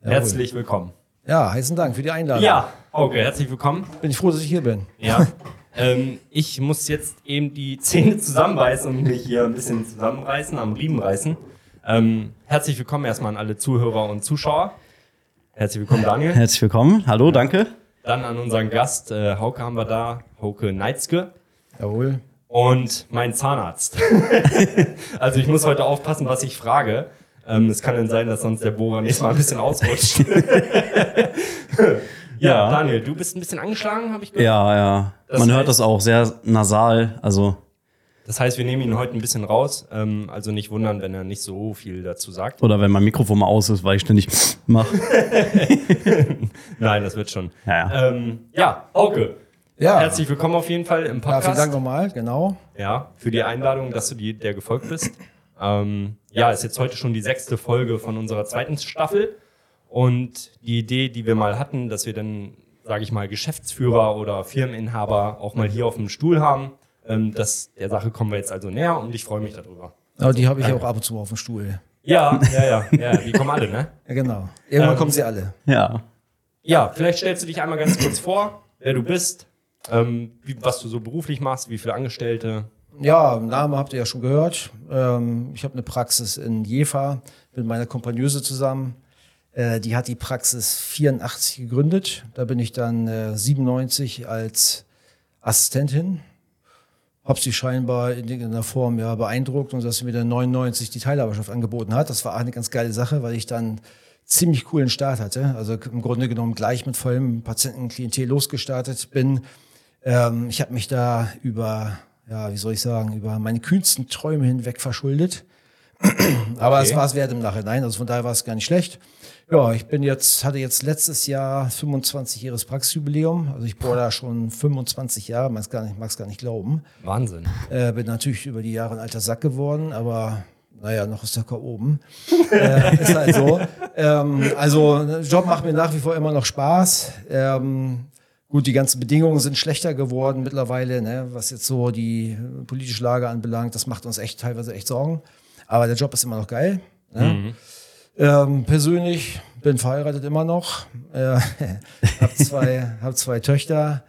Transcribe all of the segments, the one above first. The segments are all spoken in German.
Herzlich willkommen. Ja, heißen Dank für die Einladung. Ja, okay, herzlich willkommen. Bin ich froh, dass ich hier bin. Ja. ähm, ich muss jetzt eben die Zähne zusammenbeißen und mich hier ein bisschen zusammenreißen, am Riemen reißen. Ähm, herzlich willkommen erstmal an alle Zuhörer und Zuschauer. Herzlich willkommen, Daniel. Herzlich willkommen. Hallo, danke. Dann an unseren Gast, äh, Hauke haben wir da, Hauke Neitzke. Jawohl. Und mein Zahnarzt. also ich muss heute aufpassen, was ich frage. Ähm, es kann dann sein, dass sonst der Bohrer nächstes Mal ein bisschen ausrutscht. ja, Ja. Daniel, du bist ein bisschen angeschlagen, habe ich gehört. Ja, ja. Das Man heißt- hört das auch sehr nasal. Also, Das heißt, wir nehmen ihn heute ein bisschen raus. Ähm, also nicht wundern, wenn er nicht so viel dazu sagt. oder wenn mein Mikrofon mal aus ist, weil ich ständig mache. Nein, das wird schon. Ja, ja. Ähm, ja, Auke. Ja. Herzlich willkommen auf jeden Fall im Ja, vielen Dank Podcast. nochmal, genau. Ja, für die Einladung, dass du die, der gefolgt bist. Ähm, ja, ist jetzt heute schon die sechste Folge von unserer zweiten Staffel. Und die Idee, die wir mal hatten, dass wir dann, sage ich mal, Geschäftsführer oder Firmeninhaber auch mal hier auf dem Stuhl haben, ähm, das, der Sache kommen wir jetzt also näher und ich freue mich darüber. Aber die habe ich danke. auch ab und zu auf dem Stuhl. Ja, ja, ja, ja, die kommen alle, ne? Ja, genau. Irgendwann Ähm, kommen sie alle. Ja. Ja, vielleicht stellst du dich einmal ganz kurz vor, wer du bist, ähm, wie, was du so beruflich machst, wie viele Angestellte. Ja, Name habt ihr ja schon gehört. Ähm, ich habe eine Praxis in Jever mit meiner Kompagnöse zusammen. Äh, die hat die Praxis 84 gegründet. Da bin ich dann äh, 97 als Assistentin. Hab sie scheinbar in, in der Form ja beeindruckt und dass sie mir dann 99 die Teilhaberschaft angeboten hat. Das war auch eine ganz geile Sache, weil ich dann ziemlich coolen Start hatte. Also im Grunde genommen gleich mit vollem Patientenklientel losgestartet bin. Ähm, ich habe mich da über, ja, wie soll ich sagen, über meine kühnsten Träume hinweg verschuldet. Aber es war es wert im Nachhinein, also von daher war es gar nicht schlecht. Ja, ich bin jetzt, hatte jetzt letztes Jahr 25-jähriges Praxisjubiläum. Also ich bohre da schon 25 Jahre, man gar nicht, mag es gar nicht glauben. Wahnsinn. Äh, bin natürlich über die Jahre ein alter Sack geworden, aber naja, noch ist der K oben. äh, ist halt so. Ähm, also Job macht mir nach wie vor immer noch Spaß. Ähm, gut, die ganzen Bedingungen sind schlechter geworden mittlerweile, ne, was jetzt so die politische Lage anbelangt. Das macht uns echt teilweise echt Sorgen. Aber der Job ist immer noch geil. Ne? Ähm, persönlich bin verheiratet immer noch. Äh, hab zwei, hab zwei Töchter.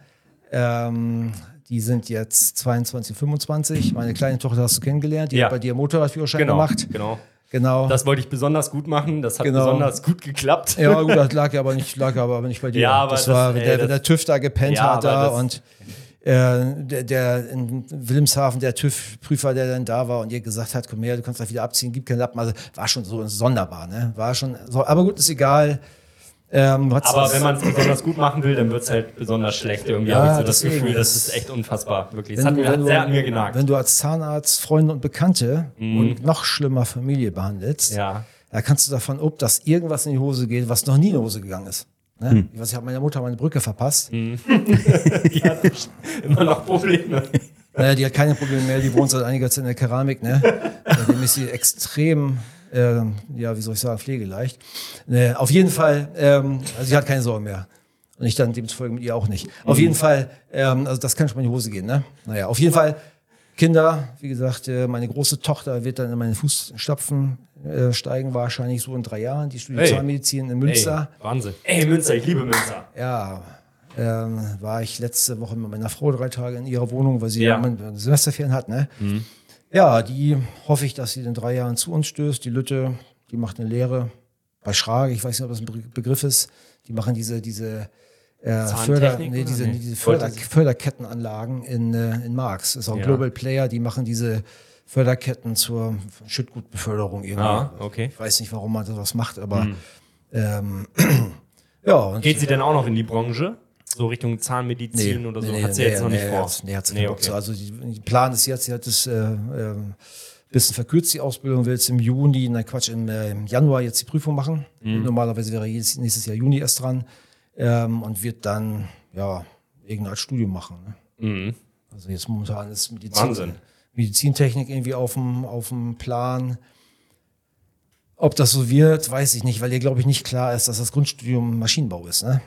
Ähm, die sind jetzt 22, 25. Meine kleine Tochter hast du kennengelernt. Die Ja. hat bei dir Motorradführerschein Genau, gemacht. genau. Genau. Das wollte ich besonders gut machen. Das hat Genau. besonders gut geklappt. ja, gut, das lag ja aber nicht, lag aber nicht bei dir. Ja, aber das, das- war, wenn ey, der, das- der TÜV da gepennt Ja, hat da und äh, der, der in Wilhelmshaven, der TÜV-Prüfer, der dann da war und ihr gesagt hat, komm her, du kannst das wieder abziehen, gib keinen Lappen. Also war schon so sonderbar, ne? War schon so, aber gut, ist egal. Ähm, Aber wenn man es besonders gut machen will, dann wird es halt besonders schlecht. Irgendwie Ja, habe ich so das. Gefühl, das ist echt unfassbar. Wirklich. Das wenn hat du- mir du- sehr an mir genagt. Wenn du als Zahnarzt Freunde und Bekannte und noch schlimmer Familie behandelst, Mhm. Ja. da kannst du davon ob, dass irgendwas in die Hose geht, was noch nie in die Hose gegangen ist. Ne? Hm. Ich weiß, ich habe meiner Mutter meine Brücke verpasst. Die hat immer noch Probleme. Naja, die hat keine Probleme mehr, die wohnt seit einiger Zeit in der Keramik, ne? Seitdem ist sie extrem, ähm, ja, wie soll ich sagen, pflegeleicht. Ne, auf jeden Fall, ähm, also sie hat keine Sorgen mehr. Und ich dann demzufolge mit ihr auch nicht. Auf jeden Fall, ähm, also das kann schon mal in die Hose gehen, ne? Naja, auf jeden Fall, Kinder, wie gesagt, äh, meine große Tochter wird dann in meine Fußstapfen äh, steigen, wahrscheinlich so in drei Jahren. Die studiert Hey. Zahnmedizin in Münster. Ey, Wahnsinn. Ey, Münster, ich liebe Münster. Ja, ähm, war ich letzte Woche mit meiner Frau drei Tage in ihrer Wohnung, weil sie Ja. ja. Semesterferien hat. Ne? Ja, die hoffe ich, dass sie in drei Jahren zu uns stößt. Die Lütte, die macht eine Lehre bei Schrage, ich weiß nicht, ob das ein Be- Begriff ist. Die machen diese, diese äh, Förder, nee, diese, Nee. diese Förder, Förderkettenanlagen in, äh, in Marx. Das ist auch ein Ja. Global Player, die machen diese Förderketten zur Schüttgutbeförderung irgendwie. Ah, okay. Ich weiß nicht, warum man sowas macht, aber ähm, ja. Geht sie denn auch noch in die Branche? So Richtung Zahnmedizin oder so? hat sie jetzt noch nicht vor? Nee, hat sie Nee, nee, Bock okay. Also die, Plan ist jetzt, sie hat es äh, äh, bisschen verkürzt, die Ausbildung, will jetzt im Juni, nein Quatsch, im, äh, im Januar jetzt die Prüfung machen. Mhm. Normalerweise wäre jedes, nächstes Jahr Juni erst dran ähm, und wird dann, ja, irgendeine Art Studium machen. Ne? Mhm. Also jetzt momentan ist Medizin, Wahnsinn. Medizintechnik irgendwie auf dem, auf dem Plan. Ob das so wird, weiß ich nicht, weil ihr, glaube ich, nicht klar ist, dass das Grundstudium Maschinenbau ist. Ne?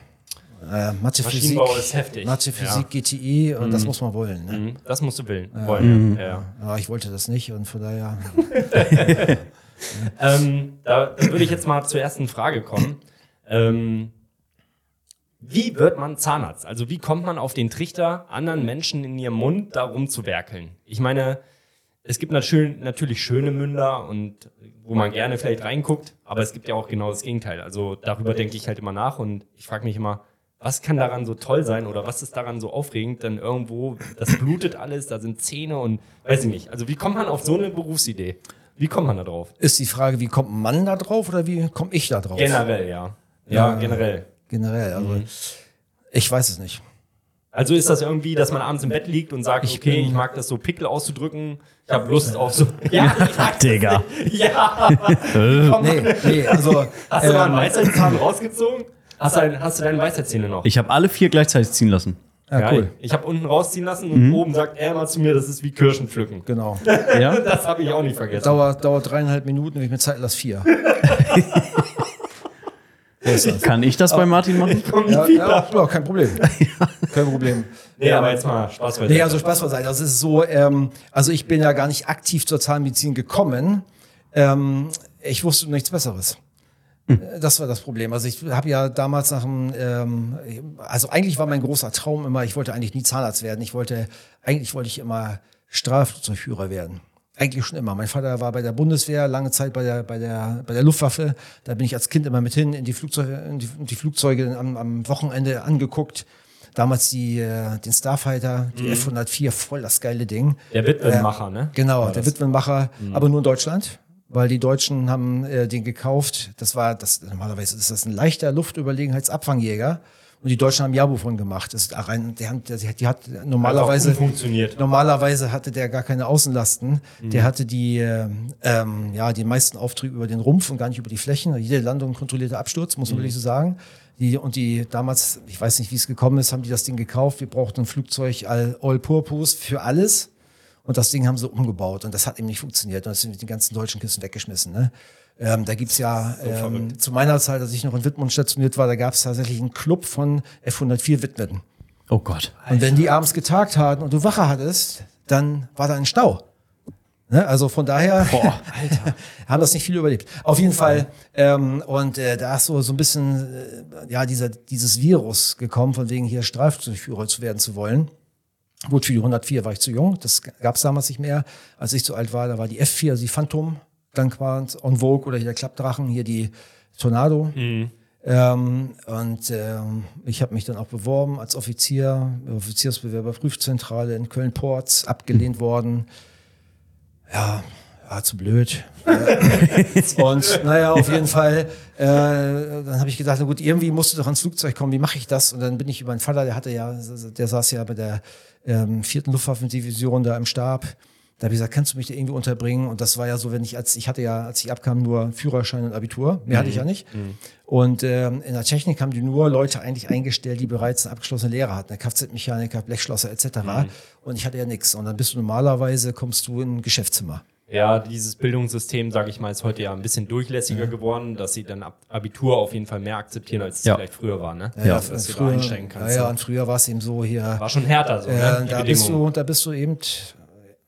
Äh, Mathe, Physik, ist heftig. Mathe, Physik, GTI und das muss man wollen. Ne? Mhm. Das musst du willen, wollen. Ja. Ja. Ja, ich wollte das nicht und von daher. Ähm, da, würde ich jetzt mal zur ersten Frage kommen. Ähm, wie wird man Zahnarzt? Also wie kommt man auf den Trichter, anderen Menschen in ihrem Mund da rumzuwerkeln? Ich meine, es gibt natürlich, natürlich schöne Münder und wo man gerne vielleicht reinguckt, aber es gibt ja auch genau das Gegenteil. Also darüber denke ich halt immer nach und ich frage mich immer, was kann daran so toll sein oder was ist daran so aufregend? Denn irgendwo, das blutet alles, da sind Zähne und weiß ich nicht. Also wie kommt man auf so eine Berufsidee? Wie kommt man da drauf? Ist die Frage, wie kommt Mann da drauf oder wie komme ich da drauf? Generell, ja. Ja, Ja. generell. Generell, also ich weiß es nicht. Also ist das irgendwie, dass man abends im Bett liegt und sagt, Ich okay, ich mag das so Pickel auszudrücken, ich habe Lust auf so. Ja. Digga. Ja. Nee, nee, also Hast du mal einen ähm, Weisheitszahn rausgezogen? Hast du, ein, hast du deine Weisheitszähne noch? Ich habe alle vier gleichzeitig ziehen lassen. ja, Geil. cool, Ich habe unten rausziehen lassen und oben sagt er immer zu mir, das ist wie Kirschen pflücken. genau. Ja? Das habe ich auch nicht vergessen. Dauert, dauert dreieinhalb Minuten, wenn ich mir Zeit lasse, vier. Das? Kann ich das bei Martin machen? Ja, ja, ja, kein Problem. Kein Problem. Nee, aber jetzt mal Spaß beiseite. Nee, also Spaß beiseite. Es ist so, ähm, also ich bin ja gar nicht aktiv zur Zahnmedizin gekommen. Ähm, ich wusste nichts Besseres. Äh, Das war das Problem. Also ich habe ja damals nach dem, ähm, also eigentlich war mein großer Traum immer, ich wollte eigentlich nie Zahnarzt werden. Ich wollte, eigentlich wollte ich immer Straßenführer werden. Eigentlich schon immer. Mein Vater war bei der Bundeswehr, lange Zeit bei der, bei der, bei der Luftwaffe. Da bin ich als Kind immer mit hin in die Flugzeuge, in die, in die Flugzeuge am, am Wochenende angeguckt. Damals die, äh, den Starfighter, die F-104, voll das geile Ding. Der Witwenmacher, ne? Genau, der. Witwenmacher, aber nur in Deutschland, weil die Deutschen haben äh, den gekauft. Das war das normalerweise ist das ein leichter Luftüberlegenheitsabfangjäger und die Deutschen haben Jabo von gemacht. Das ist rein, die, haben, die, die hat normalerweise Einfach funktioniert. Normalerweise hatte der gar keine Außenlasten. Mhm. Der hatte die, äh, ähm, ja, die meisten Auftriebe über den Rumpf und gar nicht über die Flächen. Jede Landung kontrollierter Absturz, muss man Mhm. wirklich so sagen. Die, und die damals, ich weiß nicht, wie es gekommen ist, haben die das Ding gekauft. Wir brauchten ein Flugzeug all, all purpose für alles. Und das Ding haben sie umgebaut und das hat eben nicht funktioniert. Und das sind mit den ganzen deutschen Kisten weggeschmissen. Ne? Ähm, da gibt's ja, ähm, zu meiner Zeit, als ich noch in Wittmund stationiert war, da gab's tatsächlich einen Club von F-104 Widmeten. Oh Gott. Und wenn die abends getagt hatten und du Wache hattest, dann war da ein Stau. Ne? Also von daher haben das nicht viele überlebt. Auf jeden Fall. Ähm, und äh, da ist so, so ein bisschen äh, ja, dieser, dieses Virus gekommen, von wegen hier Streifzugführer zu werden zu wollen. Gut, für die 104 war ich zu jung. Das gab es damals nicht mehr. Als ich zu alt war, da war die F4, also die Phantom, dann quasi On Vogue oder hier der Klappdrachen, hier die Tornado. Ähm, und ähm, ich habe mich dann auch beworben als Offizier, Offiziersbewerberprüfzentrale in Köln-Porz, abgelehnt worden. Ja, ja, zu blöd. und naja, auf jeden Fall, äh, dann habe ich gedacht, na gut, irgendwie musst du doch ans Flugzeug kommen, wie mache ich das? Und dann bin ich über meinen Vater, der hatte ja, der saß ja bei der ähm, vierten Luftwaffendivision da im Stab. Da habe ich gesagt, kannst du mich da irgendwie unterbringen? Und das war ja so, wenn ich, als ich hatte ja, als ich abkam, nur Führerschein und Abitur. Mehr hatte ich ja nicht. Und ähm, in der Technik haben die nur Leute eigentlich eingestellt, die bereits eine abgeschlossene Lehre hatten. Kfz-Mechaniker, Blechschlosser etc. Und ich hatte ja nichts. Und dann bist du normalerweise, kommst du in ein Geschäftszimmer. Ja, dieses Bildungssystem, sage ich mal, ist heute ja ein bisschen durchlässiger geworden, dass sie dann Ab Abitur auf jeden Fall mehr akzeptieren, als es Ja. vielleicht früher war, ne? Ja. dass, dass du da einsteigen ja, kannst. ja, und früher war es eben so hier. War schon härter so, Äh, ne? Da bist du, da bist du eben,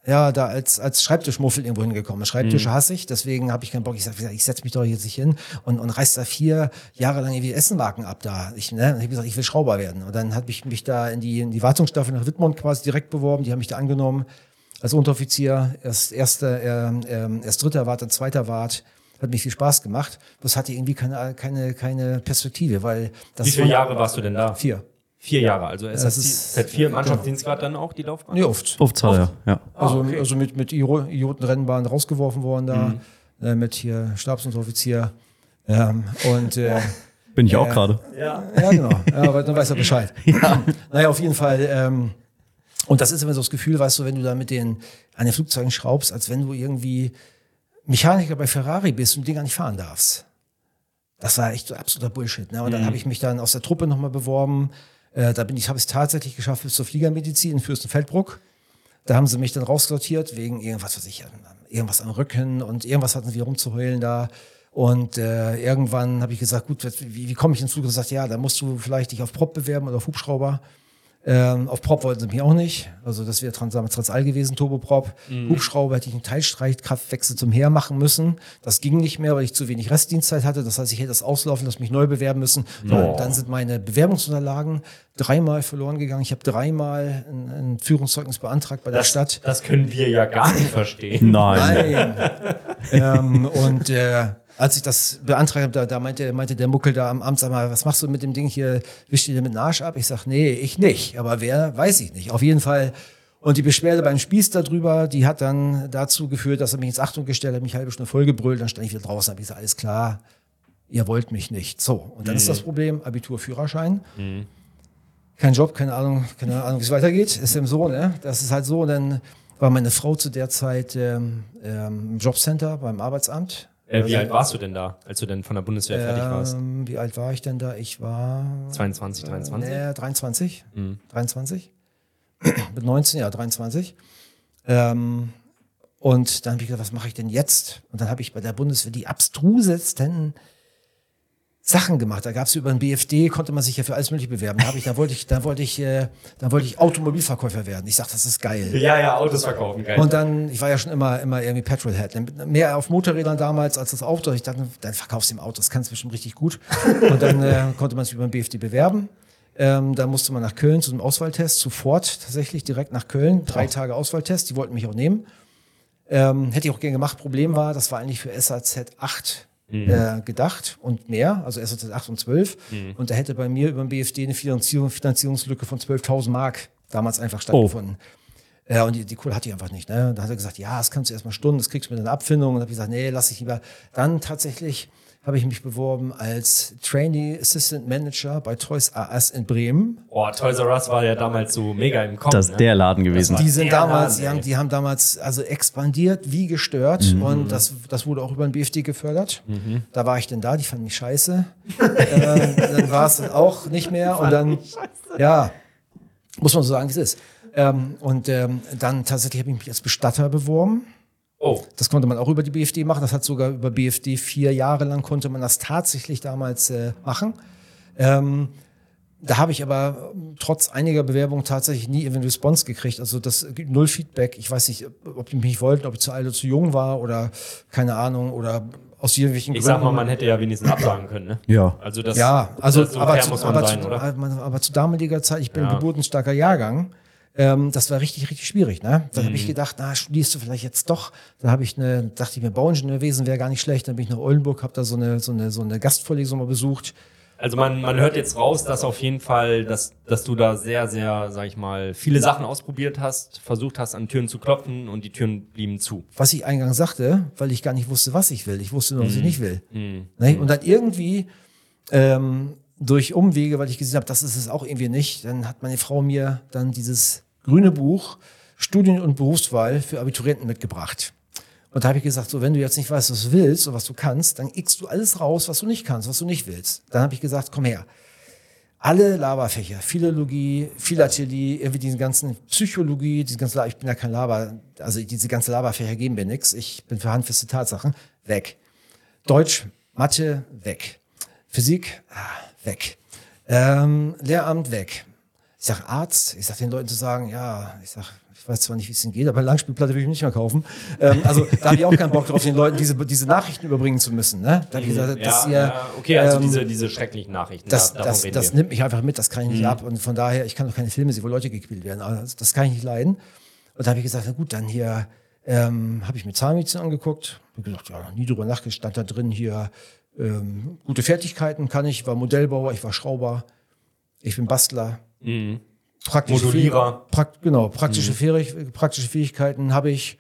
ja, da als, als Schreibtischmuffel irgendwo hingekommen. Mhm. Schreibtische hasse ich, deswegen habe ich keinen Bock. Ich sag, ich setze mich doch jetzt nicht hin und, und reiß da vier Jahre lang irgendwie Essenmarken ab da. Ich, ne, ich habe gesagt, ich will Schrauber werden. Und dann habe ich mich da in die, in die Wartungsstaffel nach Wittmund quasi direkt beworben. Die haben mich da angenommen als Unteroffizier. Erst erster, äh, äh, erst dritter Wart, dann zweiter Wart. Hat mich viel Spaß gemacht. Das hatte irgendwie keine, keine, keine Perspektive, weil das Wie viele war- Jahre warst du denn da? Vier. Vier Jahre, also es Das hat ist- seit vier Mannschaftsdienstgrad dann auch die Laufbahn? Nee, oft. Luftzahl, ja. ja. Also, Ah, okay. also mit, mit Idiotenrennbahn rausgeworfen worden da, äh, mit hier Stabsunteroffizier. Ähm, und äh, Bin ich auch Ja. gerade. Ja. ja, genau, ja, aber dann weiß er Bescheid. Naja, auf jeden Fall. Ähm, und das ist immer so das Gefühl, weißt du, wenn du da mit den an den Flugzeugen schraubst, als wenn du irgendwie Mechaniker bei Ferrari bist und den gar nicht fahren darfst. Das war echt so absoluter Bullshit. Ne? Und dann habe ich mich dann aus der Truppe nochmal beworben. Äh, da bin ich, habe es tatsächlich geschafft bis zur Fliegermedizin in Fürstenfeldbruck. Da haben sie mich dann raussortiert wegen irgendwas, was ich, irgendwas am Rücken und irgendwas hatten sie rumzuheulen da. Und äh, irgendwann habe ich gesagt, gut, wie, wie komme ich ins Flug? Und gesagt, ja, da musst du vielleicht dich auf Prop bewerben oder auf Hubschrauber. Ähm, auf Prop wollten sie mich auch nicht. Also das wäre Trans Transall gewesen, Turboprop. Hubschrauber hätte ich einen Teilstreichkraftwechsel zum Heer machen müssen. Das ging nicht mehr, weil ich zu wenig Restdienstzeit hatte. Das heißt, ich hätte das auslaufen, das mich neu bewerben müssen. Und dann sind meine Bewerbungsunterlagen dreimal verloren gegangen. Ich habe dreimal ein, ein Führungszeugnis beantragt bei der Das, Stadt. das können wir ja gar nicht verstehen. Nein. Nein. ähm, und äh, als ich das beantragt habe, da, da meinte, meinte der Muckel da am Amtsamt, was machst du mit dem Ding hier? Wischst du dir mit dem Arsch ab? Ich sag, nee, ich nicht. Aber wer, weiß ich nicht. Auf jeden Fall. Und die Beschwerde beim Spieß darüber, die hat dann dazu geführt, dass er mich ins Achtung gestellt hat, mich halbe Stunde vollgebrüllt, dann stand ich wieder draußen, habe ich gesagt, alles klar, ihr wollt mich nicht. So, und dann ist das Problem, Abitur, Führerschein. Kein Job, keine Ahnung, keine Ahnung, wie es weitergeht. Ist eben so, ne? Das ist halt so. Und dann war meine Frau zu der Zeit ähm, ähm, im Jobcenter beim Arbeitsamt. Äh, wie alt warst du denn da, als du denn von der Bundeswehr fertig warst? Ähm, wie alt war ich denn da? Ich war 22, 23? äh, 23. Mhm. 23. Mit 19, ja, 23. Ähm, und dann habe ich gesagt, was mache ich denn jetzt? Und dann habe ich bei der Bundeswehr die abstrusesten Sachen gemacht. Da gab es über den BFD, konnte man sich ja für alles mögliche bewerben. Da, ich, da wollte ich, da wollte ich, äh, da wollte ich Automobilverkäufer werden. Ich sag, das ist geil. Ja, ja, Autos verkaufen, geil. Und dann, ich war ja schon immer, immer irgendwie Petrolhead. Mehr auf Motorrädern damals als das Auto. Ich dachte, dann verkaufst du im Auto, das kannst du bestimmt richtig gut. Und dann äh, konnte man sich über den BFD bewerben. Ähm, da musste man nach Köln zu einem Auswahltest, sofort tatsächlich direkt nach Köln. Drei Tage Auswahltest, die wollten mich auch nehmen. Ähm, hätte ich auch gerne gemacht. Problem war, das war eigentlich für SAZ 8 äh, gedacht und mehr, also SAZ 8 und 12. Und da hätte bei mir über den BFD eine Finanzierung, Finanzierungslücke von 12.000 Mark damals einfach stattgefunden. Ja, und die, die Kohle hatte ich einfach nicht. Ne? Da hat er gesagt, ja, das kannst du erstmal Stunden, das kriegst du mit einer Abfindung. Und habe ich gesagt, nee, lass ich lieber. Dann tatsächlich habe ich mich beworben als Trainee Assistant Manager bei Toys R Us in Bremen. Oh, Toys R Us war ja damals so mega im Kommen. Das ist ne? der Laden gewesen. Die sind damals, Laden, die haben, die haben damals also expandiert wie gestört und das, das wurde auch über den BFD gefördert. Da war ich denn da, die fanden mich scheiße. äh, dann war es auch nicht mehr und dann, ja, muss man so sagen, wie es ist. Ähm, und ähm, dann tatsächlich habe ich mich als Bestatter beworben. Oh, Das konnte man auch über die BFD machen. Das hat sogar über BFD vier Jahre lang konnte man das tatsächlich damals äh, machen. Ähm, da habe ich aber trotz einiger Bewerbungen tatsächlich nie irgendwie Response gekriegt. Also das gibt null Feedback. Ich weiß nicht, ob die mich nicht wollten, ob ich zu alt oder zu jung war oder keine Ahnung oder aus irgendwelchen ich sag mal, man hätte ja wenigstens absagen können, ne? Ja. Also das, ja, also so aber, zu, muss man aber, sein, zu, oder? aber, zu damaliger Zeit, ich bin Ja. ein geburtenstarker Jahrgang, ähm, das war richtig, richtig schwierig. Ne? Dann Mhm. habe ich gedacht, na, studierst du vielleicht jetzt doch. Da habe ich eine, dachte ich mir, Bauingenieurwesen wäre gar nicht schlecht. Dann bin ich nach Oldenburg, habe da so eine, so eine, so eine Gastvorlesung mal besucht. Also man, man hört jetzt raus, dass auf jeden Fall, dass, dass du da sehr, sehr, sag ich mal, viele Sachen ausprobiert hast, versucht hast, an Türen zu klopfen und die Türen blieben zu. was ich eingangs sagte, weil ich gar nicht wusste, was ich will. Ich wusste nur, was Mhm. ich nicht will. Ne? Und dann irgendwie ähm, durch Umwege, weil ich gesehen habe, das ist es auch irgendwie nicht, dann hat meine Frau mir dann dieses grüne Buch Studien- und Berufswahl für Abiturienten mitgebracht. Und da habe ich gesagt, so wenn du jetzt nicht weißt, was du willst und was du kannst, dann x du alles raus, was du nicht kannst, was du nicht willst. Dann habe ich gesagt, komm her. Alle Laberfächer, Philologie, Philatelie, irgendwie diesen ganzen Psychologie, diese ganze, ich bin ja kein Laber, also diese ganze Laberfächer geben mir nichts. Ich bin für handfeste Tatsachen weg. Deutsch, Mathe, weg. Physik, ah, weg. Ähm, Lehramt, weg. Ich sag Arzt, ich sag den Leuten zu sagen, ja, ich sag, ich weiß zwar nicht, wie es ihnen geht, aber Langspielplatte will ich nicht mehr kaufen. Ähm, also da habe ich auch keinen Bock drauf, den Leuten diese, diese Nachrichten überbringen zu müssen. Ne? Da ich gesagt, dass ihr, ja, okay, also ähm, diese, diese schrecklichen Nachrichten. das, das, das nimmt mich einfach mit, das kann ich nicht ab. Und von daher, ich kann doch keine Filme sehen, wo Leute gequält werden. Aber das, kann ich nicht leiden. Und da habe ich gesagt, na gut, dann hier ähm, habe ich mir Zahnmedizin angeguckt. Hab gesagt, ja, nie drüber nachgedacht, stand da drin hier ähm, gute Fertigkeiten kann ich, war Modellbauer, ich war Schrauber, ich bin Bastler. Praktische Mhm. Modulierer. Mhm. Fäh- Prakt, genau, praktische, Fähig praktische Fähigkeiten habe ich.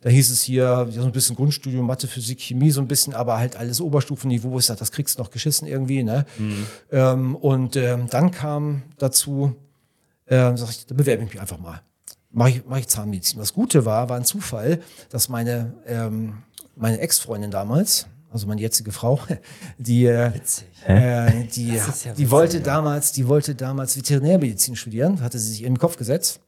Da hieß es hier, so ein bisschen Grundstudium, Mathe, Physik, Chemie, so ein bisschen, aber halt alles Oberstufenniveau. Ich sag, das kriegst du noch geschissen irgendwie. Ne? Mhm. Ähm, und ähm, dann kam dazu, ähm, sag ich, da bewerbe ich mich einfach mal. Mache ich, mach ich Zahnmedizin. Das Gute war, war ein Zufall, dass meine, ähm, meine Ex-Freundin damals, also meine jetzige Frau, die, äh, äh, die, ja die wollte damals, die wollte damals Veterinärmedizin studieren, hatte sie sich in den Kopf gesetzt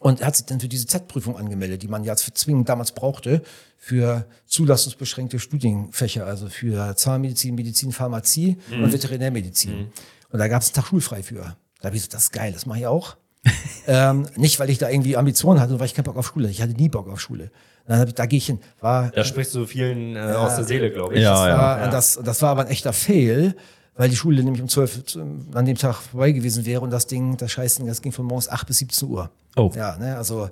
und hat sich dann für diese Z-Prüfung angemeldet, die man ja zwingend damals brauchte für zulassungsbeschränkte Studienfächer, also für Zahnmedizin, Medizin, Pharmazie und Veterinärmedizin. Und da gab es einen Tag schulfrei für. Da habe ich gesagt, das ist geil, das mache ich auch. ähm, nicht, weil ich da irgendwie Ambitionen hatte, sondern weil ich keinen Bock auf Schule hatte. Ich hatte nie Bock auf Schule. Dann hab ich, da gehe ich hin. War, Da sprichst du vielen äh, aus der Seele, glaube ich. Ja, das, ja. war, Ja. Das, das war aber ein echter Fail, weil die Schule nämlich um 12 zu- an dem Tag vorbei gewesen wäre und das Ding, das Scheißding, das ging von morgens 8 bis 17 Uhr. Oh. Ja, ne, also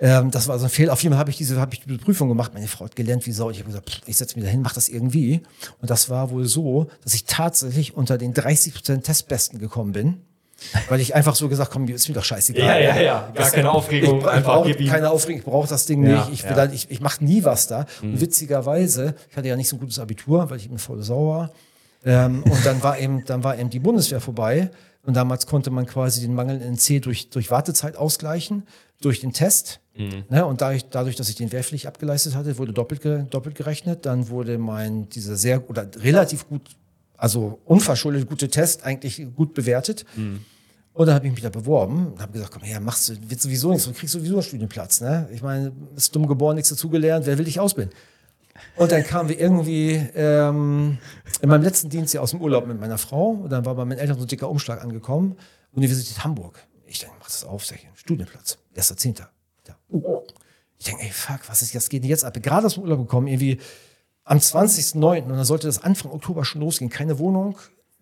ähm, das war so ein Fehler. Auf jeden Fall habe ich diese, habe ich die Prüfung gemacht. Meine Frau hat gelernt wie Sau. Ich habe gesagt, pff, ich setze mich dahin, mach das irgendwie. Und das war wohl so, dass ich tatsächlich unter den 30 Prozent Testbesten gekommen bin. Weil ich einfach so gesagt, komm, ist mir doch scheißegal. Ja, ja, ja. Gar keine Aufregung, Ich, ich brauche keine Aufregung, ich brauche das Ding Ja, nicht. Ich, ja. Mhm. ich, ich mache nie was da. Und witzigerweise, ich hatte ja nicht so ein gutes Abitur, weil ich eben faule Sau war. Ähm, und dann war eben, dann war eben die Bundeswehr vorbei. Und damals konnte man quasi den Mangel in C durch, durch Wartezeit ausgleichen, durch den Test. Mhm. Ne? Und dadurch, dadurch, dass ich den Wehrpflicht abgeleistet hatte, wurde doppelt, ge, doppelt gerechnet. Dann wurde mein, dieser sehr, oder relativ gut, also unverschuldet gute Test eigentlich gut bewertet. Und dann habe ich mich da beworben und habe gesagt, komm her, machst du, wird sowieso nichts, du kriegst sowieso einen Studienplatz. Ne? Ich meine, bist dumm geboren, nichts dazugelernt, wer will dich ausbilden? Und dann kamen wir irgendwie ähm, in meinem letzten Dienst hier aus dem Urlaub mit meiner Frau und dann war bei meinen Eltern so ein dicker Umschlag angekommen, Universität Hamburg. Ich denke, mach das auf, sag ich, Studienplatz, 1.10. Ja. Uh. Ich denke, ey, fuck, was ist, was geht denn jetzt ab? Gerade aus dem Urlaub gekommen, irgendwie am 20.09. und dann sollte das Anfang Oktober schon losgehen. Keine Wohnung,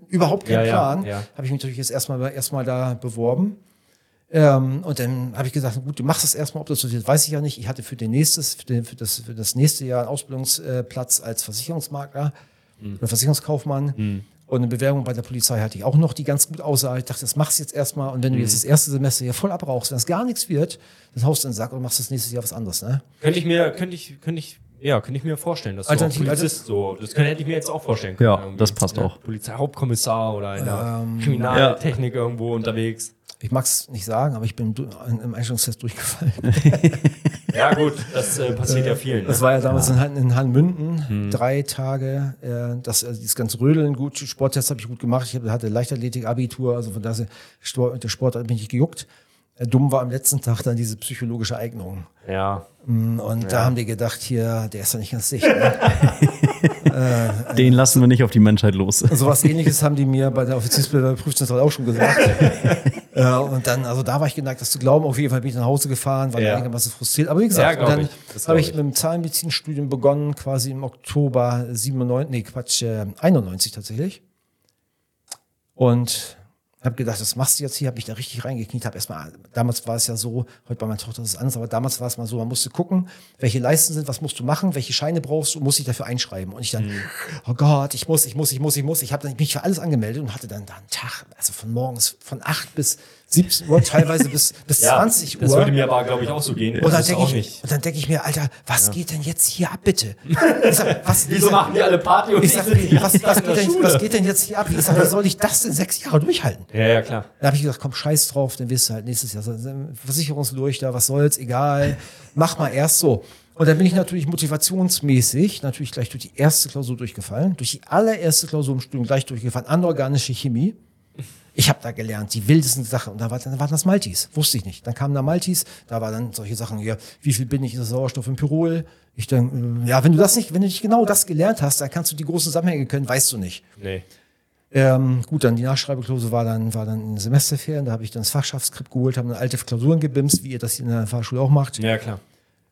überhaupt kein Ja, ja, Plan. ja. Habe ich mich natürlich jetzt erstmal erstmal da beworben. Ähm, und dann habe ich gesagt, gut, du machst das erstmal, ob das so wird, weiß ich ja nicht. Ich hatte für, den nächstes, für, den, für, das, für das nächste Jahr einen Ausbildungsplatz als Versicherungsmakler oder Versicherungskaufmann. Und eine Bewerbung bei der Polizei hatte ich auch noch, die ganz gut aussah. Ich dachte, das machst du jetzt erstmal. Und wenn du jetzt das erste Semester hier voll abrauchst, wenn es gar nichts wird, dann haust du in den Sack und machst das nächste Jahr was anderes. Ne? Könnte ich mir, könnte ich, könnte ich, ja, könnte ich mir vorstellen, dass du auch Alternativ- Polizist so, das könnte, hätte ich mir jetzt auch vorstellen können. Ja, irgendwie. das passt auch. Polizeihauptkommissar oder in der Ähm, Kriminaltechnik irgendwo unterwegs. Ich mag es nicht sagen, aber ich bin im Einstellungstest durchgefallen. Ja, gut, das äh, passiert ja vielen. Das Ne? war ja damals in, Han- in Hanmünden, drei Tage. Äh, das, also dieses ganze Rödeln gut, Sporttest habe ich gut gemacht. Ich hatte Leichtathletik-Abitur, also von daher Sport, der Sport hat mich nicht gejuckt. Äh, dumm war am letzten Tag dann diese psychologische Eignung. Ja. Mm, Und da haben die gedacht, hier, der ist doch nicht ganz dicht. Ne? Den lassen wir nicht auf die Menschheit los. So was ähnliches haben die mir bei der Offiziersprüfungszentrale auch schon gesagt. äh, und dann, also da war ich geneigt, das zu glauben. Auf jeden Fall bin ich nach Hause gefahren, war Ja. einigermaßen frustriert. Aber wie Ja, gesagt, glaub dann habe ich ich. mit dem Zahnmedizinstudium begonnen, quasi im Oktober 97, nee, Quatsch, äh, 91 tatsächlich. Und habe gedacht, das machst du jetzt hier, habe mich da richtig reingekniet, habe erstmal, damals war es ja so, heute bei meiner Tochter ist es anders, aber damals war es mal so, man musste gucken, welche Leisten sind, was musst du machen, welche Scheine brauchst du, muss ich dafür einschreiben. Und ich dann, oh Gott, ich muss, ich muss, ich muss, ich muss. Ich habe mich für alles angemeldet und hatte dann da einen Tag, also von morgens von 8 bis 17 Uhr, teilweise bis, bis 20 Uhr. Das würde mir aber, glaube ich, auch so gehen. und dann denke ich, und dann denke ich mir, Alter, was geht denn jetzt hier ab, bitte? Ich sag, was, Wieso sag, machen die alle Party und ich sag, was, was, geht denn, was geht denn jetzt hier ab? Ich sag, wie soll ich das denn sechs Jahre durchhalten? Ja, ja, klar. Da habe ich gesagt, komm, scheiß drauf, dann wirst du halt nächstes Jahr Versicherungsleuchter, was soll's, egal, mach mal erst so. Und dann bin ich natürlich motivationsmäßig natürlich gleich durch die erste Klausur durchgefallen, durch die allererste Klausur im Studium gleich durchgefallen, anorganische Chemie. Ich habe da gelernt, die wildesten Sachen. Und da war, dann waren das Maltis, wusste ich nicht. Dann kamen da Maltis, da war dann solche Sachen hier, wie viel bin ich in Sauerstoff im Pyrol? Ich dann, äh, ja, wenn du das nicht, wenn du nicht genau das gelernt hast, dann kannst du die großen Zusammenhänge können, weißt du nicht. Nee. Ähm, gut, dann die Nachschreibeklausur war dann, war dann in Semesterferien, da habe ich dann das Fachschaftsskript geholt, habe eine alte Klausuren gebimst, wie ihr das hier in der Fahrschule auch macht. Ja, klar.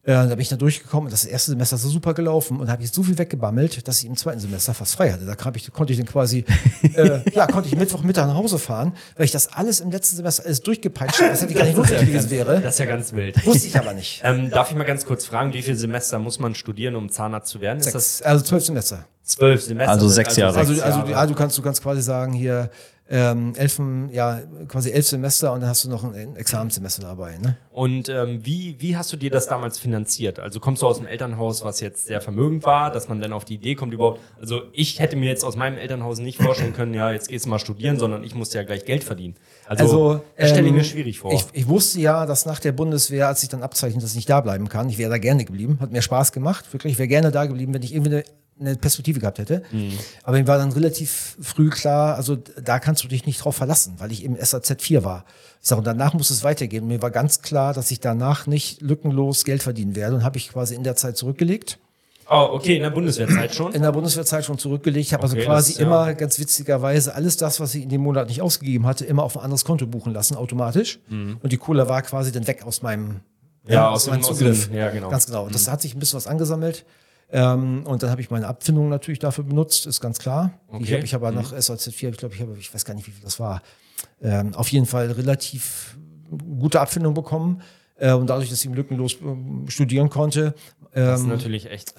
Äh, da bin ich da durchgekommen und das erste Semester ist so super gelaufen und habe ich so viel weggebammelt, dass ich im zweiten Semester fast frei hatte. Da ich, konnte ich dann quasi, äh, ja, konnte ich Mittwochmittag nach Hause fahren, weil ich das alles im letzten Semester alles durchgepeitscht habe. Das hätte gar nicht notwendig gewesen wäre. Das ist ja ganz wild. Wusste ich aber nicht. Ähm, darf ich mal ganz kurz fragen, wie viele Semester muss man studieren, um Zahnarzt zu werden? Ist das Sechs, also zwölf Semester. zwölf Semester? Also sechs Jahre. Also, also Jahre. ja, du kannst, du kannst quasi sagen hier ähm, elfen, ja, quasi elf Semester und dann hast du noch ein Examenssemester dabei. Ne? Und ähm, wie, wie hast du dir das damals finanziert? Also kommst du aus einem Elternhaus, was jetzt sehr vermögend war, dass man dann auf die Idee kommt überhaupt. Also ich hätte mir jetzt aus meinem Elternhaus nicht vorstellen können, ja, jetzt gehst du mal studieren, sondern ich musste ja gleich Geld verdienen. Also, Also, das stelle ich ähm, mir schwierig vor. Ich, ich wusste ja, dass nach der Bundeswehr, als ich dann abzeichnet, dass ich nicht da bleiben kann, ich wäre da gerne geblieben, hat mir Spaß gemacht, wirklich, ich wäre gerne da geblieben, wenn ich irgendwie eine, eine Perspektive gehabt hätte. Mhm. Aber mir war dann relativ früh klar, also da kannst du dich nicht drauf verlassen, weil ich im SAZ 4 war. Ich sage, und danach muss es weitergehen. Mir war ganz klar, dass ich danach nicht lückenlos Geld verdienen werde und habe ich quasi in der Zeit zurückgelegt. Oh, okay, in der Bundeswehrzeit schon. in der Bundeswehrzeit schon zurückgelegt. Ich habe Okay, also quasi ist ja- immer ganz witzigerweise alles das, was ich in dem Monat nicht ausgegeben hatte, immer auf ein anderes Konto buchen lassen, automatisch. Und die Kohle war quasi dann weg aus meinem, Mhm. Ja, aus meinem aus Zugriff. dem- ja, genau. Ganz genau. Und das hat sich ein bisschen was angesammelt. Ähm, und dann habe ich meine Abfindung natürlich dafür benutzt, ist ganz klar. Okay. habe ich aber nach SAZ4, ich glaube, ich habe, ich weiß gar nicht, wie viel das war, ähm, auf jeden Fall relativ gute Abfindung bekommen. Äh, und dadurch, dass ich lückenlos ähm, studieren konnte, ähm,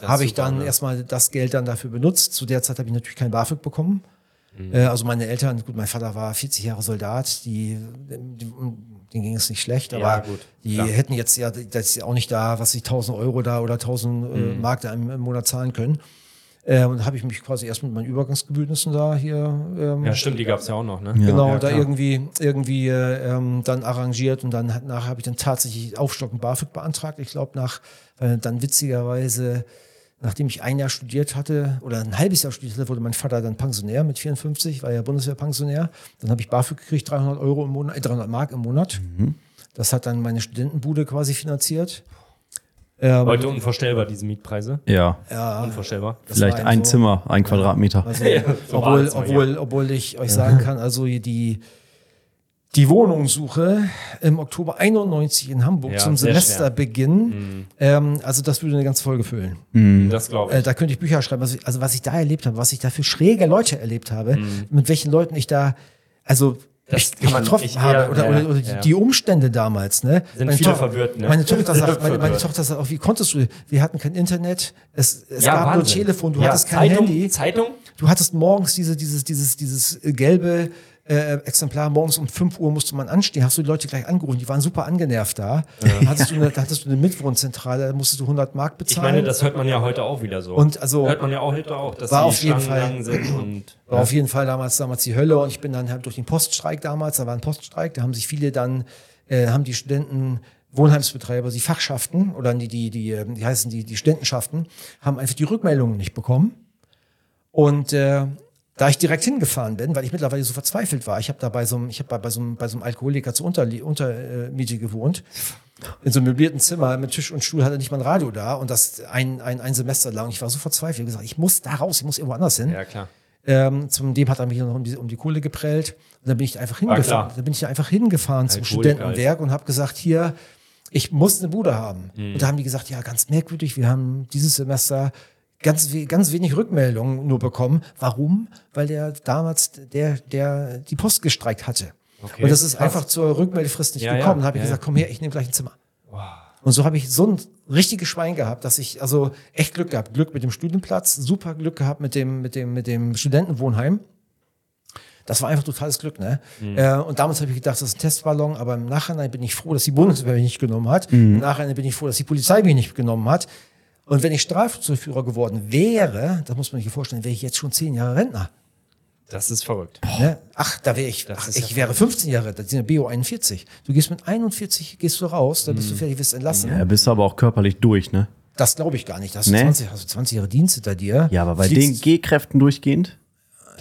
habe ich dann ne? erstmal das Geld dann dafür benutzt. Zu der Zeit habe ich natürlich kein BAföG bekommen. Mhm. Äh, also meine Eltern, gut, mein Vater war 40 Jahre Soldat, die, die denen ging es nicht schlecht, aber Ja, gut, die klar. hätten jetzt ja, das ist ja auch nicht da, was ich 1000 Euro da oder 1000 Mhm. äh, Mark da im, im Monat zahlen können. Äh, und da habe ich mich quasi erst mit meinen Übergangsgebührnissen da hier ähm, Ja, stimmt, die gab es ja auch noch, ne? Genau, ja, da irgendwie, irgendwie äh, ähm, dann arrangiert und dann hat- nachher habe ich dann tatsächlich Aufstocken BAföG beantragt. Ich glaube, nach, weil dann witzigerweise, nachdem ich ein Jahr studiert hatte oder ein halbes Jahr studiert hatte, wurde mein Vater dann Pensionär mit 54, war ja Bundeswehrpensionär. Dann habe ich BAföG gekriegt, 300 Euro im Monat, äh, 300 Mark im Monat. Das hat dann meine Studentenbude quasi finanziert. Ähm, Heute unvorstellbar, diese Mietpreise. Ja. ja, Unvorstellbar. Vielleicht ein so- Zimmer, ein Quadratmeter. Also, so war obwohl, obwohl, obwohl ich euch sagen kann, also die, die Wohnungssuche im Oktober 91 in Hamburg Ja, zum Semesterbeginn, ähm, also das würde eine ganze Folge füllen. Das glaube ich. Äh, da könnte ich Bücher schreiben. Also, also was ich da erlebt habe, was ich da für schräge Leute erlebt habe, mit welchen Leuten ich da, also Mhm. Das mich man- getroffen ich- habe ja, oder, ja, oder, oder ja. die Umstände damals. Ne? Sind Meine viele Tochter- verwirrt, ne? Meine Tochter sagt, meine, meine. Tochter sagt auch, wie konntest du? Wir hatten kein Internet, es, es ja, gab nur Wahnsinn. Telefon, du ja, hattest kein Zeitung, Handy. Zeitung? Du hattest morgens diese, dieses, dieses, dieses gelbe äh, Exemplar, morgens um 5 Uhr musste man anstehen, hast du die Leute gleich angerufen, die waren super angenervt da. Dann hattest du eine, da hattest du eine Mitwohnzentrale, da musstest du 100 Mark Ich bezahlen. meine, das hört man ja heute auch wieder so. Und also- hört man ja auch heute auch, dass War auf jeden Fall- sind War auf jeden Fall damals, damals die Hölle und ich bin dann halt durch den Poststreik damals, da war ein Poststreik, da haben sich viele dann, äh, haben die Studenten, Wohnheimsbetreiber, die Fachschaften oder die, die, die, äh, die heißen die, die Studentenschaften, haben einfach die Rückmeldungen nicht bekommen. Und äh, da ich direkt hingefahren bin, weil ich mittlerweile so verzweifelt war, ich habe da bei so einem, ich habe bei, bei so einem, bei so einem Alkoholiker zur Untermiete unter, äh, Miete gewohnt, in so einem möblierten Zimmer mit Tisch und Stuhl hatte nicht mal ein Radio da und das ein, ein, ein Semester lang. Ich war so verzweifelt, ich hab gesagt, ich muss da raus, ich muss irgendwo anders hin. ja klar. Ähm, zum dem hat er mich noch um die, um die Kohle geprellt. Und dann bin ich einfach hingefahren. Dann bin ich einfach hingefahren zum Studentenwerk und habe gesagt, hier, ich muss eine Bude haben. Und da haben die gesagt, ja, ganz merkwürdig, wir haben dieses Semester ganz, ganz wenig Rückmeldungen nur bekommen. Warum? Weil der damals, der, der die Post gestreikt hatte. Okay. Und das ist einfach zur Rückmeldefrist nicht Ja, ja. gekommen. Dann habe ich Ja, gesagt, ja. komm her, ich nehme gleich ein Zimmer. Und so habe ich so ein richtiges Schwein gehabt, dass ich also echt Glück gehabt. Glück mit dem Studienplatz, super Glück gehabt mit dem, mit dem, mit dem Studentenwohnheim. Das war einfach totales Glück, ne? Äh, und damals habe ich gedacht, das ist ein Testballon, aber im Nachhinein bin ich froh, dass die Bundeswehr mich nicht genommen hat. Im Nachhinein bin ich froh, dass die Polizei mich nicht genommen hat. Und wenn ich Strafzuführer geworden wäre, das muss man sich vorstellen, wäre ich jetzt schon zehn Jahre Rentner. Das ist verrückt. Ne? Ach, da wäre ich, Das ach, ich ja wäre 15 Jahre, das sind ja BO 41. Du gehst mit 41, gehst du raus, dann bist du fertig, wirst entlassen. Ja, bist du aber auch körperlich durch, ne? Das glaube ich gar nicht. Da hast du Nee. 20, hast du 20 Jahre Dienst hinter dir. Ja, aber bei den G-Kräften durchgehend,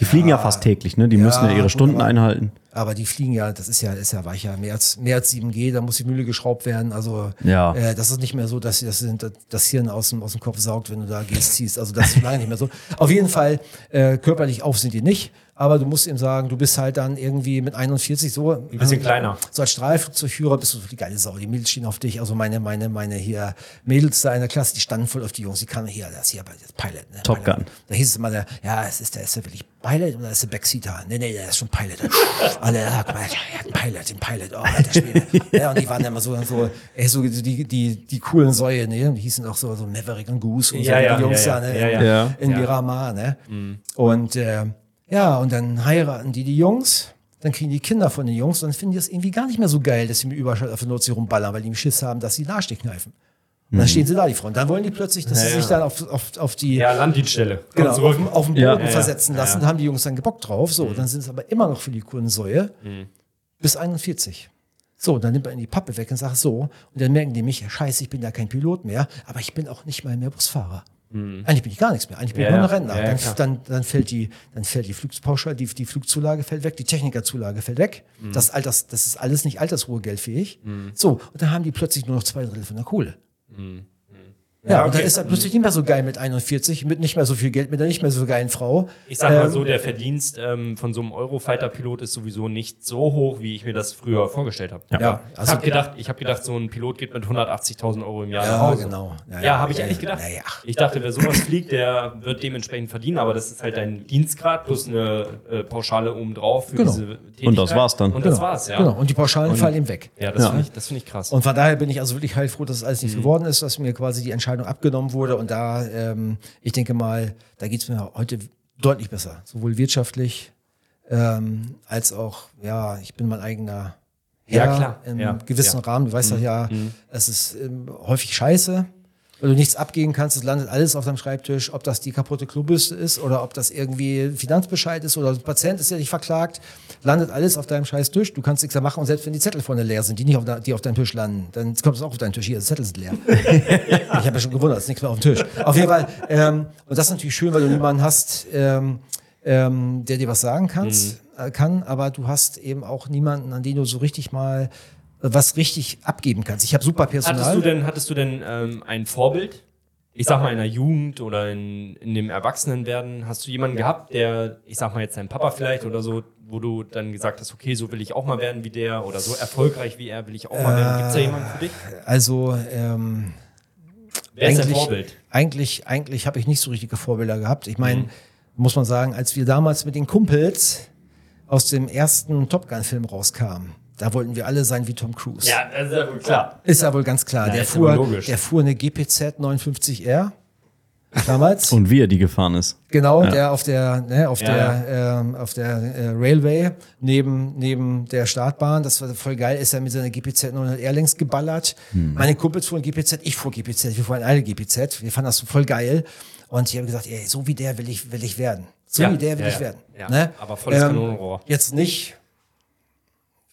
die fliegen ja fast täglich, ne? Die müssen ja ihre Stunden einhalten. Aber die fliegen ja, das ist ja, ist ja weicher, mehr als, mehr als 7G, da muss die Mühle geschraubt werden. Also Ja. äh, das ist nicht mehr so, dass sie das, sind- das Hirn aus dem, aus dem Kopf saugt, wenn du da gehst, ziehst. Also das ist lange nicht mehr so. Auf jeden Fall, äh, körperlich auf sind die nicht. Aber du musst ihm sagen, du bist halt dann irgendwie mit 41 so. Ein bisschen kleiner. So als Streifzugführer bist du so die geile Sau. Die Mädels stehen auf dich. Also meine, meine, meine hier Mädels da in der Klasse, die standen voll auf die Jungs. Die kamen hier, das hier, das ist Pilot. Ne? Top Pilot. Gun. Da hieß es immer, der, ja, es ist der, ist der wirklich Pilot oder ist der Backseater? Nee, nee, der ist schon Pilot. Alle, ja, er hat einen Pilot, den Pilot, oh, alter Schwede. ja, und die waren immer so, so, ey, so die, die, die coolen Säue, ne? Die hießen auch so, so Maverick und Goose und Ja, so, ja, die Jungs ja, da, ja, ne? ja, in, ja. in Ja. Miramar, ne? Und, äh, ja, und dann heiraten die die Jungs. Dann kriegen die Kinder von den Jungs und dann finden die das irgendwie gar nicht mehr so geil, dass sie mit Überschall auf der Nordsee rumballern, weil die im Schiss haben, dass sie Nahstich kneifen. Und dann stehen sie da, die Frauen. Dann wollen die plötzlich, dass sie Ja, sich ja. dann auf, auf, auf die, Ja, Landdienststelle. Genau, auf, dem- auf dem Ja. Boden Ja, ja. versetzen lassen, da haben die Jungs dann gebockt drauf. So, dann sind es aber immer noch für die Kohlensäue bis 41. So, dann nimmt man die Pappe weg und sagt so, und dann merken die mich, ja, scheiße, ich bin ja kein Pilot mehr, aber ich bin auch nicht mal mehr Busfahrer. Eigentlich bin ich gar nichts mehr. Eigentlich bin Ja, ich nur ein Rentner. Dann, dann, dann fällt die, dann fällt die Flugpauschale, die, die Flugzulage fällt weg, die Technikerzulage fällt weg. Das, Alters, das ist alles nicht altersruhegeldfähig. So, und dann haben die plötzlich nur noch zwei Drittel von der Kohle. Mm. Ja, Ja, und dann okay. ist er plötzlich nicht mehr so geil mit 41, mit nicht mehr so viel Geld, mit einer nicht mehr so geilen Frau. Ich sag mal Ähm, so, der Verdienst ähm, von so einem Eurofighter-Pilot ist sowieso nicht so hoch, wie ich mir das früher vorgestellt habe. Ja, ich also- habe gedacht, ich habe gedacht, so ein Pilot geht mit 180.000 Euro im Jahr nach Ja, Hause. genau. Ja, habe ich ehrlich gedacht. Ja, ja. Ich dachte, wer sowas fliegt, der wird dementsprechend verdienen, aber das ist halt dein Dienstgrad plus eine äh, Pauschale obendrauf für Genau. diese Tätigkeit. Und das war's dann. Und das Genau. war's, ja. Genau. Und die Pauschalen fallen ihm weg. Ja, das Ja. finde ich, das find ich krass. Und von daher bin ich also wirklich heilfroh, dass es alles Mhm. nichts geworden ist, dass mir quasi die Entscheidung abgenommen wurde. Und da, ähm, ich denke mal, da geht es mir heute deutlich besser. Sowohl wirtschaftlich ähm, als auch, ja, ich bin mein eigener Herr Ja, klar. im Ja. gewissen Ja. Mhm. Rahmen. Du weißt doch ja, es ist ähm, häufig scheiße. Weil du nichts abgeben kannst, es landet alles auf deinem Schreibtisch, ob das die kaputte Klobüste ist oder ob das irgendwie Finanzbescheid ist oder ein Patient ist, der dich verklagt, landet alles auf deinem scheiß Tisch. Du kannst nichts da machen und selbst wenn die Zettel vorne leer sind, die nicht auf, de- die auf deinem Tisch landen, dann kommt es auch auf deinen Tisch. Hier, die Zettel sind leer. ich habe ja schon gewundert, es ist nichts mehr auf dem Tisch. Auf jeden Fall, ähm, und das ist natürlich schön, weil du niemanden hast, ähm, ähm, der dir was sagen kannst, äh, kann, aber du hast eben auch niemanden, an den du so richtig mal was richtig abgeben kannst. Ich habe super Personal. Hattest du denn, hattest du denn ähm, ein Vorbild? Ich sag mal in der Jugend oder in, in dem Erwachsenenwerden, hast du jemanden gehabt, der, ich sag mal jetzt dein Papa vielleicht oder so, wo du dann gesagt hast, okay, so will ich auch mal werden wie der oder so erfolgreich wie er will ich auch mal werden. Gibt es da jemanden für dich? Also ähm, Wer ist dein eigentlich, Vorbild? eigentlich, eigentlich habe ich nicht so richtige Vorbilder gehabt. Ich meine, Mhm. muss man sagen, als wir damals mit den Kumpels aus dem ersten Top Gun-Film rauskamen, da wollten wir alle sein wie Tom Cruise. Ja, das ist ja wohl klar. Ist ja wohl ganz klar. Ja, der, ja fuhr, der fuhr eine GPZ 59R damals. Und wie er die gefahren ist. Genau, Ja. der auf der, ne, auf Ja, der, ähm, auf der äh, Railway neben, neben der Startbahn. Das war voll geil. Ist er mit seiner GPZ 900R längs geballert. Hm. Meine Kumpels fuhren GPZ, ich fuhr GPZ. Wir fuhren alle GPZ. Wir fanden das voll geil. Und ich habe gesagt, ey, so wie der will ich, will ich werden. So Ja, wie der will ja, ich ja. werden. Ja, Ne? aber volles Kanonenrohr. Jetzt nicht.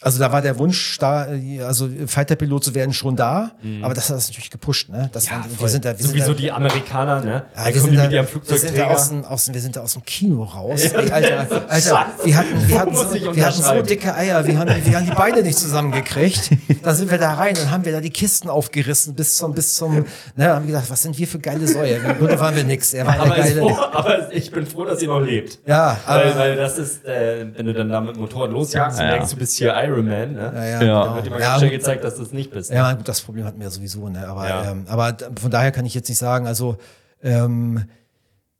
Also da war der Wunsch, da, also Fighter-Pilot zu werden, schon da. Aber das hat das natürlich gepusht. Ne? Das waren, wir sind da, wir Sowieso sind da, die Amerikaner, ne? ja, da wir kommen sind, die da, wir sind da aus dem, aus dem, wir sind da aus dem Kino raus. Ey, Alter, Alter, wir hatten, wir hatten, so, wir hatten so dicke Eier, wir haben, wir haben die Beine nicht zusammengekriegt. Dann sind wir da rein und haben wir da die Kisten aufgerissen bis zum, bis zum, ne, haben gedacht, was sind wir für geile Säue? Grunde waren wir nix. Er war eine aber, geile. froh, aber ich bin froh, dass ihr noch lebt. Ja, Weil, aber, weil das ist, äh, wenn du dann da mit dem Motorrad losjagst und Ja. denkst, du bist hier Iron Man, ne? ja, ja, Ja. genau. Mal Ja, gut. gezeigt, dass du es nicht bist. Ja, gut, das Problem hatten wir sowieso, ne? Aber, Ja. ähm, aber von daher kann ich jetzt nicht sagen, also ähm,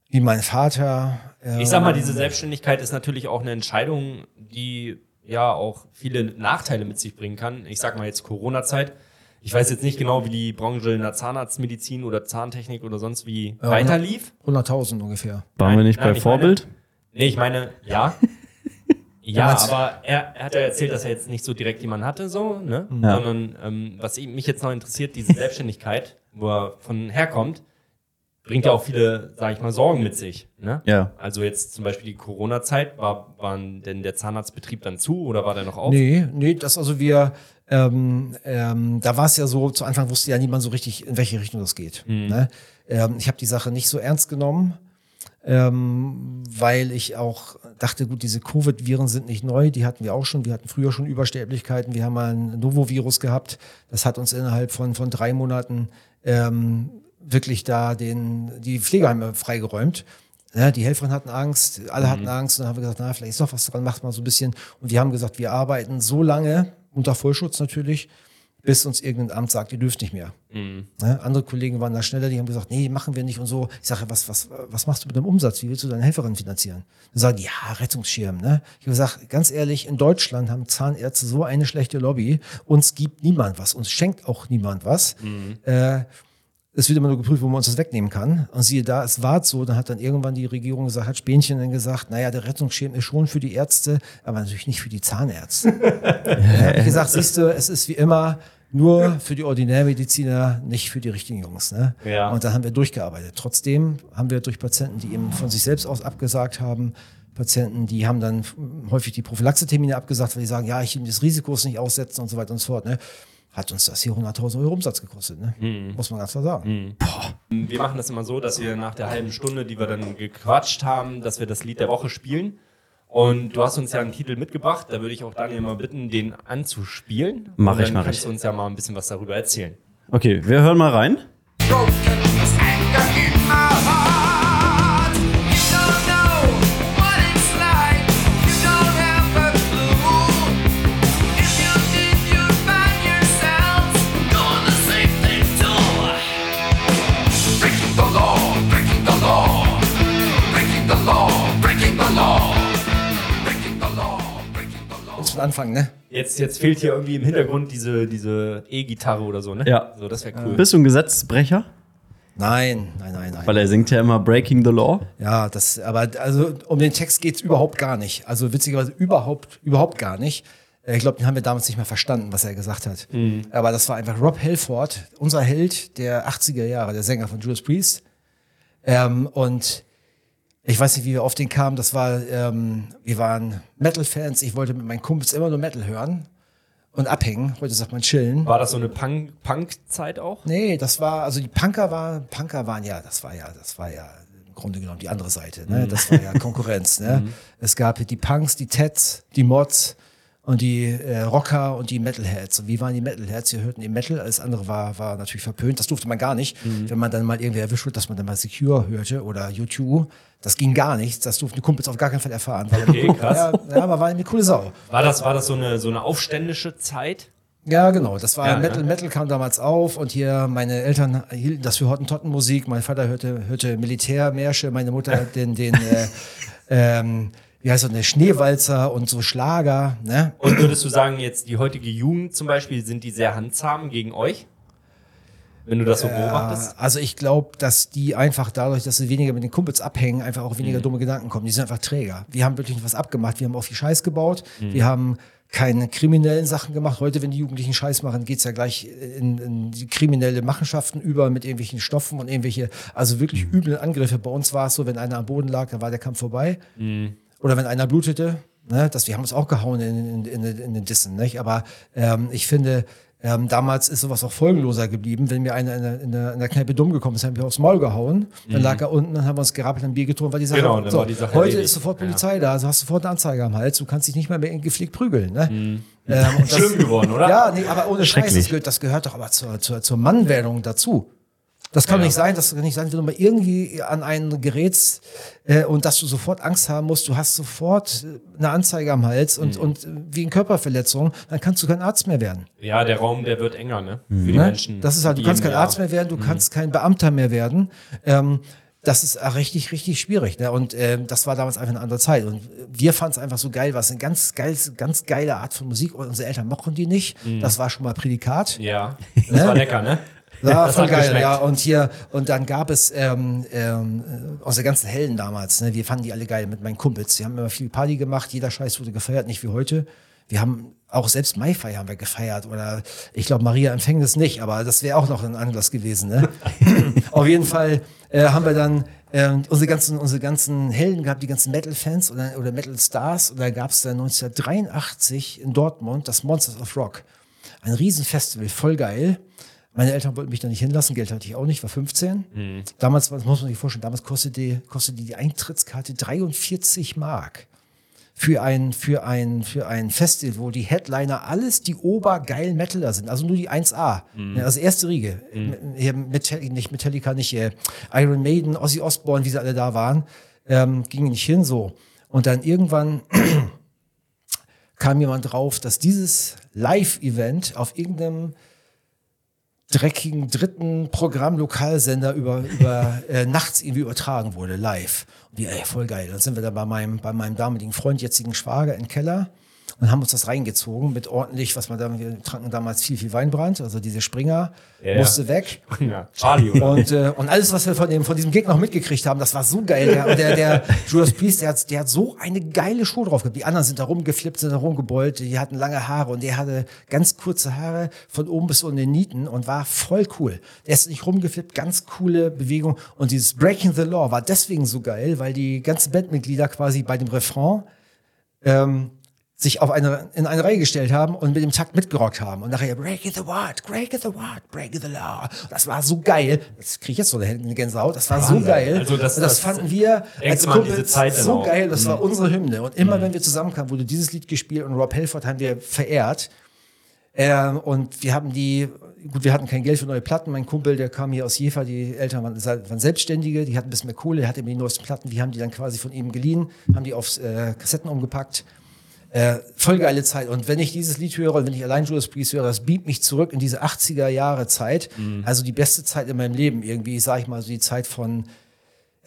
wie mein Vater. Ähm, Ich sag mal, diese Selbstständigkeit ist natürlich auch eine Entscheidung, die ja auch viele Nachteile mit sich bringen kann. Ich sag mal jetzt Corona-Zeit. Ich weiß jetzt nicht genau, wie die Branche in der Zahnarztmedizin oder Zahntechnik oder sonst wie Ja, weiterlief. 100.000 ungefähr. Waren wir nicht nein, bei ich Vorbild? Nee, ich meine, ja. Ja, meinst- aber er, er hat ja erzählt, dass er jetzt nicht so direkt jemanden hatte, so, ne? Ja. Sondern ähm, was ich- mich jetzt noch interessiert, diese Selbstständigkeit, wo er von herkommt, bringt ja auch viele, sage ich mal, Sorgen mit sich. Ne? Ja. Also jetzt zum Beispiel die Corona-Zeit, war, war denn der Zahnarztbetrieb dann zu oder war der noch auf? Nee, nee, das also wir, ähm, ähm, da war es ja so, zu Anfang wusste ja niemand so richtig, in welche Richtung das geht. Ne? Ähm, ich habe die Sache nicht so ernst genommen, ähm, weil ich auch dachte, gut, diese Covid-Viren sind nicht neu, die hatten wir auch schon, wir hatten früher schon Übersterblichkeiten, wir haben mal ein Novovirus gehabt, das hat uns innerhalb von, von drei Monaten ähm, wirklich da den, die Pflegeheime freigeräumt. Ja, die Helferin hatten Angst, alle hatten Angst. Und dann haben wir gesagt, na, vielleicht ist doch was dran, macht mal so ein bisschen. Und wir haben gesagt, wir arbeiten so lange, unter Vollschutz natürlich, bis uns irgendein Amt sagt, ihr dürft nicht mehr. Ne? Andere Kollegen waren da schneller, die haben gesagt, nee, machen wir nicht und so. Ich sage, was, was, was machst du mit dem Umsatz? Wie willst du deine Helferin finanzieren? Dann sagen die, ja, Rettungsschirm. Ne? Ich habe gesagt, ganz ehrlich, in Deutschland haben Zahnärzte so eine schlechte Lobby. Uns gibt niemand was, uns schenkt auch niemand was. Äh, es wird immer nur geprüft, wo man uns das wegnehmen kann. Und siehe da, es war so, dann hat dann irgendwann die Regierung gesagt, hat Spähnchen dann gesagt, naja, der Rettungsschirm ist schon für die Ärzte, aber natürlich nicht für die Zahnärzte. Dann hab ich gesagt, siehst du, es ist wie immer nur für die Ordinärmediziner, nicht für die richtigen Jungs. Ne? Ja. Und dann haben wir durchgearbeitet. Trotzdem haben wir durch Patienten, die eben von sich selbst aus abgesagt haben, Patienten, die haben dann häufig die Prophylaxetermine abgesagt, weil die sagen, ja, ich will des Risikos nicht aussetzen und so weiter und so fort. Ne? Hat uns das hier 100.000 Euro Umsatz gekostet. Ne? Muss man ganz klar sagen. Wir machen das immer so, dass wir nach der halben Stunde, die wir dann gequatscht haben, dass wir das Lied der Woche spielen. Und du hast uns ja einen Titel mitgebracht, da würde ich auch Daniel mal bitten, den anzuspielen. Mach ich, dann mach kannst ich. du uns ja mal ein bisschen was darüber erzählen. Okay, wir hören mal rein. Broken schon anfangen, ne? Jetzt, jetzt fehlt hier irgendwie im Hintergrund diese, diese E-Gitarre oder so, ne? Ja. So, das wäre cool. Bist du ein Gesetzesbrecher? Nein, nein, nein, nein. Weil er singt ja immer Breaking the Law. Ja, das, aber also um den Text geht's überhaupt gar nicht. Also witzigerweise überhaupt, überhaupt gar nicht. Äh, Ich glaube, den haben wir damals nicht mehr verstanden, was er gesagt hat. Aber das war einfach Rob Halford, unser Held der 80er Jahre, der Sänger von Judas Priest. Ähm, und ich weiß nicht, wie wir auf den kamen. Das war, ähm, wir waren Metal-Fans. Ich wollte mit meinen Kumpels immer nur Metal hören und abhängen. Heute sagt man chillen. War das so eine Punk- Punk-Zeit auch? Nee, das war, also die Punker war, Punker waren ja, das war ja, das war ja im Grunde genommen die andere Seite, ne? Das war ja Konkurrenz, ne? Es gab die Punks, die Teds, die Mods und die äh, Rocker und die Metalheads. Und wie waren die Metalheads? Sie hörten eben Metal, alles andere war, war natürlich verpönt. Das durfte man gar nicht. Wenn man dann mal irgendwie erwischt wird, dass man dann mal Secure hörte oder U2, das ging gar nichts. Das durften die Kumpels auf gar keinen Fall erfahren. Okay, krass. Ja, ja, aber war eine coole Sau. War das, war das so, eine, so eine aufständische Zeit? Ja, genau. Das war Ja, Metal. ja. Metal kam damals auf und hier meine Eltern hielten das für Hottentottenmusik. Mein Vater hörte, hörte Militärmärsche, meine Mutter den, den äh, ähm, wie heißt das, der Schneewalzer und so Schlager. Ne? Und würdest du sagen, jetzt die heutige Jugend zum Beispiel, sind die sehr handzahm gegen euch? Wenn du das so beobachtest? Äh, also ich glaube, dass die einfach dadurch, dass sie weniger mit den Kumpels abhängen, einfach auch weniger dumme Gedanken kommen. Die sind einfach träger. Wir haben wirklich was abgemacht. Wir haben auf die Scheiß gebaut. Wir haben keine kriminellen Sachen gemacht. Heute, wenn die Jugendlichen Scheiß machen, geht's ja gleich in, in die kriminelle Machenschaften über mit irgendwelchen Stoffen und irgendwelche, also wirklich üblen Angriffe. Bei uns war es so, wenn einer am Boden lag, dann war der Kampf vorbei. Oder wenn einer blutete, ne, das, wir haben uns auch gehauen in, in, in, in den Dissen, nicht? Aber ähm, ich finde, ähm, damals ist sowas auch folgenloser geblieben. Wenn mir einer in der, in der, in der Kneipe dumm gekommen ist, haben wir aufs Maul gehauen. Dann lag er unten, dann haben wir uns gerappelt, ein Bier getrunken, war die Sache. Mhm. Genau, dann war die Sache heute erledigt. ist sofort Polizei da, also hast sofort eine Anzeige am Hals, du kannst dich nicht mehr, mehr gepflegt prügeln. Ne? Ähm, und das- Schlimm geworden, oder? Ja, nee, aber ohne Scheiß, das gehört, das gehört doch aber zur, zur, zur Mannwerdung dazu. Das kann Ja. nicht sein, das kann nicht sein, wenn du mal irgendwie an einen gerätst äh, und dass du sofort Angst haben musst, du hast sofort äh, eine Anzeige am Hals und, Mhm. und äh, wegen Körperverletzung, dann kannst du kein Arzt mehr werden. Ja, der Raum, der wird enger, ne? Für die Ne? Menschen. Das ist halt, du kannst kein Jahr- Arzt mehr werden, du kannst kein Beamter mehr werden. Ähm, das ist äh, richtig, richtig schwierig. Ne? Und ähm, das war damals einfach eine andere Zeit. Und wir fanden es einfach so geil, was eine ganz, geil, ganz geile Art von Musik. Und unsere Eltern mochten die nicht. Das war schon mal Prädikat. Ja, das war lecker, ne? Ja, Das voll geil, geschmeckt. ja. Und hier, und dann gab es ähm, ähm, äh, unsere ganzen Helden damals, ne? Wir fanden die alle geil mit meinen Kumpels. Die haben immer viel Party gemacht, jeder Scheiß wurde gefeiert, nicht wie heute. Wir haben auch selbst Maifei haben wir gefeiert oder ich glaube Maria Empfängnis nicht, aber das wäre auch noch ein Anlass gewesen. Ne? Auf jeden Fall äh, haben wir dann ähm, unsere ganzen unsere ganzen Helden gehabt, die ganzen Metal-Fans oder, oder Metal-Stars. Und da gab es dann 1983 in Dortmund das Monsters of Rock. Ein Riesenfestival, voll geil. Meine Eltern wollten mich da nicht hinlassen, Geld hatte ich auch nicht, war 15. Damals, war- das muss man sich vorstellen, damals kostete, die- kostete die Eintrittskarte 43 Mark. Für ein, für ein, für ein Festival, wo die Headliner alles die obergeilen Metaler sind, also nur die 1A. Ja, also erste Riege. Hier Metallica, nicht Metallica, nicht äh, Iron Maiden, Ozzy Osbourne, wie sie alle da waren, ähm, ging nicht hin so. Und dann irgendwann kam jemand drauf, dass dieses Live-Event auf irgendeinem dreckigen dritten Programm Lokalsender über, über äh, nachts irgendwie übertragen wurde, live. Und wir, ey, voll geil. Dann sind wir da bei meinem, bei meinem damaligen Freund, jetzigen Schwager in Keller und haben uns das reingezogen mit ordentlich, was man da, wir tranken damals viel, viel Weinbrand, also diese Springer Ja, ja. musste weg. Ja, Charlie? Und, äh, und alles, was wir von, dem, von diesem Gegner noch mitgekriegt haben, das war so geil. Der, und der, der Judas Priest, der hat, der hat so eine geile Show drauf gehabt. Die anderen sind da rumgeflippt, sind da rumgebeult, die hatten lange Haare und der hatte ganz kurze Haare von oben bis unten den Nieten und war voll cool. Der ist nicht rumgeflippt, ganz coole Bewegung. Und dieses Breaking the Law war deswegen so geil, weil die ganzen Bandmitglieder quasi bei dem Refrain ähm, sich auf eine, in eine Reihe gestellt haben und mit dem Takt mitgerockt haben. Und nachher, break the what, break it the what, break the law. Das war so geil. Das kriege ich jetzt so eine Gänsehaut. Das war so geil. Also das- und das, das- fanden wir als du mal an Kumpel diese Zeit dann so auch. geil. Das Mhm. war unsere Hymne. Und immer, wenn wir zusammenkamen, wurde dieses Lied gespielt und Rob Halford haben wir verehrt. Ähm, und wir haben die, gut, wir hatten kein Geld für neue Platten. Mein Kumpel, der kam hier aus Jever, die Eltern waren, waren Selbstständige, die hatten ein bisschen mehr Kohle, der hatte immer die neuesten Platten, wir haben die dann quasi von ihm geliehen, haben die auf äh, Kassetten umgepackt. Äh, voll geile Zeit. Und wenn ich dieses Lied höre, und wenn ich allein Judas Priest höre, das beamt mich zurück in diese 80er Jahre Zeit. Also die beste Zeit in meinem Leben irgendwie, sag ich mal, so die Zeit von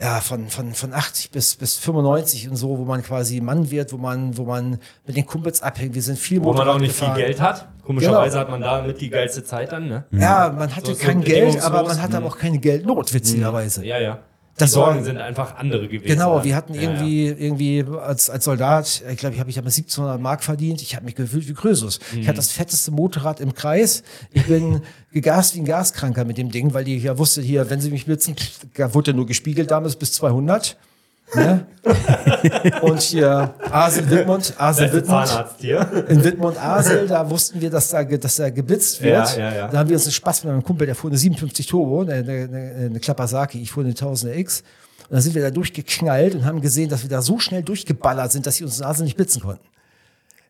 ja, von, von, von 80 bis, bis 95 und so, wo man quasi Mann wird, wo man, wo man mit den Kumpels abhängt. Wir sind viel Wo man Motorrad auch nicht gefahren. viel Geld hat. Komischerweise Genau. hat man da mit die geilste Zeit dann, ne? Ja, man hatte So- kein Geld, aber man hatte aber auch keine Geldnot, witzigerweise. Ja, ja. Die Das war- Sorgen sind einfach andere gewesen. Genau, wir hatten Ja, irgendwie, irgendwie als, als Soldat, ich glaube, ich habe ich hab 1700 Mark verdient. Ich habe mich gefühlt wie Krösus. Ich Mhm. hatte das fetteste Motorrad im Kreis. Ich bin gegast wie ein Gaskranker mit dem Ding, weil die ja wusste hier, wenn sie mich blitzen, wurde nur gespiegelt damals bis 200. Ne? Und hier Asel Wittmund, Asel Wittmund. In Wittmund-Asel, da wussten wir, dass da, dass da geblitzt wird. Ja, ja, ja. Da haben wir uns einen Spaß mit meinem Kumpel, der fuhr eine 57 Turbo, eine, eine, eine Klappersaki, ich fuhr eine 1000er X. Und dann sind wir da durchgeknallt und haben gesehen, dass wir da so schnell durchgeballert sind, dass sie uns in Asel nicht blitzen konnten.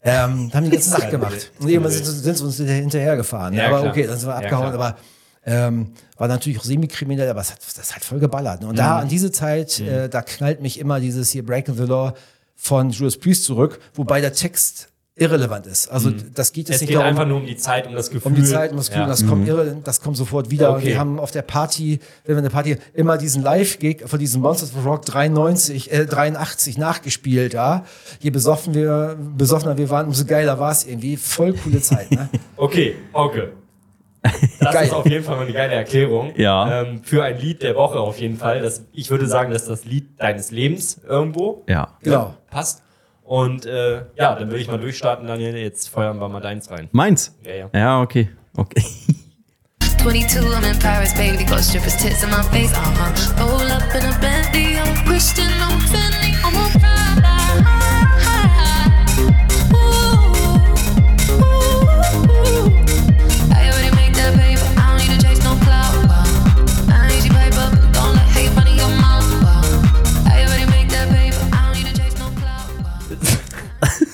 Ähm, haben die ganze Nacht gemacht. Und irgendwann sind, sind sie uns hinterher gefahren. Ja, aber klar. okay, dann sind wir Ja, abgehauen, klar. aber ähm, war natürlich auch semi-kriminell, aber es hat, das hat voll geballert. ne? Und Mhm. da, an diese Zeit, äh, da knallt mich immer dieses hier Breaking the Law von Judas Priest zurück, wobei der Text irrelevant ist. Also das geht jetzt Mhm. Es nicht geht darum, einfach nur um die Zeit, um das Gefühl. um die Zeit, um das Gefühl, Ja. das kommt irre, das kommt sofort wieder. Okay. wir haben auf der Party, wenn wir eine Party, immer diesen Live-Gig von diesem Monsters of Rock 93, äh, 83 nachgespielt, ja. Je besoffen wir, besoffener wir waren, umso geiler war es irgendwie. Voll coole Zeit, ne? Okay, Hauke. Das Geil. ist auf jeden Fall mal eine geile Erklärung. Ja. Ähm, für ein Lied der Woche auf jeden Fall. Das, ich würde sagen, dass das Lied deines Lebens irgendwo Ja. Genau. passt. Und äh, ja, dann würde ich mal durchstarten, Daniel. Jetzt feuern wir mal deins rein. Meins? Ja, ja. Ja, okay. Okay. 22, I'm in Paris, baby. Got strippers' tits in my face, uh huh. Roll up in a Bentley, I'm Christian, I'm Fendi,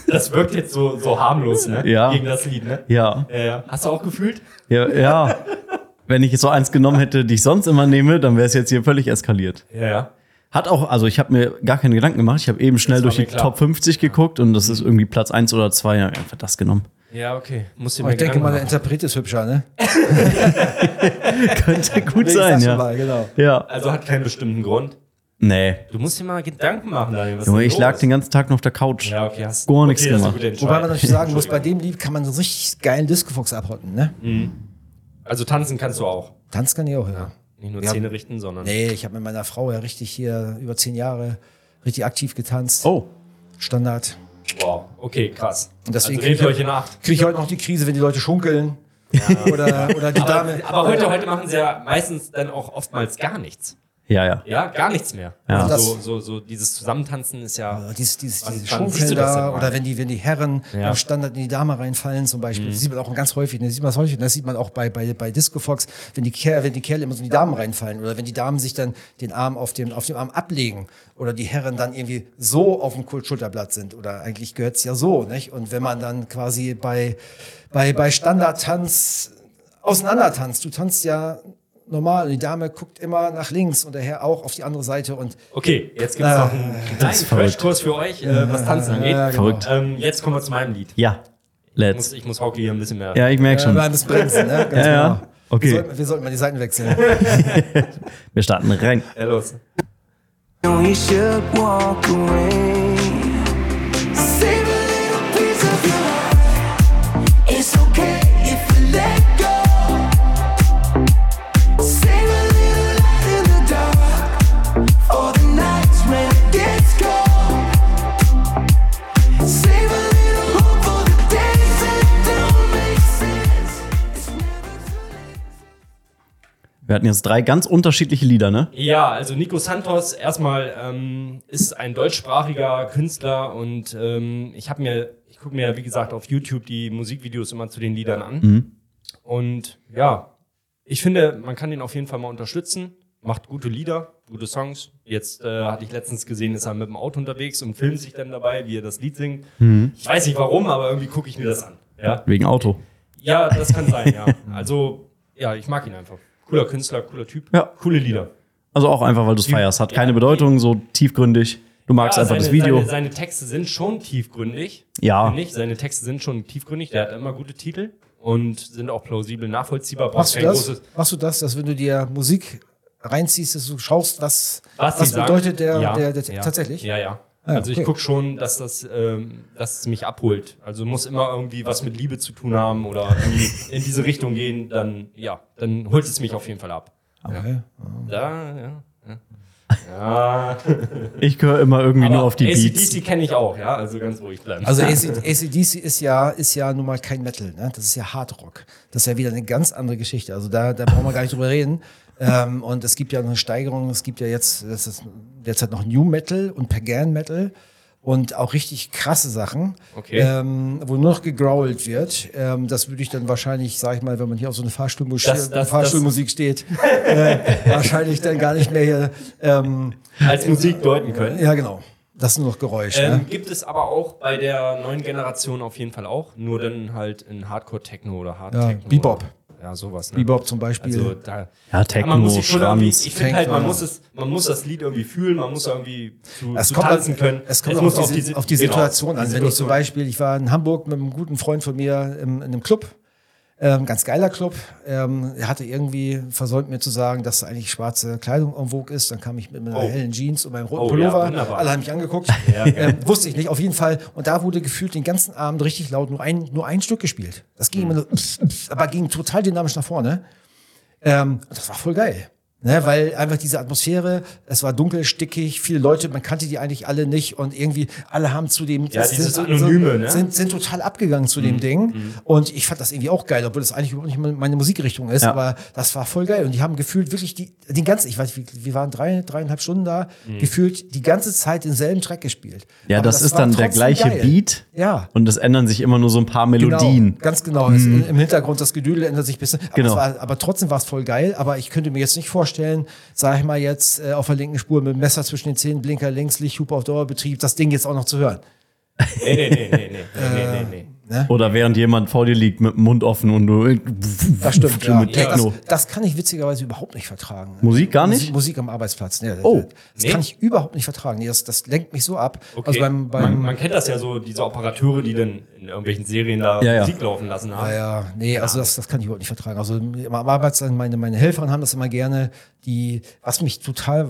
Das wirkt jetzt so, so harmlos, ne? Ja. Gegen das Lied, ne? Ja. Ja, ja. Hast du auch gefühlt? Ja, ja. Wenn ich jetzt so eins genommen hätte, die ich sonst immer nehme, dann wäre es jetzt hier völlig eskaliert. Ja, ja. Hat auch, also ich habe mir gar keine Gedanken gemacht. Ich habe eben schnell durch die klar. Top 50 geguckt und das ist irgendwie Platz 1 oder 2. Ja, einfach das genommen. Ja, okay. Muss Aber mal ich denke mal, der. Interpret ist hübscher, ne? Könnte gut Ich sein, ja. Mal, genau. Ja. Also hat keinen bestimmten Grund. Nee. Du musst dir mal Gedanken machen, Daniel. Junge, ich lag den ganzen Tag noch auf der Couch. Ja, okay, hast Gar nichts okay, eine gemacht. Wobei man natürlich sagen muss, bei dem Lied kann man so richtig geilen Disco-Fox abhotten, ne? Also tanzen kannst du auch. Tanz kann ich auch, ja. Nicht nur Ja. Zähne richten, sondern. Nee, ich habe mit meiner Frau ja richtig hier über zehn Jahre richtig aktiv getanzt. Oh. Standard. Wow, okay, krass. Und deswegen also krieg ihr ich-. Kriege ich heute noch die Krise, wenn die Leute schunkeln. Oder, oder die Dame. Aber, aber heute, heute machen sie ja meistens dann auch oftmals gar nichts. Ja, ja. Ja, gar nichts mehr. Ja. Also Das- so, so, so dieses Zusammentanzen ist ja. Dieses, dieses, siehst Schunkeln da, oder wenn die, wenn die Herren Ja. Mhm. am Standard in die Dame reinfallen zum Beispiel. Das sieht man auch ganz häufig. Das sieht man häufig. Das sieht man auch bei, bei, bei Disco Fox, wenn die, Kerle, wenn die Kerle immer so in die Damen reinfallen. Oder wenn die Damen sich dann den Arm auf dem, auf dem Arm ablegen. Oder die Herren dann irgendwie so auf dem Schulterblatt sind. Oder eigentlich gehört's ja so, nicht? Und wenn man dann quasi bei, bei, bei Standardtanz auseinandertanzt, du tanzt ja normal und die Dame guckt immer nach links und der Herr auch auf die andere Seite und Okay, jetzt gibt es noch einen kleinen verrückt. Crashkurs für euch, äh, was Tanzen angeht. Ja, genau. Verrückt. Ähm, jetzt kommen wir zu meinem Lied. Ja. Ich muss, Let's. ich muss hier ein bisschen mehr. Ja, ich merke äh, schon. mal ein bisschen bremsen, ne? Ganz Ja, ja. genau. Okay. Wir sollten, wir sollten mal die Seiten wechseln. Wir starten rein. Ja, los. know you should walk away. Wir hatten jetzt drei ganz unterschiedliche Lieder, ne? Ja, also Nico Santos erstmal ähm, ist ein deutschsprachiger Künstler und ähm, ich habe mir, ich gucke mir wie gesagt auf YouTube die Musikvideos immer zu den Liedern an. Und ja, ich finde, man kann ihn auf jeden Fall mal unterstützen. Macht gute Lieder, gute Songs. Jetzt äh, hatte ich letztens gesehen, ist er mit dem Auto unterwegs und filmt sich dann dabei, wie er das Lied singt. Ich weiß nicht warum, aber irgendwie gucke ich mir das an. Ja, Wegen Auto. ja das kann sein, ja. Also, ja, ich mag ihn einfach. Cooler Künstler, cooler Typ. Ja. Coole Lieder. Also auch einfach, weil du es feierst. Hat keine Bedeutung, so tiefgründig. Du magst Ja, einfach seine, das Video. Seine, seine Texte sind schon tiefgründig. Ja. Ich. Seine Texte sind schon tiefgründig. Der hat immer gute Titel und sind auch plausibel nachvollziehbar. Machst du das? Machst du das, dass wenn du dir Musik reinziehst, dass du schaust, was, Was, was bedeutet der, Ja, der, der ja. tatsächlich? Ja, ja. Ah, also ich okay. gucke schon, dass das, ähm, dass es mich abholt. Also muss immer irgendwie was mit Liebe zu tun haben oder irgendwie in diese Richtung gehen, dann ja, dann holt es mich auf jeden Fall ab. Okay. Da, ja. ja. Ja, Ich höre immer irgendwie nur aber auf die Beats. ACDC kenne ich auch, ja, also ganz ruhig bleiben. Also AC, ACDC ist ja, ist ja nun mal kein Metal, ne? das ist ja Hard Rock. Das ist ja wieder eine ganz andere Geschichte. Also da, da brauchen wir gar nicht drüber reden. Ähm, und es gibt ja noch eine Steigerung. Es gibt ja jetzt, das ist derzeit noch New Metal und Pagan Metal und auch richtig krasse Sachen, Okay. ähm, wo nur noch gegrowlt wird. Ähm, das würde ich dann wahrscheinlich, sag ich mal, wenn man hier auf so eine Fahrstuhlmusik, Das- das- Fahrstuhlmusik steht, äh, wahrscheinlich dann gar nicht mehr hier. Ähm, als Musik deuten können. ja, genau. Das ist nur noch Geräusch. Ähm, ne? gibt es aber auch bei der neuen Generation auf jeden Fall auch, nur dann halt in Hardcore-Techno oder Hard Ja, Techno. Bebop. Ja, sowas. Ne? Bebop zum Beispiel. Also da, Ja, Techno, man muss sich schon irgendwie, ich finde halt, man muss es, man muss das Lied irgendwie fühlen, man muss irgendwie zu, Es zu kommt, tanzen können. es kommt muss auf, die, auf die genau, Situation die an. Wenn ich zum. Beispiel, ich war in Hamburg mit einem guten Freund von mir im, in einem Club, ähm, ganz geiler Club. Ähm, er hatte irgendwie versäumt mir zu sagen, dass eigentlich schwarze Kleidung en vogue ist. Dann kam ich mit meiner Oh. hellen Jeans und meinem roten Oh, ja, Pullover. wunderbar. Alle haben mich angeguckt. Ja, ähm, wusste ich nicht, auf jeden Fall. Und da wurde gefühlt den ganzen Abend richtig laut nur ein, nur ein Stück gespielt. Das ging immer nur, aber ging total dynamisch nach vorne. Ähm, das war voll geil. Ne, weil einfach diese Atmosphäre, es war dunkel, stickig, viele Leute, man kannte die eigentlich alle nicht und irgendwie alle haben zu dem, Ja, das dieses sind, Anonyme, sind, ne? sind, sind total abgegangen zu dem Ding und ich fand das irgendwie auch geil, obwohl das eigentlich überhaupt nicht meine Musikrichtung ist, Ja. aber das war voll geil und die haben gefühlt wirklich die, den ganzen, ich weiß, wir, wir waren drei, dreieinhalb Stunden da, gefühlt die ganze Zeit denselben Track gespielt. Ja, Aber das, ist dann der gleiche geil. Beat. Ja. Und es ändern sich immer nur so ein paar Melodien. Genau, ganz genau. Es, Im Hintergrund das Gedüdel ändert sich ein bisschen. Aber, Genau. war, aber trotzdem war es voll geil. Aber ich könnte mir jetzt nicht vorstellen, sage ich mal jetzt äh, auf der linken Spur mit dem Messer zwischen den Zähnen, Blinker links, Lichthupe auf Dauerbetrieb, das Ding jetzt auch noch zu hören. Nee, nee, nee, nee, nee, nee, nee, nee. Oder während jemand vor dir liegt mit dem Mund offen und du Das stimmt. schon Ja. mit Ja, Techno. das, das kann ich witzigerweise überhaupt nicht vertragen. Musik gar nicht? Musik, Musik am Arbeitsplatz. Nee, Oh. Das Nee? kann ich überhaupt nicht vertragen. Nee, das, das lenkt mich so ab. Okay. Also beim, beim man, man kennt das ja so, diese Operateure, die dann in irgendwelchen Serien da Ja, ja. Musik laufen lassen haben. Ja, ja, nee, also das, das kann ich überhaupt nicht vertragen. Also am Arbeitsplatz, meine, meine Helferin haben das immer gerne, die, was mich total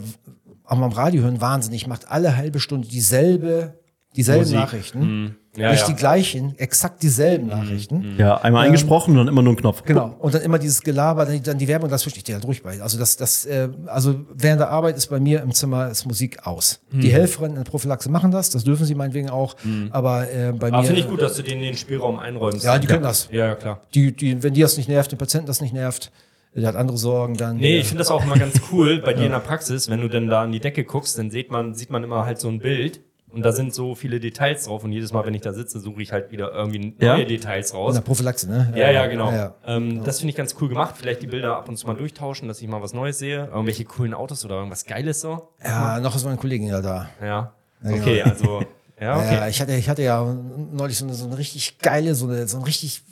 am, am Radio hören wahnsinnig macht, alle halbe Stunde dieselbe, dieselben Musik. Nachrichten. Mhm. Ja, nicht ja. die gleichen, exakt dieselben Nachrichten. Ja, einmal eingesprochen und dann immer nur ein Knopf. Genau. Und dann immer dieses Gelaber, dann, dann die Werbung, das verstehe ich dir halt ruhig bei. Also das, das, äh, also während der Arbeit ist bei mir im Zimmer ist Musik aus. Mhm. Die Helferinnen in der Prophylaxe machen das, das dürfen sie meinetwegen auch. Aber äh, bei Aber mir. finde ich gut, dass du denen den Spielraum einräumst. Ja, die können das. Ja, ja, klar. Die, die, wenn die das nicht nervt, den Patienten das nicht nervt, der hat andere Sorgen, dann. Nee, äh, ich finde das auch immer ganz cool bei dir in der Praxis, wenn du dann da an die Decke guckst, dann sieht man, sieht man immer halt so ein Bild und da sind so viele Details drauf und jedes Mal, wenn ich da sitze, suche ich halt wieder irgendwie Ja? neue Details in raus. der Prophylaxe, ne? Ja, ja, genau. Ja, ja. Ähm, Das finde ich ganz cool gemacht. Vielleicht die Bilder ab und zu mal durchtauschen, dass ich mal was Neues sehe. Irgendwelche coolen Autos oder irgendwas Geiles so. ja noch ist meine Kollegin ja da. Ja. Ja, Okay, genau. also. Ja, Ja, okay. ich, hatte, ich hatte ja neulich so eine, so eine richtig geile, so eine, so eine richtig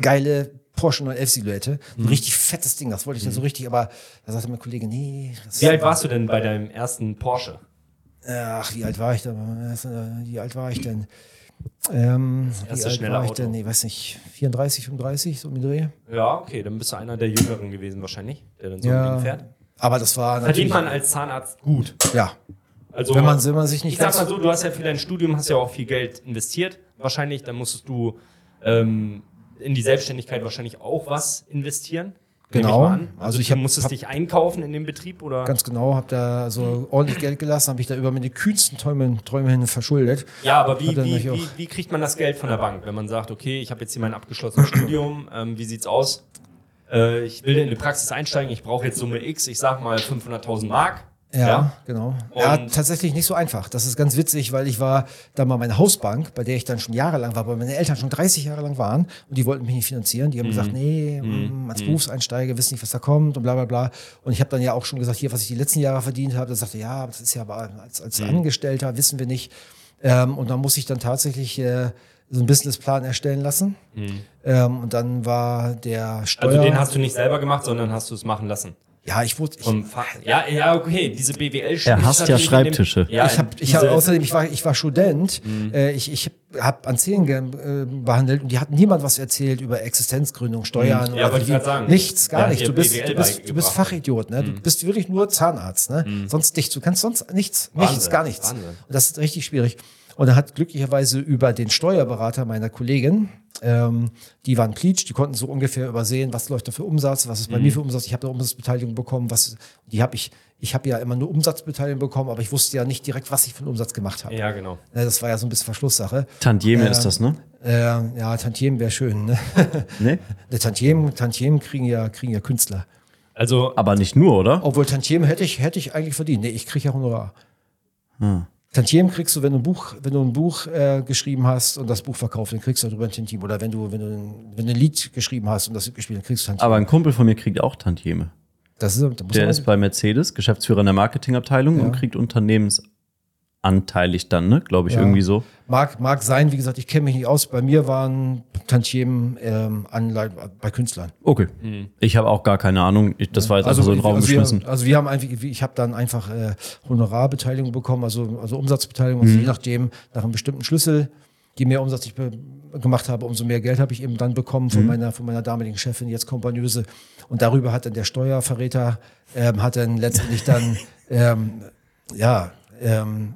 geile Porsche 911 Silhouette. Mhm. Ein richtig fettes Ding, das wollte ich dann so richtig, aber da sagte mein Kollege, nee. Das Wie alt warst du denn bei deinem ersten Porsche? Ach, wie alt war ich da? Wie alt war ich denn? Ähm, wie alt war ich denn? Nee, weiß nicht, 34, 35, so um den Dreh. Ja, okay, dann bist du einer der Jüngeren gewesen wahrscheinlich, der dann so ein Ja. Ding fährt. Aber das war Verdient man als Zahnarzt gut. ja, Also, wenn man, wenn man sich nicht ich sag mal so, du hast ja für dein Studium hast ja auch viel Geld investiert. Wahrscheinlich, dann musstest du ähm, in die Selbstständigkeit wahrscheinlich auch was investieren. Genau. Ich. Also, Also ich hab- musstest hab- dich einkaufen in dem Betrieb oder? Ganz genau, habe da so ordentlich Geld gelassen, habe ich da über meine kühnsten Träume, Träume hin verschuldet. Ja, aber wie, wie, wie, wie kriegt man das Geld von der Bank, wenn man sagt, okay, ich habe jetzt hier mein abgeschlossenes Studium, ähm, wie sieht's aus? Äh, ich will in die Praxis einsteigen, ich brauche jetzt Summe X, ich sag mal 500.000 Mark. Ja, genau. Ja, Und- tatsächlich nicht so einfach. Das ist ganz witzig, weil ich war da mal meine Hausbank, bei der ich dann schon jahrelang war, weil meine Eltern schon 30 Jahre lang waren und die wollten mich nicht finanzieren. Die haben gesagt, nee, mm, als Berufseinsteiger wissen nicht, was da kommt und bla bla bla. Und ich habe dann ja auch schon gesagt, hier, was ich die letzten Jahre verdient habe. Da sagte, ja, das ist ja aber als, als Angestellter, wissen wir nicht. Ähm, und dann muss ich dann tatsächlich äh, so einen Businessplan erstellen lassen. Ähm, und dann war der Steuer... Also den hast du nicht selber gemacht, sondern hast du es machen lassen. Ja, ich wurde. Ich, Vom Fach. Ja, ja, okay, diese BWL Er hasst ja Schreibtische. Ja, ich habe ich hab, außerdem, ich war, ich war Student, Mhm. äh, ich, ich habe an Zählen ge- äh, behandelt und die hat niemand was erzählt über Existenzgründung, Steuern Mhm. Ja, wollte ich sagen. nichts, gar Der hat nicht. dir Du bist, BWL du bist, du bist. Fachidiot, ne? Du bist wirklich nur Zahnarzt, ne? Sonst nichts. Du kannst sonst nichts, nichts, Wahnsinn, gar nichts. Wahnsinn. Und das ist richtig schwierig. Und er hat glücklicherweise über den Steuerberater meiner Kollegin, ähm, die waren Pleach, die konnten so ungefähr übersehen, was läuft da für Umsatz, was ist bei mir für Umsatz. Ich habe da Umsatzbeteiligung bekommen, was die habe ich, ich habe ja immer nur Umsatzbeteiligung bekommen, aber ich wusste ja nicht direkt, was ich für einen Umsatz gemacht habe. Ja, genau. Ne, Das war ja so ein bisschen Verschlusssache. Tantieme ist das, ne? Äh, ja, Tantiemen wäre schön. Ne? Ne, Tantiemen, Tantiemen kriegen ja, kriegen ja Künstler. Also, Aber nicht nur, oder? Obwohl Tantiemen hätte ich, hätte ich eigentlich verdient. Nee, ich kriege ja Honorar. Hm. Tantiemen kriegst du, wenn du ein Buch, wenn du ein Buch äh, geschrieben hast und das Buch verkauft, dann kriegst du darüber ein Tantiem. Oder wenn du, wenn du, ein, wenn du ein Lied geschrieben hast und das gespielt, dann kriegst du Tantiem. Aber ein Kumpel von mir kriegt auch Tantieme. das ist, da muss Der ist bei Mercedes, Geschäftsführer in der Marketingabteilung und kriegt unternehmensanteilig dann, ne? Glaube ich, Ja. irgendwie so. mag, mag sein, wie gesagt, ich kenne mich nicht aus. Bei mir waren Tantiemen ähm, Anleihen bei Künstlern. Okay. Ich habe auch gar keine Ahnung. Ich, das war jetzt einfach so in den Raum also geschmissen. Wir, also wir haben einfach, ich habe dann einfach äh, Honorarbeteiligung bekommen, also, also Umsatzbeteiligung, also Mhm. je nachdem, nach einem bestimmten Schlüssel, je mehr Umsatz ich gemacht habe, umso mehr Geld habe ich eben dann bekommen Mhm. von meiner, von meiner damaligen Chefin, jetzt Kompagnöse. Und darüber hat dann der Steuerverräter, ähm, hat dann letztendlich dann, ähm, ja, ähm,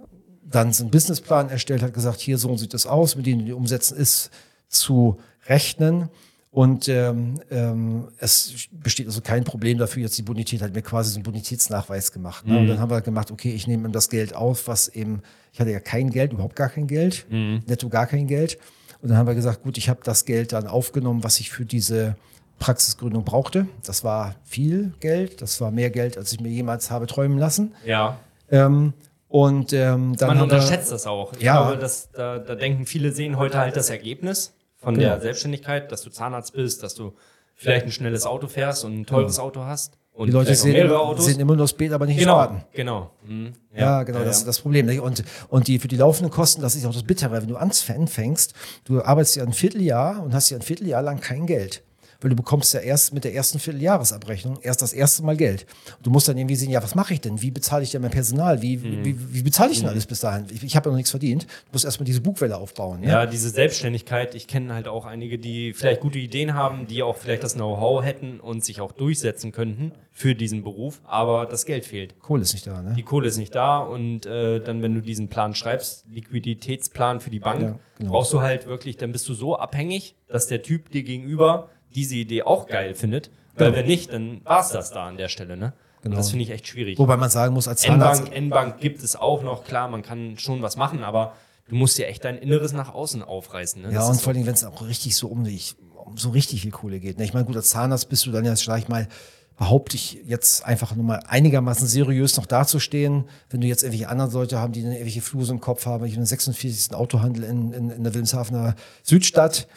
dann so einen Businessplan erstellt, hat gesagt, hier so sieht es aus, mit denen die umsetzen ist zu rechnen. Und ähm, ähm, es besteht also kein Problem dafür, jetzt die Bonität hat mir quasi so einen Bonitätsnachweis gemacht. Ne? Und dann haben wir gemacht, okay, ich nehme ihm das Geld auf, was eben, ich hatte ja kein Geld, überhaupt gar kein Geld, netto gar kein Geld. Und dann haben wir gesagt, gut, ich habe das Geld dann aufgenommen, was ich für diese Praxisgründung brauchte. Das war viel Geld, das war mehr Geld, als ich mir jemals habe träumen lassen. ja, Ähm, und ähm, dann man unterschätzt das auch. Ich Ja. glaube, dass, da, da denken viele, sehen heute halt das Ergebnis von Genau. der Selbstständigkeit, dass du Zahnarzt bist, dass du vielleicht ein schnelles Auto fährst und ein teures Auto hast. Und die Leute sehen, sehen immer nur das Bild, aber nicht genau, Spaten. genau. Mhm. Ja, genau, das ist das Problem. Und, und die, für die laufenden Kosten, das ist auch das Bittere, wenn du anfängst, du arbeitest ja ein Vierteljahr und hast ja ein Vierteljahr lang kein Geld. Weil du bekommst ja erst mit der ersten Vierteljahresabrechnung erst das erste Mal Geld. Und du musst dann irgendwie sehen, ja, was mache ich denn? Wie bezahle ich denn mein Personal? Wie, Mhm. wie, wie bezahle ich denn alles bis dahin? Ich, ich habe ja noch nichts verdient. Du musst erstmal diese Bugwelle aufbauen. Ja? Ja, diese Selbstständigkeit, ich kenne halt auch einige, die vielleicht gute Ideen haben, die auch vielleicht das Know-how hätten und sich auch durchsetzen könnten für diesen Beruf, aber das Geld fehlt. Kohle ist nicht da, ne? Die Kohle ist nicht da und äh, dann, wenn du diesen Plan schreibst, Liquiditätsplan für die Bank, Ja, genau. brauchst du halt wirklich, dann bist du so abhängig, dass der Typ dir gegenüber diese Idee auch geil findet. Weil wenn nicht, dann war es das da an der Stelle, ne? Genau. das finde ich echt schwierig. Wobei man sagen muss, als Zahnarzt, N-Bank, N-Bank gibt es auch noch, klar, man kann schon was machen, aber du musst dir echt dein Inneres nach außen aufreißen. Ne? Ja, Das und vor allem, wenn es auch richtig so um, dich, um so richtig viel Kohle geht. Ne? Ich meine, gut, als Zahnarzt bist du dann ja, sag ich mal, behaupte ich jetzt einfach nur mal einigermaßen seriös noch dazustehen, wenn du jetzt irgendwelche anderen Leute haben, die dann irgendwelche Fluse im Kopf haben. Ich bin im 46. Autohandel in, in, in der Wilhelmshavener Südstadt. ja,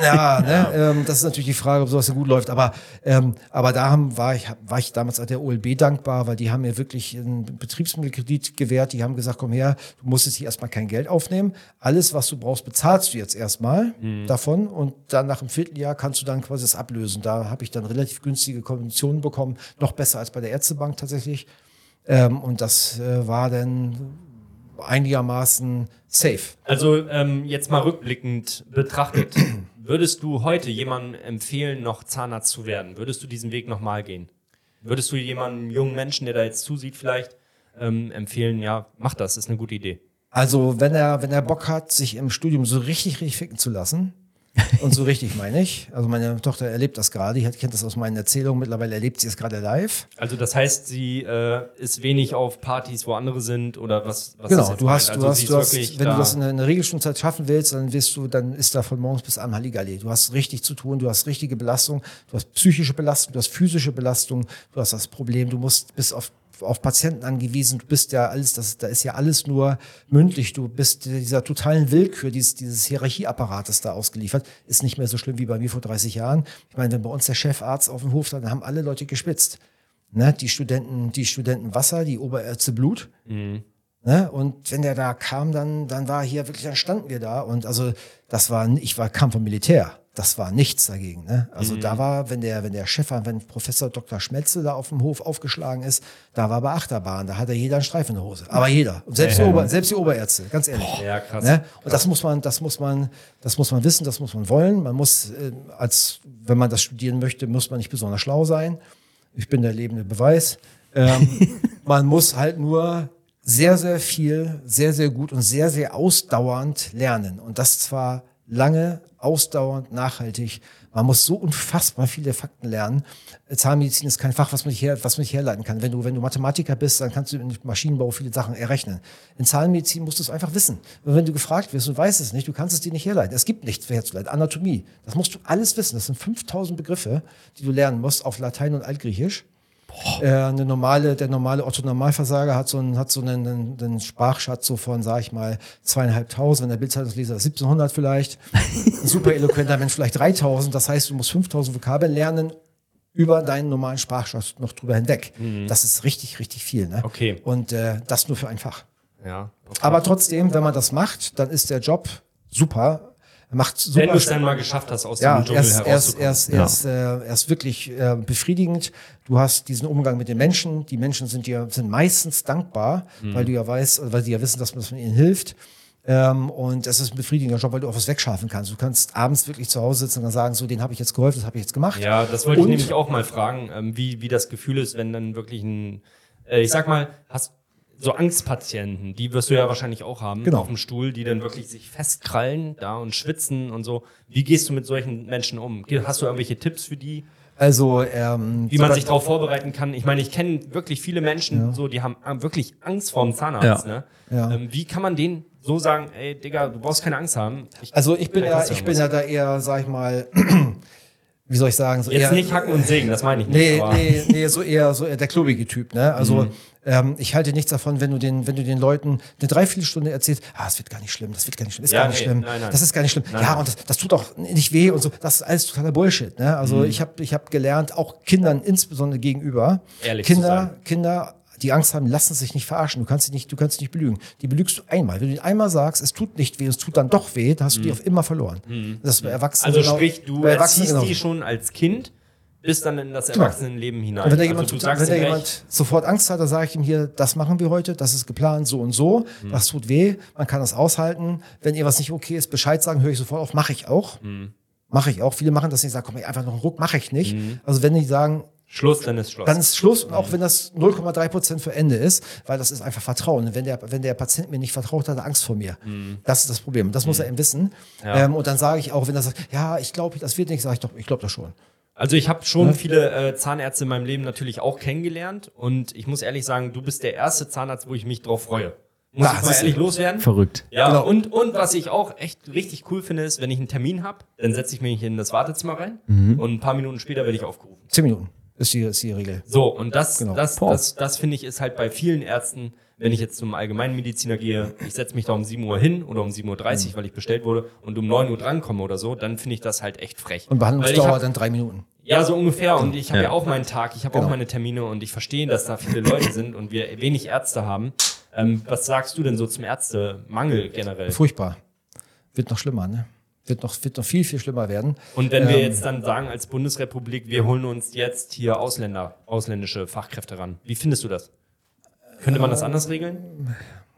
ne, ähm, das ist natürlich die Frage, ob sowas so gut läuft. Aber, ähm, aber da haben, war, ich, war ich damals an der OLB dankbar, weil die haben mir wirklich einen Betriebsmittelkredit gewährt. Die haben gesagt, komm her, du musst jetzt hier erstmal kein Geld aufnehmen. Alles, was du brauchst, bezahlst du jetzt erstmal davon. Und dann nach einem Vierteljahr kannst du dann quasi das ablösen. Da habe ich dann relativ günstige Konditionen bekommen. Noch besser als bei der Ärztebank tatsächlich. Ähm, und das äh, war dann einigermaßen safe. Also ähm, jetzt mal rückblickend betrachtet, würdest du heute jemandem empfehlen, noch Zahnarzt zu werden? Würdest du diesen Weg nochmal gehen? Würdest du jemandem jungen Menschen, der da jetzt zusieht, vielleicht ähm, empfehlen, ja, mach das, ist eine gute Idee. Also, wenn er, wenn er Bock hat, sich im Studium so richtig, richtig ficken zu lassen, und so richtig meine ich, also meine Tochter erlebt das gerade, die kennt das aus meinen Erzählungen, mittlerweile erlebt sie es gerade live. Also das heißt, sie äh, ist wenig auf Partys, wo andere sind oder was? was Genau, du hast, du Also hast, du hast wenn da- du das in einer- in einer Regelstundenzeit schaffen willst, dann wirst du, dann ist da von morgens bis abends Halligalli. Du hast richtig zu tun, du hast richtige Belastung, du hast psychische Belastung, du hast physische Belastung, du hast das Problem, du musst, bist auf, auf Patienten angewiesen, du bist ja alles, das, da ist ja alles nur mündlich, du bist dieser totalen Willkür, dieses, dieses Hierarchieapparates da ausgeliefert, ist nicht mehr so schlimm wie bei mir vor 30 Jahren. Ich meine, wenn bei uns der Chefarzt auf dem Hof, dann haben alle Leute gespitzt. Ne? Die Studenten, die Studenten Wasser, die Oberärzte Blut. Ne, Ne? Und wenn der da kam, dann, dann war hier wirklich, dann standen wir da. Und also das war, ich war, kam vom Militär. Das war nichts dagegen. Ne? Also Mhm. da war, wenn der, wenn der Chef wenn Professor Dr. Schmelze da auf dem Hof aufgeschlagen ist, da war bei Achterbahn, da hatte jeder einen Streifen in der Hose. Aber jeder. Und selbst, die, Ober, selbst die Oberärzte, ganz ehrlich. Ja, krass. Ne? Und das muss man, das muss man, das muss man wissen, das muss man wollen. Man muss, äh, als wenn man das studieren möchte, muss man nicht besonders schlau sein. Ich bin der lebende Beweis. Ähm, man muss halt nur sehr, sehr viel, sehr, sehr gut und sehr, sehr ausdauernd lernen. Und das zwar lange, ausdauernd, nachhaltig. Man muss so unfassbar viele Fakten lernen. Zahnmedizin ist kein Fach, was man nicht, her, was man nicht herleiten kann. Wenn du, wenn du Mathematiker bist, dann kannst du im Maschinenbau viele Sachen errechnen. In Zahnmedizin musst du es einfach wissen. Und wenn du gefragt wirst und weißt es nicht, du kannst es dir nicht herleiten. Es gibt nichts herzuleiten. Anatomie. Das musst du alles wissen. Das sind 5000 Begriffe, die du lernen musst auf Latein und Altgriechisch. Äh, eine normale, der normale Otto-Normalversager hat so einen, hat so einen, einen, einen Sprachschatz so von, sag ich mal, zweieinhalbtausend, wenn der Bildzeitungsleser ist 1700 vielleicht. Ein super eloquenter Mensch vielleicht 3000. Das heißt, du musst 5000 Vokabeln lernen über deinen normalen Sprachschatz noch drüber hinweg. Das ist richtig, richtig viel. Ne? Mhm. Okay. Und äh, das nur für ein Fach. Ja. Okay. Aber trotzdem, wenn man das macht, dann ist der Job super. Macht super Wenn du es dann mal geschafft hast, aus Ja, dem Dschungel er ist, er ist, herauszukommen. er ist, er ist, äh, er ist wirklich äh, befriedigend. Du hast diesen Umgang mit den Menschen. Die Menschen sind dir sind meistens dankbar, Mhm. weil du ja weißt, weil sie ja wissen, dass man man ihnen hilft. Ähm, und es ist ein befriedigender Job, weil du auch was wegschaffen kannst. Du kannst abends wirklich zu Hause sitzen und dann sagen, so, den habe ich jetzt geholfen, das habe ich jetzt gemacht. Ja, das wollte ich Und- nämlich auch mal fragen, ähm, wie, wie das Gefühl ist, wenn dann wirklich ein, äh, ich sag mal, hast so Angstpatienten, die wirst du ja wahrscheinlich auch haben Genau. auf dem Stuhl, die dann wirklich sich festkrallen da und schwitzen und so. Wie gehst du mit solchen Menschen um? Hast du irgendwelche Tipps für die, Also, ähm, wie man sich darauf vorbereiten kann? Ich meine, ich kenne wirklich viele Menschen, so, die haben wirklich Angst vor dem Zahnarzt. Ja. Ne? Ja. Ähm, wie kann man denen so sagen, ey, Digga, du brauchst keine Angst haben? Ich, Also ich bin ja, ich bin ja da eher, sag ich mal, wie soll ich sagen, so Jetzt eher, nicht hacken und sägen, das meine ich nicht. Nee, aber- nee, nee, so eher so eher der klobige Typ, ne? Also Mhm. ähm, ich halte nichts davon, wenn du den, wenn du den Leuten eine Dreiviertelstunde erzählst, ah, es wird gar nicht schlimm, das wird gar nicht schlimm, ist Ja, gar nicht nee, schlimm, nein, nein. das ist gar nicht schlimm. Nein, ja, und das, das tut auch nicht weh und so. Das ist alles totaler Bullshit, ne? Also Mhm. ich habe ich hab gelernt, auch Kindern insbesondere gegenüber, Ehrlich Kinder. Kinder die Angst haben, lassen sich nicht verarschen. Du kannst sie nicht, du kannst sie nicht belügen. Die belügst du einmal. Wenn du einmal sagst, es tut nicht weh, es tut dann doch weh, dann hast du die auf immer verloren. Das ist bei Erwachsenen Mhm. Also genau- sprich, du Erwachsenen erziehst genauso. die schon als Kind bis dann in das Erwachsenenleben hinein. Und wenn da also jemand, sagst wenn da jemand sofort Angst hat, dann sage ich ihm hier, das machen wir heute, das ist geplant, so und so, Mhm. das tut weh, man kann das aushalten. Wenn ihr was nicht okay ist, Bescheid sagen, höre ich sofort auf, mache ich auch. Mhm. Mache ich auch. Viele machen das nicht, sagen, komm, einfach noch einen Ruck, mache ich nicht. Also wenn die sagen, Schluss, dann ist Schluss. dann ist Schluss und auch wenn das 0,3 Prozent für Ende ist, weil das ist einfach Vertrauen. Und wenn der, wenn der Patient mir nicht vertraut, hat er Angst vor mir. Das ist das Problem. Das muss er eben wissen. Ja. Ähm, und dann sage ich auch, wenn er sagt, ja, ich glaube, das wird nicht, sage ich doch, ich glaube das schon. Also ich habe schon viele äh, Zahnärzte in meinem Leben natürlich auch kennengelernt und ich muss ehrlich sagen, du bist der erste Zahnarzt, wo ich mich drauf freue. Muss Ah, ich mal ehrlich loswerden? Verrückt. Ja, Genau. und, und was ich auch echt richtig cool finde, ist, wenn ich einen Termin habe, dann setze ich mich in das Wartezimmer rein Mhm. und ein paar Minuten später werde ich aufgerufen. Zehn Minuten ist die, ist die Regel. So, und das, Genau. das, Boah. das, das finde ich ist halt bei vielen Ärzten, wenn ich jetzt zum Allgemeinmediziner gehe, ich setze mich da um 7 Uhr hin oder um 7.30 Mhm. Uhr, weil ich bestellt wurde und um 9 Uhr drankomme oder so, dann finde ich das halt echt frech. Und Behandlungsdauer hab- dann drei Minuten. Ja, so ungefähr. Und ich habe ja. Ja. auch meinen Tag, ich habe auch Genau. meine Termine und ich verstehe, dass da viele Leute sind und wir wenig Ärzte haben. Ähm, was sagst du denn so zum Ärztemangel generell? Furchtbar. Wird noch schlimmer, ne? Wird noch, wird noch viel, viel schlimmer werden. Und wenn wir Ähm, jetzt dann sagen, als Bundesrepublik, wir holen uns jetzt hier Ausländer, ausländische Fachkräfte ran. Wie findest du das? Könnte man das anders regeln?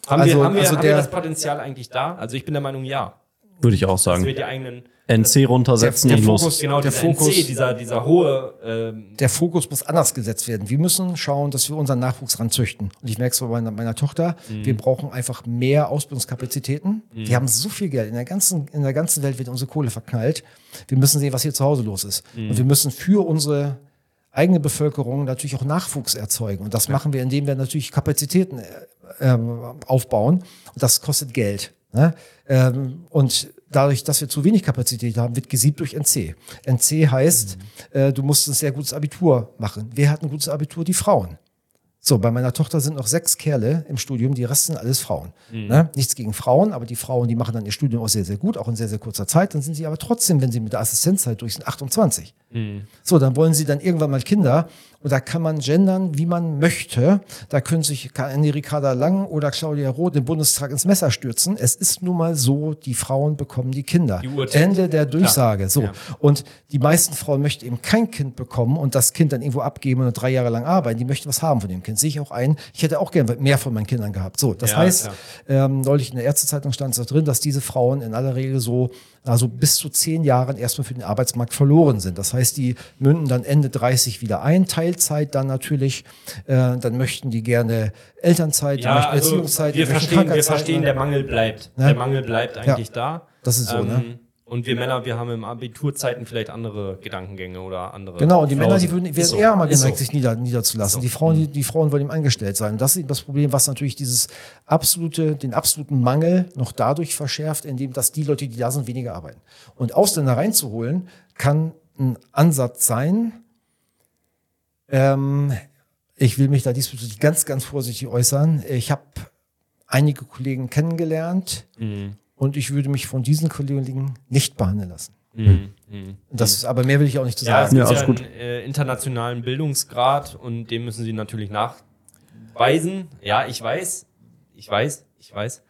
Haben, Also- wir, haben, wir, also haben wir der- das Potenzial eigentlich da? Also ich bin der Meinung, ja. Würde ich auch Dass sagen. wir die eigenen, NC runtersetzen Der- der los. Fokus- genau, der Fokus- NC, dieser, dieser hohe, ähm, der Fokus muss anders gesetzt werden. Wir müssen schauen, dass wir unseren Nachwuchs ranzüchten. Und ich merke es bei meiner, meiner Tochter, wir brauchen einfach mehr Ausbildungskapazitäten. Wir haben so viel Geld. In der, ganzen, in der ganzen Welt wird unsere Kohle verknallt. Wir müssen sehen, was hier zu Hause los ist. Und wir müssen für unsere eigene Bevölkerung natürlich auch Nachwuchs erzeugen. Und das machen wir, indem wir natürlich Kapazitäten äh, ähm, aufbauen. Und das kostet Geld. Ne? Ähm, und dadurch, dass wir zu wenig Kapazität haben, wird gesiebt durch NC. NC heißt, äh, du musst ein sehr gutes Abitur machen. Wer hat ein gutes Abitur? Die Frauen. So, bei meiner Tochter sind noch sechs Kerle im Studium, die Rest sind alles Frauen. Ne? Nichts gegen Frauen, aber die Frauen, die machen dann ihr Studium auch sehr, sehr gut, auch in sehr, sehr kurzer Zeit. Dann sind sie aber trotzdem, wenn sie mit der Assistenzzeit durch sind, 28. So, dann wollen sie dann irgendwann mal Kinder. Und da kann man gendern, wie man möchte. Da können sich Annie Ricarda Lang oder Claudia Roth im Bundestag ins Messer stürzen. Es ist nun mal so, die Frauen bekommen die Kinder. Die. Ende der Durchsage. So. Ja. Und die meisten Frauen möchten eben kein Kind bekommen und das Kind dann irgendwo abgeben und drei Jahre lang arbeiten. Die möchten was haben von dem Kind. Sehe ich auch ein. Ich hätte auch gerne mehr von meinen Kindern gehabt. So, das Ja, heißt, ja. ähm, neulich in der Ärztezeitung stand es da drin, dass diese Frauen in aller Regel so, also bis zu zehn Jahren erstmal für den Arbeitsmarkt verloren sind. Das heißt, die münden dann Ende 30 wieder ein, Teilzeit dann natürlich. Äh, dann möchten die gerne Elternzeit, die Ja, möchten also Erziehungszeit, wir verstehen, wir verstehen, ne? der Mangel bleibt. Ne? Der Mangel bleibt eigentlich da. Das ist so, ne? Und wir Männer, wir haben im Abiturzeiten vielleicht andere Gedankengänge oder andere. Genau, und die Männer, die würden, wären so. eher mal geneigt, so. sich nieder, niederzulassen. So. Die Frauen, die, die Frauen wollen ihm angestellt sein. Und das ist das Problem, was natürlich dieses absolute, den absoluten Mangel noch dadurch verschärft, indem dass die Leute, die da sind, weniger arbeiten. Und Ausländer reinzuholen, kann ein Ansatz sein. Ähm, ich will mich da diesbezüglich ganz, ganz vorsichtig äußern. Ich habe einige Kollegen kennengelernt Mhm. Und ich würde mich von diesen Kollegen nicht behandeln lassen. Mhm. Mhm. Das ist, aber mehr will ich auch nicht zu Ja, es sagen. Ja, gibt ja, alles einen äh, internationalen Bildungsgrad und den müssen sie natürlich nachweisen. Ja, ich weiß, ich weiß, ich weiß.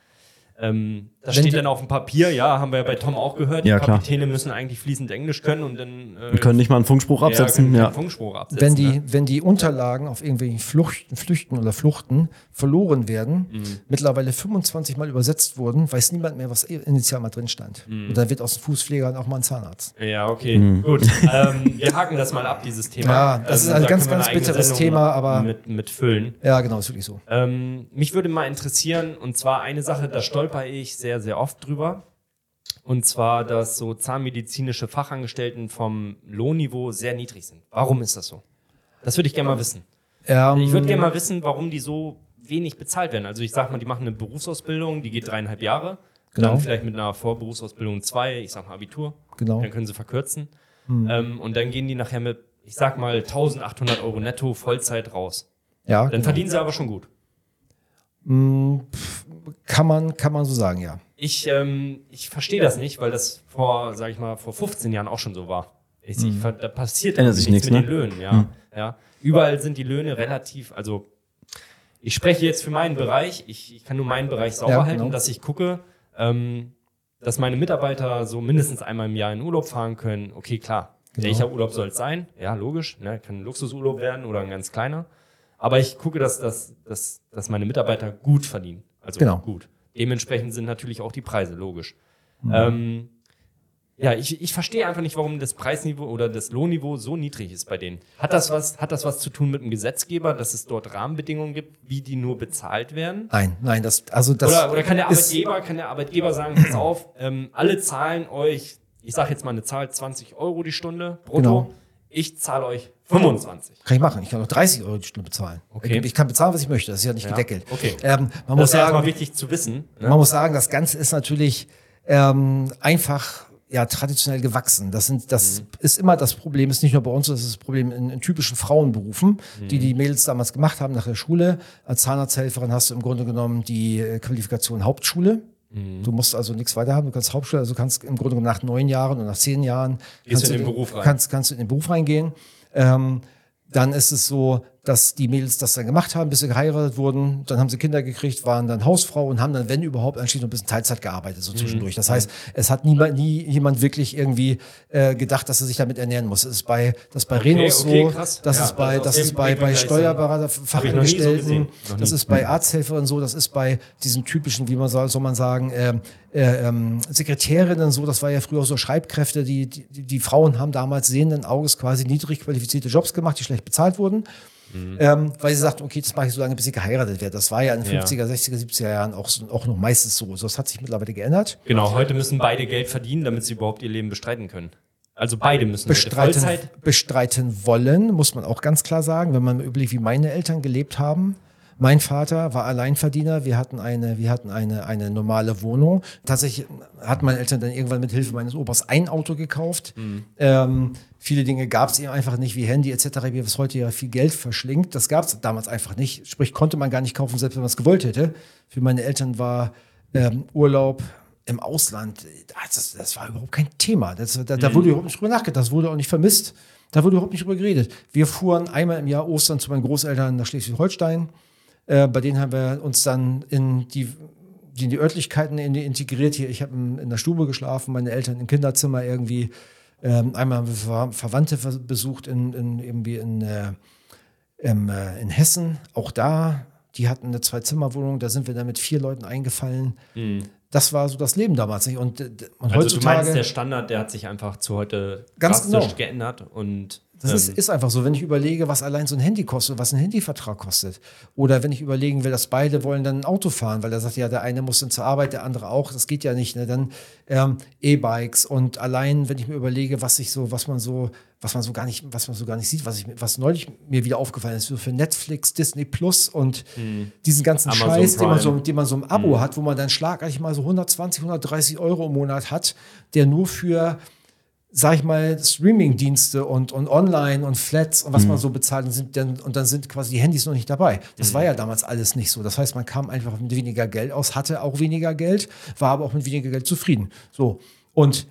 Ähm, das Wenn steht dann auf dem Papier, ja, haben wir ja bei Tom auch gehört. Ja, die klar. Kapitäne müssen eigentlich fließend Englisch können und dann äh, Wir können nicht mal einen Funkspruch ja, absetzen. Ja, keinen Funkspruch absetzen. wenn die, ne? wenn die Unterlagen auf irgendwelchen Fluchten, Flüchten oder Fluchten verloren werden, Mhm. mittlerweile 25 Mal übersetzt wurden, weiß niemand mehr, was initial mal drin stand. Mhm. Und dann wird aus den Fußpflegern auch mal ein Zahnarzt. Ja, okay, gut. ähm, wir haken das mal ab, dieses Thema. Ja, das ist ein da ganz, ganz bitteres Sendung Thema, aber- Mit, mit füllen. Ja, genau, ist wirklich so. Ähm, mich würde mal interessieren, und zwar eine Sache, da stolper ich sehr, sehr oft drüber. Und zwar, dass so zahnmedizinische Fachangestellten vom Lohnniveau sehr niedrig sind. Warum ist das so? Das würde ich gerne mal wissen. Ähm, Ich würde gerne mal wissen, warum die so wenig bezahlt werden. Also ich sag mal, die machen eine Berufsausbildung, die geht dreieinhalb Jahre. Genau. Dann vielleicht mit einer Vorberufsausbildung zwei, ich sag mal Abitur. Genau. Dann können sie verkürzen. Hm. Ähm, und dann gehen die nachher mit, ich sag mal, 1800 Euro netto Vollzeit raus. ja, Dann genau. verdienen sie aber schon gut. Mm, pf, kann man, kann man so sagen, ja. Ich, ähm, ich verstehe das nicht, weil das vor, sag ich mal, vor 15 Jahren auch schon so war. Ich, ich, ver- da passiert Ändert sich nichts nichts, mit ne? den Löhnen, ja. ja. Überall sind die Löhne relativ, also ich spreche jetzt für meinen Bereich, ich, ich kann nur meinen Bereich sauber Ja, halten, genau. dass ich gucke, ähm, dass meine Mitarbeiter so mindestens einmal im Jahr in Urlaub fahren können. Okay, klar. Genau. Welcher Urlaub soll es sein? Ja, logisch. Ne? Kann ein Luxusurlaub werden oder ein ganz kleiner. Aber ich gucke, dass, dass, dass, dass meine Mitarbeiter gut verdienen. Also Genau. gut. Dementsprechend sind natürlich auch die Preise logisch. Mhm. Ähm, ja, ich, ich verstehe einfach nicht, warum das Preisniveau oder das Lohnniveau so niedrig ist bei denen. Hat das was, hat das was zu tun mit dem Gesetzgeber, dass es dort Rahmenbedingungen gibt, wie die nur bezahlt werden? Nein, nein, das, also das. Oder, oder kann der Arbeitgeber, kann der Arbeitgeber sagen, pass auf, ähm, alle zahlen euch, ich sage jetzt mal eine Zahl, 20 Euro die Stunde brutto. Genau. Ich zahle euch 25. Kann ich machen. Ich kann auch 30 Euro die Stunde bezahlen. Okay. Ich kann bezahlen, was ich möchte. Das ist ja nicht Ja, gedeckelt. okay. Ähm, man Das muss ist erstmal sagen, wichtig zu wissen. Ne? Man muss sagen, das Ganze ist natürlich ähm, einfach ja traditionell gewachsen. Das sind, das ist immer das Problem. Ist nicht nur bei uns, das ist das Problem in, in typischen Frauenberufen, die die Mädels damals gemacht haben nach der Schule. Als Zahnarzthelferin hast du im Grunde genommen die äh, Qualifikation Hauptschule. Du musst also nichts weiter haben. Du kannst Hauptschule, also du kannst im Grunde genommen nach neun Jahren und nach zehn Jahren Gehst kannst du in den Beruf rein. Kannst, kannst du in den Beruf reingehen. Ähm, dann ist es so, dass die Mädels das dann gemacht haben, bis sie geheiratet wurden. Dann haben sie Kinder gekriegt, waren dann Hausfrau und haben dann, wenn überhaupt, anschließend noch ein bisschen Teilzeit gearbeitet, so zwischendurch. Das heißt, es hat niemand, nie jemand wirklich irgendwie äh, gedacht, dass er sich damit ernähren muss. Das ist bei, das ist bei Okay, Renos okay, so, krass. das Ja, ist bei, also das ist bei, bei Steuerberater, so Fachangestellten, gesehen. Noch das ist bei Arzthelferinnen so, das ist bei diesen typischen, wie man soll, soll man sagen, ähm, äh, ähm, Sekretärinnen so, das war ja früher auch so Schreibkräfte, die, die, die Frauen haben damals sehenden Auges quasi niedrig qualifizierte Jobs gemacht, die schlecht bezahlt wurden. Ähm, weil sie sagten, okay, das mache ich so lange, bis ich geheiratet werde. Das war ja in den Ja. 50er, 60er, 70er Jahren auch, auch noch meistens so. So, Das hat sich mittlerweile geändert. Genau, heute müssen beide Geld verdienen, damit sie überhaupt ihr Leben bestreiten können. Also beide müssen Bestreiten, bestreiten wollen, muss man auch ganz klar sagen, wenn man überlegt, wie meine Eltern gelebt haben. Mein Vater war Alleinverdiener. Wir hatten eine, wir hatten eine, eine normale Wohnung. Tatsächlich hat meine Eltern dann irgendwann mit Hilfe meines Opas ein Auto gekauft. Ähm, viele Dinge gab es eben einfach nicht, wie Handy etc., wie es heute ja viel Geld verschlingt. Das gab es damals einfach nicht. Sprich, konnte man gar nicht kaufen, selbst wenn man es gewollt hätte. Für meine Eltern war ähm, Urlaub im Ausland, das, das war überhaupt kein Thema. Das, da, da wurde überhaupt nicht drüber nachgedacht, das wurde auch nicht vermisst. Da wurde überhaupt nicht drüber geredet. Wir fuhren einmal im Jahr Ostern zu meinen Großeltern nach Schleswig-Holstein. Äh, bei denen haben wir uns dann in die, in die Örtlichkeiten in die integriert. Hier, ich habe in, der Stube geschlafen, meine Eltern im Kinderzimmer irgendwie. Ähm, einmal haben wir Ver Verwandte besucht in, in, irgendwie in, äh, im, äh, in Hessen. Auch da, die hatten eine Zwei-Zimmer-Wohnung, da sind wir dann mit vier Leuten eingefallen. Das war so das Leben damals. nicht? Und, äh, und Also du meinst, heutzutage. der Standard, der hat sich einfach zu heute Ganz drastisch genau. geändert und Das ist, ähm, ist einfach so, wenn ich überlege, was allein so ein Handy kostet, was ein Handyvertrag kostet. Oder wenn ich überlegen will, dass beide wollen dann ein Auto fahren, weil er sagt, ja, der eine muss dann zur Arbeit, der andere auch. Das geht ja nicht. Ne? Dann ähm, E-Bikes und allein, wenn ich mir überlege, was ich so, was man so, was man so gar nicht, was man so gar nicht sieht, was ich, was neulich mir wieder aufgefallen ist, so für Netflix, Disney Plus und diesen ganzen Amazon Scheiß, den man, so, den man so im Abo hat, wo man dann schlagartig mal so 120, 130 Euro im Monat hat, der nur für sag ich mal, Streaming-Dienste und, und Online und Flats und was man so bezahlt und, sind dann, und dann sind quasi die Handys noch nicht dabei. Das war ja damals alles nicht so. Das heißt, man kam einfach mit weniger Geld aus, hatte auch weniger Geld, war aber auch mit weniger Geld zufrieden. So. Und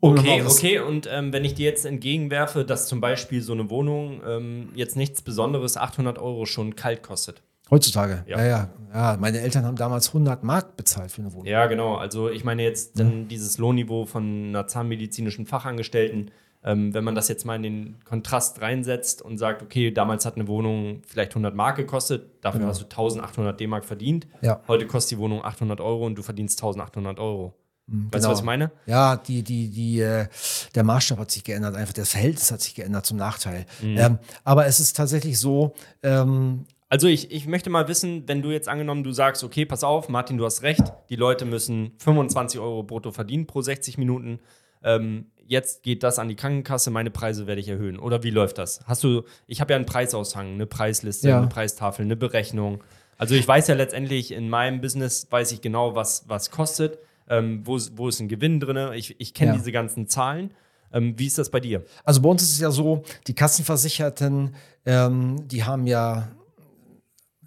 Okay, okay, und ähm, wenn ich dir jetzt entgegenwerfe, dass zum Beispiel so eine Wohnung ähm, jetzt nichts Besonderes 800 Euro schon kalt kostet. Heutzutage, ja. Ja. ja, ja, Meine Eltern haben damals 100 Mark bezahlt für eine Wohnung. Ja, genau. Also ich meine jetzt dann dieses Lohnniveau von einer zahnmedizinischen Fachangestellten, ähm, wenn man das jetzt mal in den Kontrast reinsetzt und sagt, okay, damals hat eine Wohnung vielleicht 100 Mark gekostet, dafür hast du 1800 D-Mark verdient. Ja. Heute kostet die Wohnung 800 Euro und du verdienst 1800 Euro. Weißt genau. du, was ich meine? Ja, die, die, die, äh, der Maßstab hat sich geändert, einfach das Verhältnis hat sich geändert zum Nachteil. Ähm, aber es ist tatsächlich so, ähm, Also ich, ich möchte mal wissen, wenn du jetzt angenommen, du sagst, okay, pass auf, Martin, du hast recht, die Leute müssen 25 Euro brutto verdienen pro 60 Minuten. Ähm, jetzt geht das an die Krankenkasse, meine Preise werde ich erhöhen. Oder wie läuft das? Hast du, ich habe ja einen Preisaushang, eine Preisliste, Ja. eine Preistafel, eine Berechnung. Also ich weiß ja letztendlich in meinem Business, weiß ich genau, was, was kostet, ähm, wo, ist- wo ist ein Gewinn drin. Ich, ich kenne Ja. diese ganzen Zahlen. Ähm, wie ist das bei dir? Also bei uns ist es ja so, die Kassenversicherten, ähm, die haben ja,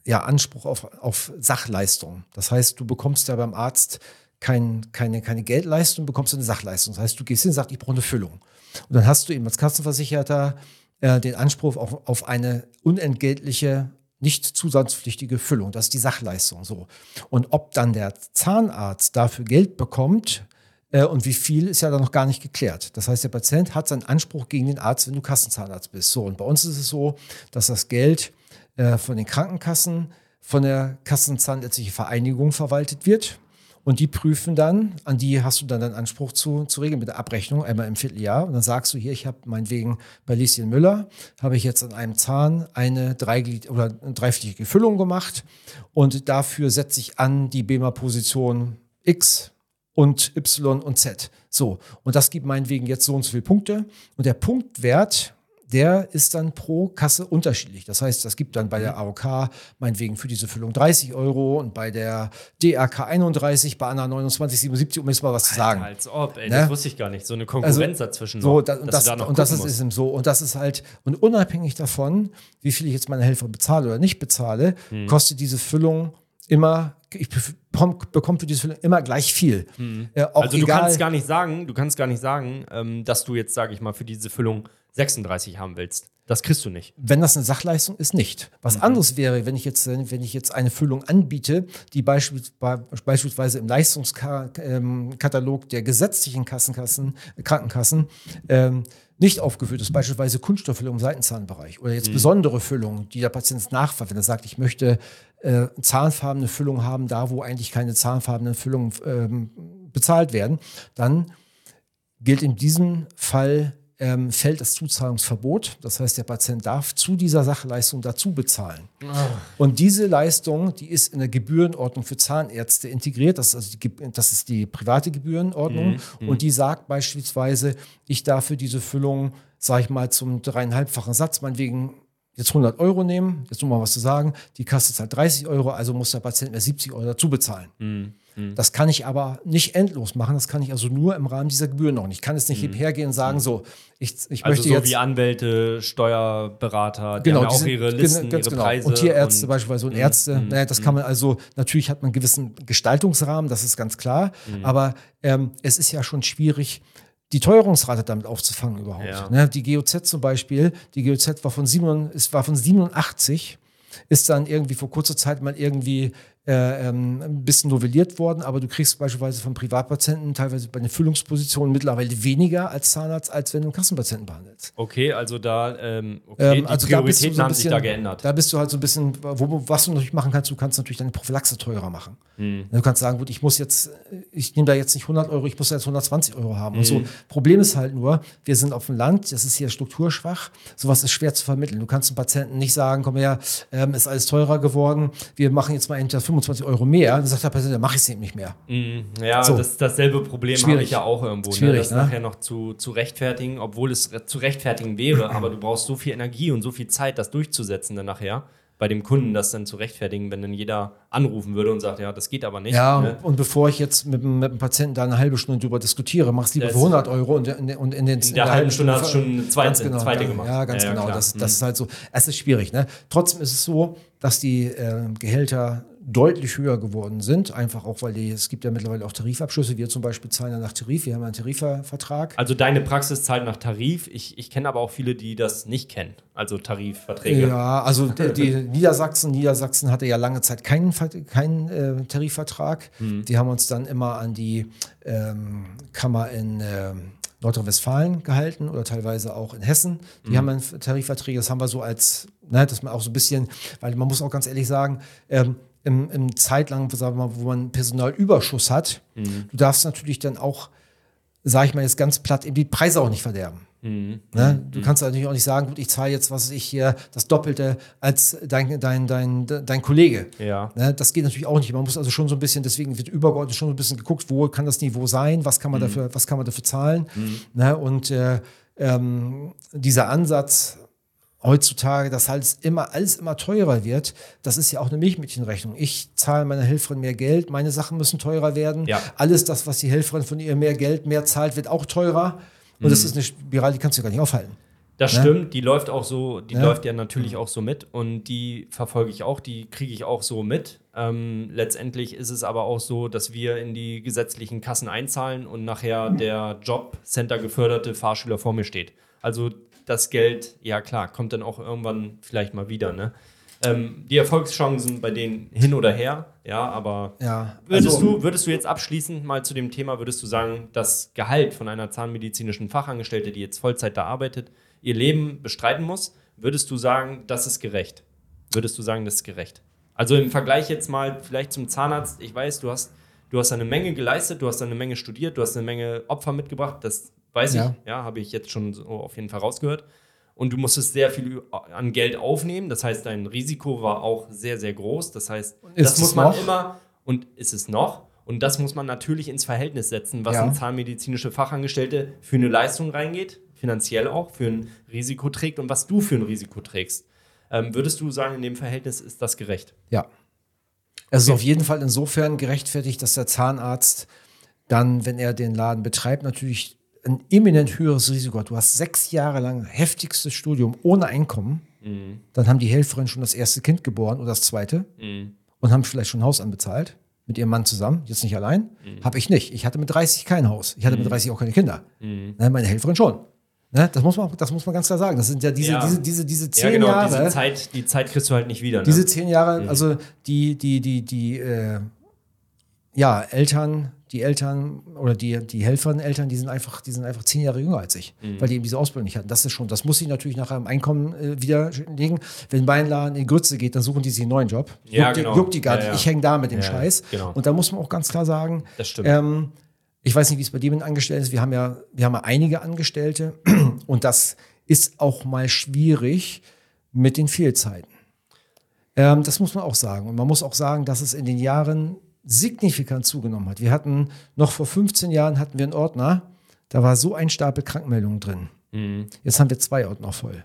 ja Anspruch auf, auf Sachleistung. Das heißt, du bekommst ja beim Arzt kein, keine, keine Geldleistung, bekommst eine Sachleistung. Das heißt, du gehst hin und sagst, ich brauche eine Füllung. Und dann hast du eben als Kassenversicherter äh, den Anspruch auf, auf eine unentgeltliche, nicht zusatzpflichtige Füllung. Das ist die Sachleistung. So. Und ob dann der Zahnarzt dafür Geld bekommt, äh, und wie viel ist ja dann noch gar nicht geklärt. Das heißt, der Patient hat seinen Anspruch gegen den Arzt, wenn du Kassenzahnarzt bist. So, und bei uns ist es so, dass das Geld äh, von den Krankenkassen von der Kassenzahnärztlichen Vereinigung verwaltet wird. Und die prüfen dann, an die hast du dann deinen Anspruch zu, zu regeln mit der Abrechnung, einmal im Vierteljahr. Und dann sagst du hier, ich habe meinetwegen bei Lieschen Müller, habe ich jetzt an einem Zahn eine Dreiglied oder eine dreifliegige Füllung gemacht. Und dafür setze ich an die BEMA-Position X und Y und Z. So, und das gibt meinetwegen jetzt so und so viele Punkte. Und der Punktwert, der ist dann pro Kasse unterschiedlich. Das heißt, das gibt dann bei der AOK meinetwegen für diese Füllung 30 Euro und bei der DRK 31, bei ANA 29, 77, um jetzt mal was zu sagen. Als ob, ey, Ne? das wusste ich gar nicht. So eine Konkurrenz dazwischen. So, da, und das, du da und das ist musst. eben so. Und das ist halt, und unabhängig davon, wie viel ich jetzt meine Helfer bezahle oder nicht bezahle, Hm. kostet diese Füllung immer, ich bekomme für diese Füllung immer gleich viel. Äh, auch Also du egal, kannst gar nicht sagen, du kannst gar nicht sagen, ähm, dass du jetzt, sage ich mal, für diese Füllung 36 haben willst. Das kriegst du nicht. wenn das eine Sachleistung ist, nicht. Was Mhm. anderes wäre, wenn ich jetzt, wenn ich jetzt eine Füllung anbiete, die beispielsweise, im Leistungskatalog der gesetzlichen Kassenkassen, Krankenkassen ähm, nicht aufgeführt ist, beispielsweise Kunststofffüllung im Seitenzahnbereich oder Mhm. jetzt besondere Füllungen, die der Patient nachfragt, wenn er sagt, ich möchte äh, zahnfarbene Füllung haben, da wo eigentlich keine zahnfarbenen Füllungen ähm, bezahlt werden, dann gilt in diesem Fall ähm, fällt das Zuzahlungsverbot. Das heißt, der Patient darf zu dieser Sachleistung dazu bezahlen. Und diese Leistung, die ist in der Gebührenordnung für Zahnärzte integriert. Das ist, also die, das ist die private Gebührenordnung. Und die sagt beispielsweise, ich darf für diese Füllung, sage ich mal, zum dreieinhalbfachen Satz, meinetwegen jetzt 100 Euro nehmen, jetzt nur mal was zu sagen, die Kasse zahlt 30 Euro, also muss der Patient mehr 70 Euro dazu bezahlen. Das kann ich aber nicht endlos machen. Das kann ich also nur im Rahmen dieser Gebühren noch. Ich kann jetzt nicht hergehen und sagen, so, ich, ich Also möchte so jetzt. wie Anwälte, Steuerberater, die Genau, haben ja auch sind- ihre Listen, ganz ihre genau. Preise. Und Tierärzte und- beispielsweise und Ärzte. naja, das kann man also, natürlich hat man einen gewissen Gestaltungsrahmen, das ist ganz klar. Aber ähm, es ist ja schon schwierig, die Teuerungsrate damit aufzufangen überhaupt. Ja. Ne? Die GOZ zum Beispiel, die GOZ war von, 7, es war von 87, ist dann irgendwie vor kurzer Zeit mal irgendwie äh, ähm, ein bisschen novelliert worden, aber du kriegst beispielsweise von Privatpatienten teilweise bei den Füllungspositionen mittlerweile weniger als Zahnarzt, als wenn du einen Kassenpatienten behandelst. Okay, also da, ähm, okay, Ähm, also da bist du so ein haben sich bisschen- da geändert. Da bist du halt so ein bisschen, wo, was du natürlich machen kannst, du kannst natürlich deine Prophylaxe teurer machen. Hm. Du kannst sagen, gut, ich muss jetzt, ich nehme da jetzt nicht 100 Euro, ich muss jetzt 120 Euro haben. Und Hm. so. Problem ist halt nur, wir sind auf dem Land, das ist hier strukturschwach, sowas ist schwer zu vermitteln. Du kannst dem Patienten nicht sagen, komm her, ähm, ist alles teurer geworden, wir machen jetzt mal entweder 25 Euro mehr. Dann sagt der Patient, dann mache ich es eben nicht mehr. Ja, So. das, dasselbe Problem habe ich ja auch irgendwo. Schwierig, ne? Das ne? nachher noch zu, zu rechtfertigen, obwohl es zu rechtfertigen wäre, aber du brauchst so viel Energie und so viel Zeit, das durchzusetzen dann nachher bei dem Kunden, das dann zu rechtfertigen, wenn dann jeder anrufen würde und sagt, ja, das geht aber nicht. Ja, ne? und bevor ich jetzt mit, dem- mit dem Patienten da eine halbe Stunde drüber diskutiere, mach's lieber Das- für 100 Euro und in, in, den, in der halben Stunde hast du schon eine zweite- genau, zweite ja, gemacht. Ja, ganz Ja, ja, genau. klar. Das, Mhm. das ist halt so. Es ist schwierig. Ne? Trotzdem ist es so, dass die äh, Gehälter deutlich höher geworden sind. Einfach auch, weil die, es gibt ja mittlerweile auch Tarifabschlüsse. Wir zum Beispiel zahlen ja nach Tarif. Wir haben einen Tarifvertrag. Also deine Praxis zahlt nach Tarif. Ich, ich kenne aber auch viele, die das nicht kennen. Also Tarifverträge. Ja, also die, die Niedersachsen, Niedersachsen hatte ja lange Zeit keinen, keinen äh, Tarifvertrag. Mhm. Die haben uns dann immer an die ähm, Kammer in ähm, Nordrhein-Westfalen gehalten oder teilweise auch in Hessen. Die Mhm. haben dann Tarifverträge, das haben wir so als, ne, dass man auch so ein bisschen, weil man muss auch ganz ehrlich sagen, ähm, im, im Zeitlang, sagen wir mal, wo man Personalüberschuss hat, Mhm. du darfst natürlich dann auch, sage ich mal jetzt ganz platt, eben die Preise auch nicht verderben. Mhm. Ne? Du kannst natürlich auch nicht sagen, gut, ich zahle jetzt, was ich hier, das Doppelte als dein, dein, dein, dein Kollege. Ja. Ne? Das geht natürlich auch nicht. Man muss also schon so ein bisschen, deswegen wird übergeordnet schon so ein bisschen geguckt, wo kann das Niveau sein, was kann man, dafür, was kann man dafür zahlen. Ne? Und äh, ähm, dieser Ansatz heutzutage, dass halt immer, alles immer teurer wird, das ist ja auch eine Milchmädchenrechnung. Ich zahle meiner Helferin mehr Geld, meine Sachen müssen teurer werden. Ja. Alles das, was die Helferin von ihr mehr Geld, mehr zahlt, wird auch teurer. Und das ist eine Spirale, die kannst du gar nicht aufhalten. Das Ne? stimmt, die läuft auch so, die Ja. läuft ja natürlich auch so mit und die verfolge ich auch, die kriege ich auch so mit. Ähm, letztendlich ist es aber auch so, dass wir in die gesetzlichen Kassen einzahlen und nachher der Jobcenter geförderte Fahrschüler vor mir steht. Also das Geld, ja klar, kommt dann auch irgendwann vielleicht mal wieder. Ne? Ähm, die Erfolgschancen bei denen hin oder her, ja, aber Ja, Würdest, also- du, würdest du jetzt abschließend mal zu dem Thema, würdest du sagen, das Gehalt von einer zahnmedizinischen Fachangestellte, die jetzt Vollzeit da arbeitet, ihr Leben bestreiten muss, würdest du sagen, das ist gerecht? Würdest du sagen, das ist gerecht? Also im Vergleich jetzt mal vielleicht zum Zahnarzt, ich weiß, du hast, du hast eine Menge geleistet, du hast eine Menge studiert, du hast eine Menge Opfer mitgebracht, das weiß Ja. ich, ja, habe ich jetzt schon so auf jeden Fall rausgehört. Und du musstest sehr viel an Geld aufnehmen. Das heißt, dein Risiko war auch sehr, sehr groß. Das heißt, Ist das muss man noch? immer und ist es noch. Und das muss man natürlich ins Verhältnis setzen, was Ja. eine zahnmedizinische Fachangestellte für eine Leistung reingeht, finanziell auch, für ein Risiko trägt und was du für ein Risiko trägst. Ähm, würdest du sagen, in dem Verhältnis ist das gerecht? Ja. Es ist auf jeden Fall insofern gerechtfertigt, dass der Zahnarzt dann, wenn er den Laden betreibt, natürlich ein eminent höheres Risiko hat. Du hast sechs Jahre lang heftigstes Studium ohne Einkommen. Dann haben die Helferin schon das erste Kind geboren oder das zweite und haben vielleicht schon ein Haus anbezahlt mit ihrem Mann zusammen, jetzt nicht allein. Habe ich nicht. Ich hatte mit 30 kein Haus. Ich hatte mit 30 auch keine Kinder. Ne, meine Helferin schon. Ne, das, muss man, das muss man ganz klar sagen. Das sind ja diese, Ja. diese, diese, diese zehn Ja, genau, Jahre. diese Zeit, die Zeit kriegst du halt nicht wieder. Ne? Diese zehn Jahre, also die, die, die, die, äh, ja, Eltern, die Eltern oder die, die Helferin-Eltern, die sind einfach, die sind einfach zehn Jahre jünger als ich, weil die eben diese Ausbildung nicht hatten. Das ist schon, das muss sich natürlich nachher im Einkommen äh, widerlegen. Wenn mein Laden in Grütze geht, dann suchen die sich einen neuen Job. Ja, juckt, genau. die, juckt die gar Ja, nicht. ja. Ich hänge da mit dem Ja, Scheiß. genau. Und da muss man auch ganz klar sagen, Das stimmt. ähm, ich weiß nicht, wie es bei dir mit Angestellten ist. Wir haben ja, wir haben ja einige Angestellte und das ist auch mal schwierig mit den Fehlzeiten. Ähm, das muss man auch sagen. Und man muss auch sagen, dass es in den Jahren signifikant zugenommen hat. Wir hatten noch vor 15 Jahren hatten wir einen Ordner, da war so ein Stapel Krankmeldungen drin. Jetzt haben wir zwei Ordner voll.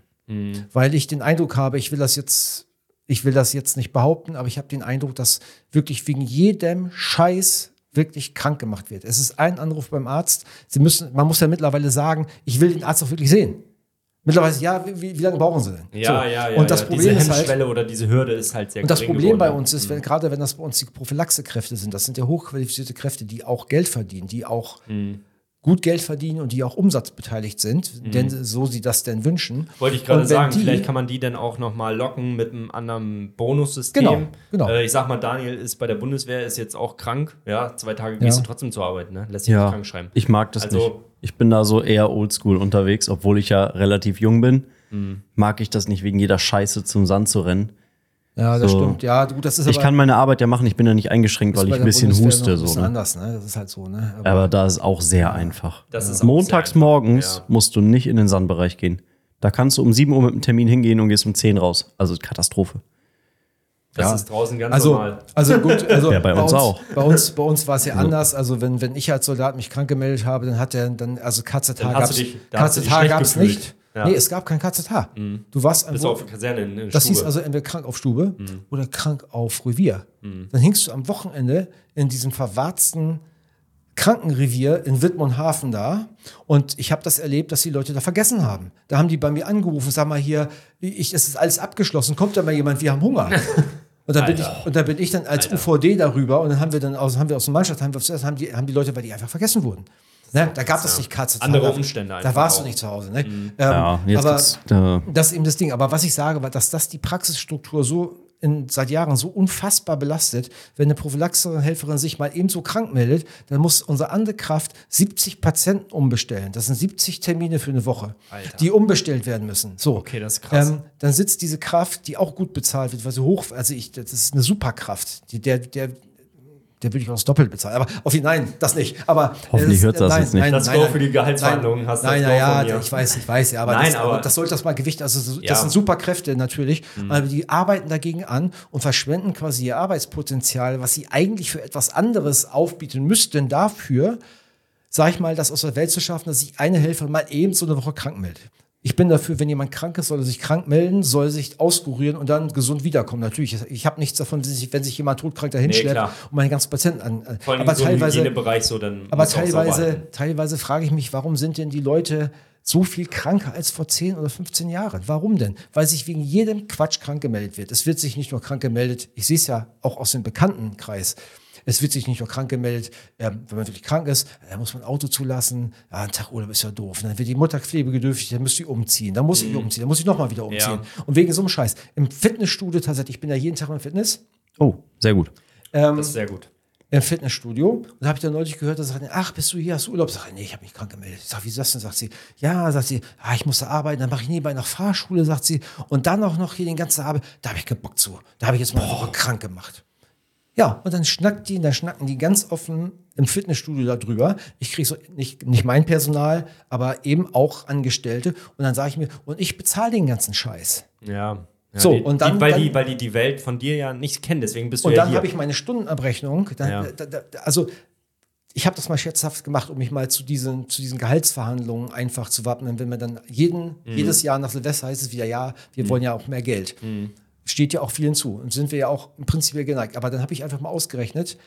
Weil ich den Eindruck habe, ich will das jetzt, ich will das jetzt nicht behaupten, aber ich habe den Eindruck, dass wirklich wegen jedem Scheiß wirklich krank gemacht wird. Es ist ein Anruf beim Arzt. Sie müssen, man muss ja mittlerweile sagen, ich will den Arzt auch wirklich sehen. Mittlerweile, ja, wie, wie lange brauchen Sie denn? Ja, So. ja, ja. Und das ja. Problem diese ist halt, Hemmschwelle oder diese Hürde ist halt sehr und das gering Problem bei geworden. uns ist, wenn, gerade wenn das bei uns die Prophylaxekräfte sind, das sind ja hochqualifizierte Kräfte, die auch Geld verdienen, die auch Mhm. gut Geld verdienen und die auch umsatzbeteiligt sind, denn so sie das denn wünschen. Wollte ich gerade sagen, die- vielleicht kann man die dann auch noch mal locken mit einem anderen Bonussystem. Genau, genau. Äh, ich sag mal, Daniel ist bei der Bundeswehr, ist jetzt auch krank. Ja, zwei Tage gehst Ja. du trotzdem zur Arbeit, ne? Lässt sich Ja, nicht krank schreiben. ich mag das Also- nicht. Ich bin da so eher oldschool unterwegs, obwohl ich ja relativ jung bin. Mhm. Mag ich das nicht, wegen jeder Scheiße zum Sand zu rennen. Ja, das So. stimmt. Ja, gut, das ist Ich aber kann meine Arbeit ja machen, ich bin ja nicht eingeschränkt, weil ich ein bisschen Bundeswehr huste. ein So, bisschen ne? anders, ne? Das ist halt so, ne? Aber da ist auch sehr einfach. Das ist auch Montags sehr einfach. morgens Ja. musst du nicht in den Sandbereich gehen. Da kannst du um 7 Uhr mit dem Termin hingehen und gehst um 10 raus. Also Katastrophe. Das Ja. ist draußen ganz Also, normal. also gut, also Ja, bei uns auch. Bei uns, bei uns war es ja anders. Also wenn, wenn ich als Soldat mich krank gemeldet habe, dann hat er dann, also KZH du dich KZH gab's nicht. Ja. Mhm. Nee, es gab kein KZH. Du warst Bis einfach, auf Kaserne in, in das hieß Stube. also entweder krank auf Stube Mhm. oder krank auf Revier. Dann hingst du am Wochenende in diesem verwarzten Krankenrevier in Wittmundhafen da und ich habe das erlebt, dass die Leute da vergessen haben. Da haben die bei mir angerufen, sag mal hier, ich, es ist alles abgeschlossen, kommt da mal jemand, wir haben Hunger. Und da bin ich, und da bin ich dann als Alter. UVD darüber und dann haben wir dann aus, haben wir aus dem Mannschaft, haben, wir, zuerst haben, die, haben die Leute, weil die einfach vergessen wurden. Ne? Da gab es nicht KZH. Andere Da- Umstände Da warst du auch. Mhm. nicht zu Hause. Ne? Ähm, Ja, jetzt aber äh, das ist eben das Ding. Aber was ich sage, war, dass das die Praxisstruktur so in, seit Jahren so unfassbar belastet. Wenn eine Prophylaxe-Helferin sich mal eben so krank meldet, dann muss unsere andere Kraft 70 Patienten umbestellen. Das sind 70 Termine für eine Woche, Alter. die umbestellt werden müssen. So. Okay, das ist krass. Ähm, dann sitzt diese Kraft, die auch gut bezahlt wird, weil sie hoch, also ich, das ist eine Superkraft. Die, der, der, der würde ich auch das doppelt bezahlen. Aber auf jeden nein, das nicht. Aber Hoffentlich hört das jetzt nicht. Das Go für die Gehaltsverhandlungen nein, hast du Nein, das nein, ja, mir. ich weiß, ich weiß, ja, aber, Nein, das, aber das sollte das mal Gewicht, also so- das Ja. Mhm. sind super Kräfte natürlich, aber die arbeiten dagegen an und verschwenden quasi ihr Arbeitspotenzial, was sie eigentlich für etwas anderes aufbieten müssten dafür, sag ich mal, das aus der Welt zu schaffen, dass sich eine Helferin mal eben so eine Woche krank meldet. Ich bin dafür, wenn jemand krank ist, soll er sich krank melden, soll sich auskurieren und dann gesund wiederkommen. Natürlich, ich habe nichts davon, wenn sich, jemand todkrank dahin Nee, schleppt und meine ganzen Patienten an. Vor allem aber so teilweise, so, dann aber teilweise, teilweise frage ich mich, warum sind denn die Leute so viel kranker als vor 10 oder 15 Jahren? Warum denn? Weil sich wegen jedem Quatsch krank gemeldet wird. Es wird sich nicht nur krank gemeldet, ich sehe es ja auch aus dem Bekanntenkreis. Es wird sich nicht nur krank gemeldet, ähm, wenn man wirklich krank ist, dann muss man ein Auto zulassen. Ja, ein Tag Urlaub ist ja doof. Und dann wird die Mutter pflegebedürftig, dann muss sie umziehen. Dann muss ich umziehen, dann muss ich nochmal wieder umziehen. Und wegen so einem Scheiß. Im Fitnessstudio tatsächlich, ich bin ja jeden Tag im Fitness. oh, sehr gut. Ähm, Das ist sehr gut. im Fitnessstudio. Und da habe ich dann neulich gehört, dass sie sagten, ach, bist du hier, hast du Urlaub? Sag ich, nee, ich habe mich krank gemeldet. Ich sag, wie ist das denn? Sagt sie, ja, sagt sie, ah, ich musste arbeiten, dann mache ich nebenbei nach Fahrschule, sagt sie. Und dann auch noch hier den ganzen Abend, da habe ich keinen Bock zu. Da habe ich jetzt mal eine Woche krank gemacht. Ja, und dann schnackt die, dann schnacken die ganz offen im Fitnessstudio darüber. Ich kriege so nicht, nicht mein Personal, aber eben auch Angestellte. Und dann sage ich mir, und ich bezahle den ganzen Scheiß. Ja. ja So, die, und dann- die, weil, dann- die, weil die die Welt von dir ja nicht kennen, deswegen bist du Und ja dann habe ich meine Stundenabrechnung. Dann, Ja. da, da, also ich habe das mal scherzhaft gemacht, um mich mal zu diesen, zu diesen Gehaltsverhandlungen einfach zu wappnen. Wenn man dann jeden, Mhm. jedes Jahr nach Silvester heißt es wieder, ja, wir wollen ja auch mehr Geld. Mhm. Steht ja auch vielen zu. Und sind wir ja auch im Prinzip geneigt. Aber dann habe ich einfach mal ausgerechnet,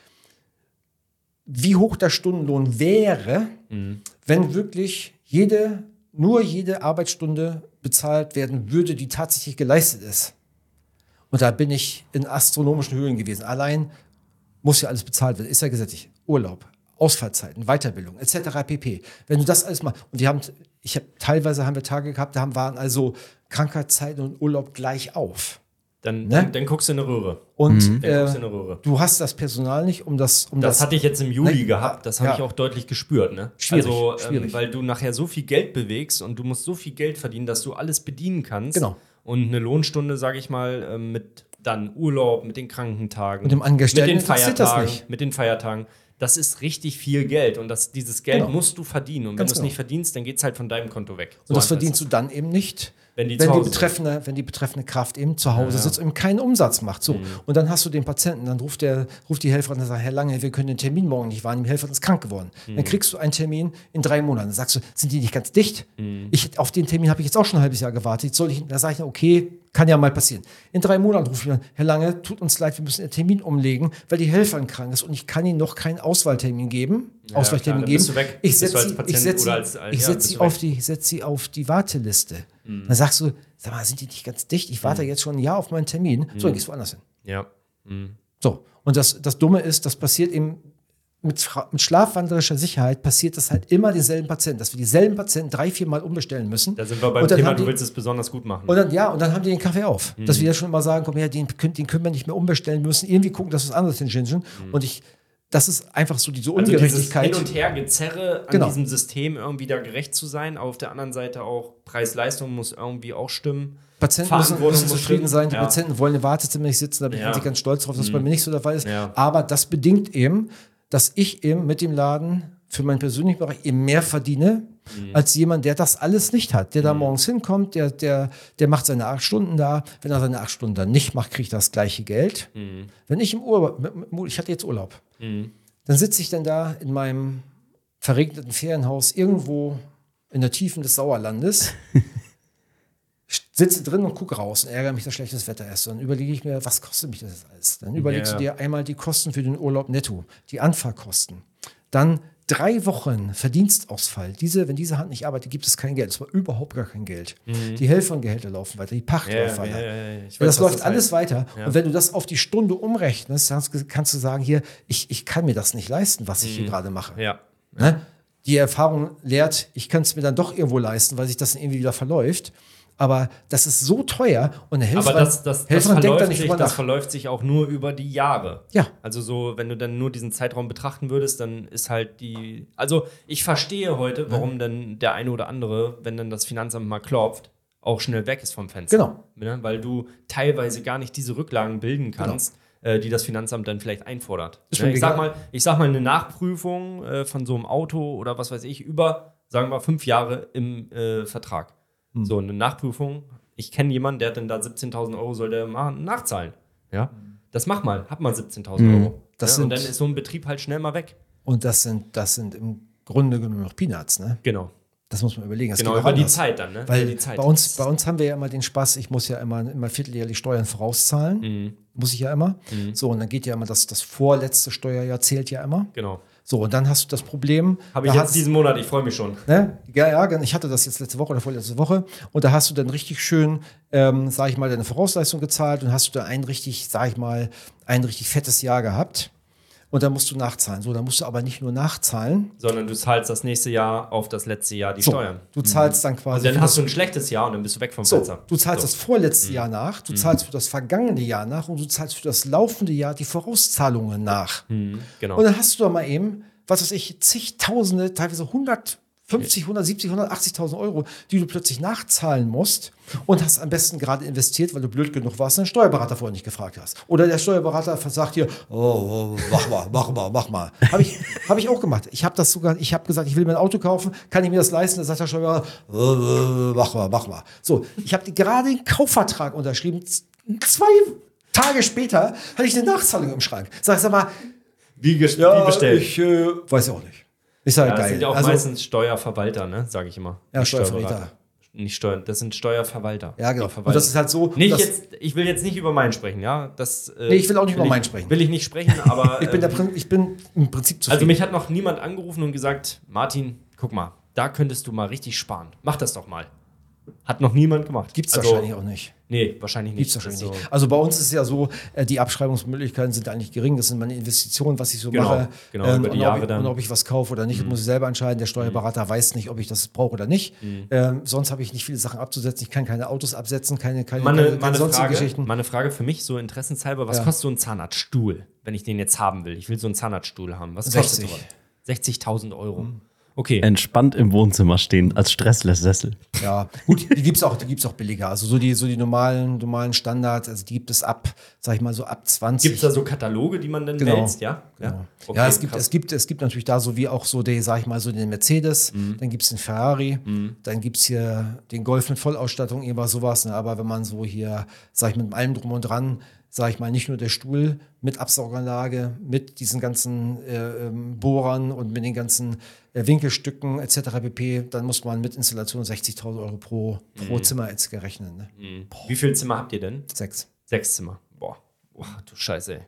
wie hoch der Stundenlohn wäre, Mhm. wenn wirklich jede, nur jede Arbeitsstunde bezahlt werden würde, die tatsächlich geleistet ist. Und da bin ich in astronomischen Höhen gewesen. Allein muss ja alles bezahlt werden, ist ja gesetzlich. Urlaub, Ausfallzeiten, Weiterbildung, etc. pp. Wenn du das alles mal und die haben, ich habe teilweise haben wir Tage gehabt, da haben, waren also Krankheitszeiten und Urlaub gleich auf. Dann, Ne? dann, dann guckst du in eine Röhre. Und Dann äh, guckst du in eine Röhre. du hast das Personal nicht, um das, um Das das, hatte ich jetzt im Juli Ne? gehabt, das habe Ja. ich auch deutlich gespürt. Ne? Schwierig, also, ähm, schwierig. weil du nachher so viel Geld bewegst und du musst so viel Geld verdienen, dass du alles bedienen kannst. Genau. Und eine Lohnstunde, sage ich mal, ähm, mit dann Urlaub, mit den Krankentagen, Und dem Angestellten mit den Feiertagen, nicht. mit den Feiertagen. Das ist richtig viel Geld und das, dieses Geld Genau. musst du verdienen. Und wenn du es genau. nicht verdienst, dann geht es halt von deinem Konto weg. So und das verdienst du dann eben nicht, Wenn die wenn die, betreffende, wenn die betreffende Kraft eben zu Hause Ja, Mhm. ja. sitzt und eben keinen Umsatz macht. So. Und dann hast du den Patienten, dann ruft, der, ruft die Helferin und sagt, Herr Lange, wir können den Termin morgen nicht wahrnehmen, die Helferin ist krank geworden. Mhm. Dann kriegst du einen Termin in drei Monaten. Dann sagst du, sind die nicht ganz dicht? Mhm. Ich, auf den Termin habe ich jetzt auch schon ein halbes Jahr gewartet. Soll ich, da sage ich, okay, Kann ja mal passieren. In drei Monaten rufe ich an, Herr Lange, tut uns leid, wir müssen den Termin umlegen, weil die Helferin krank ist und ich kann Ihnen noch keinen Auswahltermin geben. Ja, Ausweichtermin klar, dann geben. bist du weg. Ich setze sie, ich setz sie, ich ja, setz du auf weg. die, setz sie auf die Warteliste. Mhm. Dann sagst du, sag mal, sind die nicht ganz dicht? Ich warte jetzt schon ein Jahr auf meinen Termin. Mhm. So, dann gehst du woanders hin. Ja. So, und das, das Dumme ist, das passiert eben mit, mit schlafwandlerischer Sicherheit, passiert das halt immer dieselben Patienten, dass wir dieselben Patienten drei, vier Mal umbestellen müssen. Da sind wir beim Thema, haben du die- willst es besonders gut machen. Und dann, ja, und dann haben die den Kaffee auf. Mhm. Dass wir ja schon immer sagen, komm her, den, können- den können wir nicht mehr umbestellen, wir müssen irgendwie gucken, dass wir was anderes hinschinden. Und ich, das ist einfach so diese Mhm. Also Ungerechtigkeit. Hin und Her Gezerre an Genau. diesem System irgendwie da gerecht zu sein. Auf der anderen Seite auch Preis-Leistung muss irgendwie auch stimmen. Patienten müssen, müssen zufrieden sein, die Ja. Patienten wollen im Wartezimmer nicht sitzen, da bin Ja. ich ganz stolz drauf, dass das bei mir nicht so der Fall ist. Ja. Aber das bedingt eben, dass ich eben mit dem Laden für meinen persönlichen Bereich eben mehr verdiene, als jemand, der das alles nicht hat, der da morgens hinkommt, der, der, der macht seine acht Stunden da. Wenn er seine acht Stunden dann nicht macht, kriegt er das gleiche Geld. Wenn ich im Urlaub, ich hatte jetzt Urlaub, dann sitze ich dann da in meinem verregneten Ferienhaus irgendwo in der Tiefen des Sauerlandes sitze drin und gucke raus und ärgere mich, dass schlechtes Wetter ist. Dann überlege ich mir, was kostet mich das alles? Dann überlegst Ja. du dir einmal die Kosten für den Urlaub netto, die Anfahrkosten. Dann drei Wochen Verdienstausfall. Diese, wenn diese Hand nicht arbeitet, gibt es kein Geld. Es war überhaupt gar kein Geld. Die Helferngehälter laufen weiter, die Pacht Mhm. Ja, läuft weiter. ja, ja, weiß, das läuft das alles heißt. weiter. Und wenn du das auf die Stunde umrechnest, kannst, kannst du sagen, hier, ich, ich kann mir das nicht leisten, was ich hier gerade mache. Mhm. Ja. Ne? Die Erfahrung lehrt, ich kann es mir dann doch irgendwo leisten, weil sich das irgendwie wieder verläuft. Aber das ist so teuer und eine Helferin, Aber das, das, das, denkt da verläuft nicht sich, drüber das verläuft sich auch nur über die Jahre. Ja. Also so, wenn du dann nur diesen Zeitraum betrachten würdest, dann ist halt die. Also ich verstehe heute, warum dann der eine oder andere, wenn dann das Finanzamt mal klopft, auch schnell weg ist vom Fenster. Genau. Ne? Weil du teilweise gar nicht diese Rücklagen bilden kannst, äh, die das Finanzamt dann vielleicht einfordert. Ist Ne? Ich sag, mal, ich sag mal, eine Nachprüfung äh, von so einem Auto oder was weiß ich, über, sagen wir, fünf Jahre im äh, Vertrag. Hm. So, eine Nachprüfung. Ich kenne jemanden, der hat dann da 17.000 Euro, soll der mal nachzahlen. Ja. Das mach mal, hab mal 17.000 Euro. Hm. Das ja, und sind- dann ist so ein Betrieb halt schnell mal weg. Und das sind, das sind im Grunde genommen noch Peanuts. Ne? Genau. Das muss man überlegen. Das Genau, über die. Zeit dann, ne? Weil Zeit. bei uns, bei uns haben wir ja immer den Spaß, ich muss ja immer, immer vierteljährlich Steuern vorauszahlen. Mhm. Muss ich ja immer. So, und dann geht ja immer das, das vorletzte Steuerjahr zählt ja immer. Genau. So, und dann hast du das Problem. Habe ich jetzt diesen Monat, ich freue mich schon. Ne? Ja, ja, ich hatte das jetzt letzte Woche oder vorletzte Woche. Und da hast du dann richtig schön, ähm, sag ich mal, deine Vorausleistung gezahlt und hast du da ein richtig, sag ich mal, ein richtig fettes Jahr gehabt. Und dann musst du nachzahlen. So, dann musst du aber nicht nur nachzahlen. Sondern du zahlst das nächste Jahr auf das letzte Jahr die So, Steuern. du zahlst dann quasi. Und dann hast du ein schlechtes Jahr und dann bist du weg vom so, Fenster. du zahlst So. das vorletzte Jahr nach, du zahlst für das vergangene Jahr nach und du zahlst für das laufende Jahr die Vorauszahlungen nach. Genau. Und dann hast du doch mal eben, was weiß ich, zigtausende, teilweise 150, 170, 180.000 Euro, die du plötzlich nachzahlen musst und hast am besten gerade investiert, weil du blöd genug warst, einen Steuerberater vorher nicht gefragt hast. Oder der Steuerberater sagt dir, oh, oh mach mal, mach mal, mach mal. Habe ich, hab ich auch gemacht. Ich habe das sogar, ich habe gesagt, ich will mir ein Auto kaufen, kann ich mir das leisten? Da sagt der Steuerberater, oh, oh, mach mal, mach mal. So, ich habe gerade den Kaufvertrag unterschrieben. Zwei Tage später hatte ich eine Nachzahlung im Schrank. Sag, sag mal, wie, ja, wie bestellt. Ich äh, weiß ja auch nicht. Ist halt ja, das geil. sind ja auch also, meistens Steuerverwalter, ne? Sage ich immer. Ja. Steuerberater. Nicht Steuer, das sind Steuerverwalter. ja, genau. Und das ist halt so. Nicht jetzt, ich will jetzt nicht über meinen sprechen, ja. Das, äh, Nee, ich will auch nicht über ich- meinen sprechen. Will ich nicht sprechen, aber. ich, bin der, ähm, ich bin im Prinzip zufrieden. also mich hat noch niemand angerufen und gesagt, Martin, guck mal, da könntest du mal richtig sparen. Mach das doch mal. Hat noch niemand gemacht. Gibt es also, wahrscheinlich auch nicht. Nee, wahrscheinlich nicht. Gibt's wahrscheinlich Also, nicht. Also bei uns ist es ja so, äh, die Abschreibungsmöglichkeiten sind eigentlich gering. Das sind meine Investitionen, was ich so Genau, mache. Ähm, genau, über die und, Jahre ob ich, dann. Mhm. und ob ich was kaufe oder nicht, muss ich selber entscheiden. Der Steuerberater weiß nicht, ob ich das brauche oder nicht. Mhm. Ähm, sonst habe ich nicht viele Sachen abzusetzen. Ich kann keine Autos absetzen, keine, keine, Meine, keine, keine meine, sonstigen Frage, Geschichten. meine Frage für mich, so interessenshalber, was Ja. kostet so ein Zahnarztstuhl, wenn ich den jetzt haben will? Ich will so einen Zahnarztstuhl haben. Was 60. kostet sowas? 60.000 Euro. Okay. Entspannt im Wohnzimmer stehen als Stressless-Sessel. Ja, gut, die gibt's auch, die gibt's auch billiger. Also so die, so die normalen, normalen Standards, also die gibt es ab, sag ich mal so ab 20. Gibt es da so Kataloge, die man dann Genau. wälzt, ja? Ja, Okay, ja, es gibt, es, gibt, es gibt natürlich da so wie auch so den, sag ich mal, so den Mercedes, Mhm. dann gibt es den Ferrari, dann gibt es hier den Golf mit Vollausstattung, irgendwas sowas. Ne? Aber wenn man so hier, sag ich mit allem drum und dran, sage ich mal, nicht nur der Stuhl mit Absauganlage, mit diesen ganzen äh, ähm, Bohrern und mit den ganzen äh, Winkelstücken etc. pp. Dann muss man mit Installation 60.000 Euro pro, pro Zimmer jetzt gerechnet. Ne? Wie viele Zimmer habt ihr denn? Sechs. Sechs Zimmer. Boah, Boah du Scheiße, ey.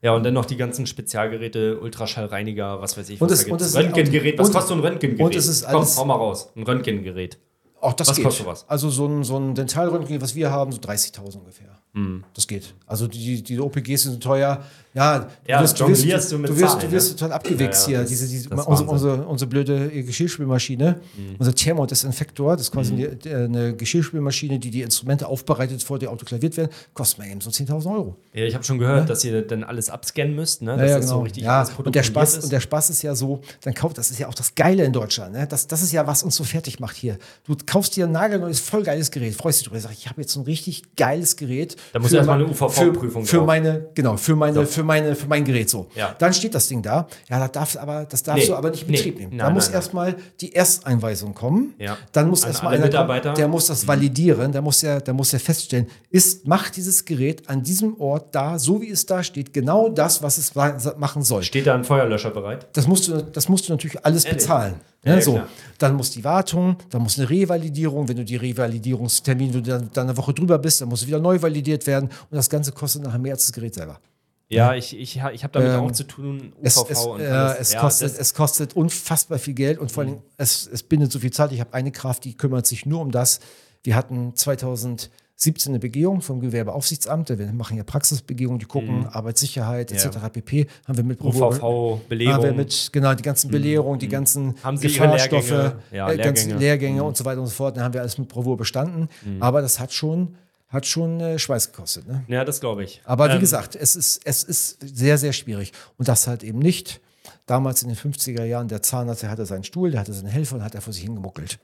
Ja, und dann noch die ganzen Spezialgeräte, Ultraschallreiniger, was weiß ich, Und was es- da und es- Röntgengerät, was und- kostet so ein Röntgengerät? und es ist Komm, alles- hau mal raus. Ein Röntgengerät. Auch das Was geht. kostet sowas? Also so ein, so ein Dentalröntgen, was wir haben, so 30.000 ungefähr. Hm. Das geht. Also die, die OPGs sind teuer. Ja, du Ja, wirst, du wirst, du, mit du wirst, Zahlen, du wirst ne? total abgewichst Ja, ja, hier. Diese, diese, unsere, unsere, unsere blöde Geschirrspülmaschine, unser Thermodesinfektor, das ist quasi Mhm. eine, eine Geschirrspülmaschine, die die Instrumente aufbereitet, bevor die autoklaviert werden, kostet mal eben so 10.000 Euro. Ja, ich habe schon gehört, dass ihr dann alles abscannen müsst, ne? Ja, dass ja, das genau. so richtig ja. und der Spaß ist. und der Spaß ist ja so, dann kauft, das ist ja auch das Geile in Deutschland, ne? Das, das ist ja was uns so fertig macht hier. Du kaufst dir ein nagelneues, voll geiles Gerät, freust dich drüber, sagst, ich habe jetzt so ein richtig geiles Gerät. Da muss für erst mal mein- eine UVV-Prüfung für, für meine, genau, für meine, So. für meine, für mein Gerät so. Ja. Dann steht das Ding da. Ja, das darfst aber, das darfst Nee. du aber nicht in Nee. Betrieb nehmen. Nein, da muss nein, erstmal die Ersteinweisung kommen. Ja. Dann muss erstmal einer kommen, Mitarbeiter. der muss das validieren, der muss ja, der muss ja feststellen, ist, macht dieses Gerät an diesem Ort da, so wie es da steht, genau das, was es machen soll. Steht da ein Feuerlöscher bereit? Das musst du, das musst du natürlich alles Ehrlich? bezahlen. Ja, Ne, ja, so. klar. Dann muss die Wartung, dann muss eine Revalidierung. Wenn du die Revalidierungstermin, wenn du dann, dann eine Woche drüber bist, dann muss es wieder neu validiert werden. Und das Ganze kostet nachher mehr als das Gerät selber. Ja, ich, ich, ich habe damit Ähm, auch zu tun, UVV Es, es, und äh, alles. es, Ja, kostet, Mhm. es kostet unfassbar viel Geld und vor allem, es, es bindet so viel Zeit. Ich habe eine Kraft, die kümmert sich nur um das. Wir hatten 2017 eine Begehung vom Gewerbeaufsichtsamt. Wir machen ja Praxisbegehungen, die gucken Arbeitssicherheit etc. Mhm. Ja. pp. Haben wir mit Provo- UVV, Belegung. haben wir mit, genau, die ganzen Belehrungen, die ganzen Mhm. Haben Sie Gefahrstoffe, Lehrgänge? Ja, äh, ganzen Lehrgänge. Mhm. Lehrgänge und so weiter und so fort. Dann haben wir alles mit Bravour bestanden. Aber das hat schon, hat schon äh, Schweiß gekostet. Ne? Ja, das glaube ich. Aber wie Ähm, gesagt, es ist, es ist sehr, sehr schwierig. Und das halt eben nicht. Damals in den 50er Jahren, der Zahnarzt, der hatte seinen Stuhl, der hatte seinen Helfer und hat er vor sich hingemuckelt.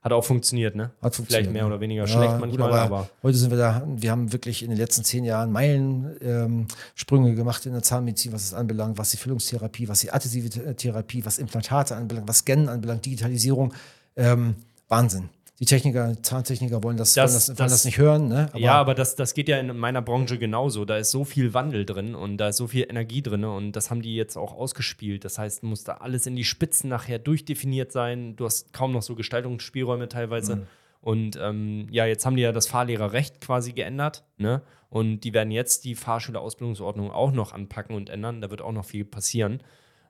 Hat auch funktioniert, ne? Hat funktioniert. Vielleicht mehr oder weniger Ja, schlecht gut, manchmal, aber, aber, heute sind wir da, wir haben wirklich in den letzten zehn Jahren Meilensprünge ähm, Sprünge gemacht in der Zahnmedizin, was es anbelangt, was die Füllungstherapie, was die adhesive Th- Therapie, was Implantate anbelangt, was Scannen anbelangt, Digitalisierung. Ähm, Wahnsinn. Die Techniker, Zahntechniker wollen das, Das- wollen das, wollen das- das nicht hören. Ne? ja, aber das, das geht ja in meiner Branche genauso. Da ist so viel Wandel drin und da ist so viel Energie drin und das haben die jetzt auch ausgespielt. Das heißt, muss da alles in die Spitzen nachher durchdefiniert sein. Du hast kaum noch so Gestaltungsspielräume teilweise. Mhm. Und ähm, ja, jetzt haben die ja das Fahrlehrerrecht quasi geändert. Ne? Und die werden jetzt die Fahrschülerausbildungsordnung auch noch anpacken und ändern. Da wird auch noch viel passieren.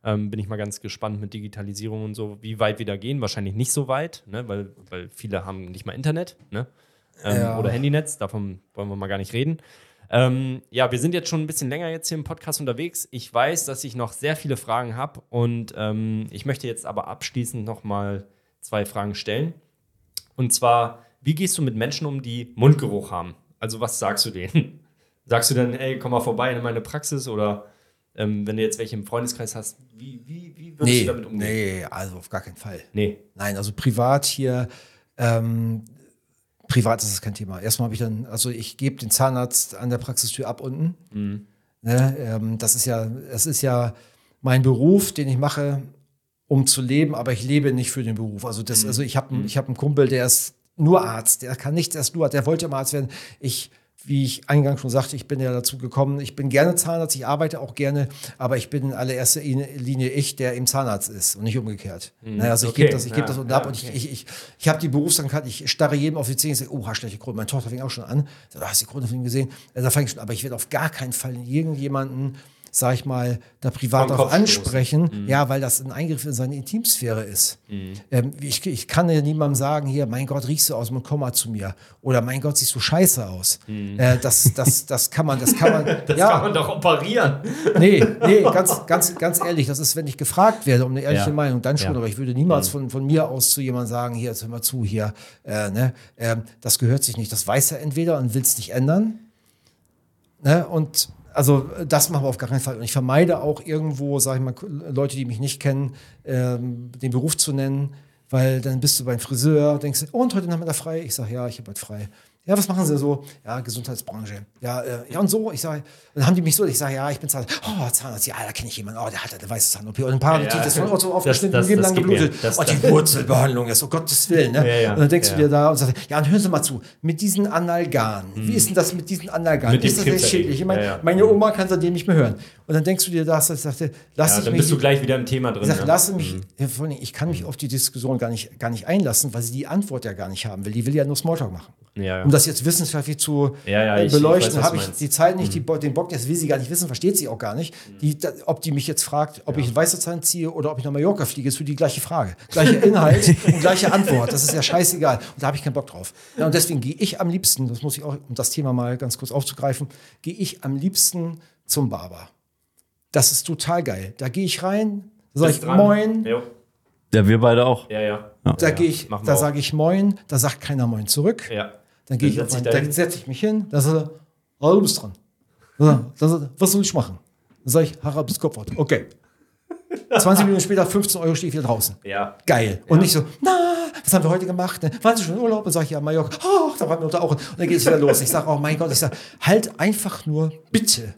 Ähm, bin ich mal ganz gespannt mit Digitalisierung und so, wie weit wir da gehen. Wahrscheinlich nicht so weit, ne? weil, weil viele haben nicht mal Internet ne? ähm, Ja. oder Handynetz. Davon wollen wir mal gar nicht reden. Ähm, ja, wir sind jetzt schon ein bisschen länger jetzt hier im Podcast unterwegs. Ich weiß, dass ich noch sehr viele Fragen habe und ähm, ich möchte jetzt aber abschließend noch mal zwei Fragen stellen. Und zwar, wie gehst du mit Menschen um, die Mundgeruch haben? Also was sagst du denen? Sagst du dann, ey, komm mal vorbei in meine Praxis oder ähm, wenn du jetzt welche im Freundeskreis hast, wie, wie, wie würdest nee, du damit umgehen? nee, also auf gar keinen Fall. Nee. Nein, also privat hier, ähm, privat ist es kein Thema. Erstmal habe ich dann, also ich gebe den Zahnarzt an der Praxistür ab unten. Mhm. Ne, ähm, das ist ja, es ist ja mein Beruf, den ich mache, um zu leben, aber ich lebe nicht für den Beruf. Also Mhm. das, also ich habe ich hab einen Kumpel, der ist nur Arzt, der kann nichts, der ist nur Arzt, der wollte immer Arzt werden. Ich wie ich eingangs schon sagte, ich bin ja dazu gekommen, ich bin gerne Zahnarzt, ich arbeite auch gerne, aber ich bin in allererster Linie ich, der im Zahnarzt ist und nicht umgekehrt. Ne, also ich Okay. gebe das, ich gebe Ja, das und ja, ab und ich, okay. ich, ich, ich habe die Berufskrankheit, ich starre jedem auf die Zähne und sage, oh, hast schlechte Krone. Meine Tochter fing auch schon an. Da hast du die Krone von ihm gesehen. Äh, Da fange ich schon, aber ich werde auf gar keinen Fall irgendjemanden, sag ich mal, da privat stoßen. ansprechen, ja, weil das ein Eingriff in seine Intimsphäre ist. Ähm, ich, ich kann ja niemandem sagen, hier, mein Gott, riechst du aus und komm mal zu mir. Oder mein Gott, siehst du scheiße aus. Äh, das, das, das kann man, das kann man, Das ja, kann man doch operieren. Nee, nee, ganz, ganz, ganz ehrlich, das ist, wenn ich gefragt werde um eine ehrliche Ja. Meinung, dann schon, Ja. Mhm. aber ich würde niemals von, von mir aus zu jemandem sagen, hier, jetzt hör mal zu, hier, äh, ne, ähm, das gehört sich nicht. Das weiß er entweder und will es nicht ändern. Ne, und also das machen wir auf gar keinen Fall. Und ich vermeide auch irgendwo, sage ich mal, Leute, die mich nicht kennen, ähm, den Beruf zu nennen, weil dann bist du beim Friseur, denkst du, und heute Nachmittag frei? Ich sage, ja, ich habe heute frei. Ja, was machen Sie so? Ja, Gesundheitsbranche. Ja, äh, ja und so. Ich sage, dann haben die mich so, ich sage, ja, ich bin Zahnarzt. Oh, Zahnarzt, ja, da kenne ich jemanden. Oh, der hat eine weiße Zahn-OP. Und ein paar, Ja, die ja. das von so aufgeschnitten, das- Leben das lang geht mir. geblutet. Das- oh, die Wurzelbehandlung ist, um Gottes Willen. Ne? Ja, ja. Und dann denkst du dir da und sagst, ja, und hören Sie mal zu, mit diesen Analganen, wie ist denn das mit diesen Analganen? Mit ist das Krebserregend. schädlich? Ich meine, meine Oma kann seitdem nicht mehr hören. Und dann denkst du dir das, ich sagte, lass Ja, ich dann mich bist du gleich wieder im Thema drin. ich sag, ne? lasse mich, ja, vor allem, ich kann mich auf die Diskussion gar nicht, gar nicht einlassen, weil sie die Antwort ja gar nicht haben will. Die will ja nur Smalltalk machen. Ja, ja. Um das jetzt wissenschaftlich zu Ja, ja, äh, beleuchten, habe ich die Zeit nicht, die, Bo- den Bock, das will sie gar nicht wissen, versteht sie auch gar nicht. Die, da, ob die mich jetzt fragt, ob ich einen weiße Zahn ziehe oder ob ich nach Mallorca fliege, ist für die gleiche Frage. Gleicher Inhalt und gleiche Antwort. Das ist ja scheißegal. Und da habe ich keinen Bock drauf. Ja, und deswegen gehe ich am liebsten, das muss ich auch, um das Thema mal ganz kurz aufzugreifen, gehe ich am liebsten zum Barber. Das ist total geil. Da gehe ich rein, da sage ich dran. Moin, Jo. Ja, wir beide auch. Ja, ja. da ja, gehe ich, da sage ich Moin, da sagt keiner Moin zurück. Ja. Dann gehe ich, Dann auf dahin. dann setze ich mich hin, da sagt er, oh, du bist dran. Dann sagt er, was soll ich machen? Dann sage ich, Harald bis Kopfwort. Okay. 20 Minuten später, 15 Euro stehe ich wieder draußen. Ja. Geil. Und nicht so, na, was haben wir heute gemacht? Ne? Waren Sie schon im Urlaub? Und sage ich, ja, Mallorca. Ach, da waren wir unter auch. Und dann geht es wieder los. Ich sage, oh mein Gott, ich sage, halt einfach nur bitte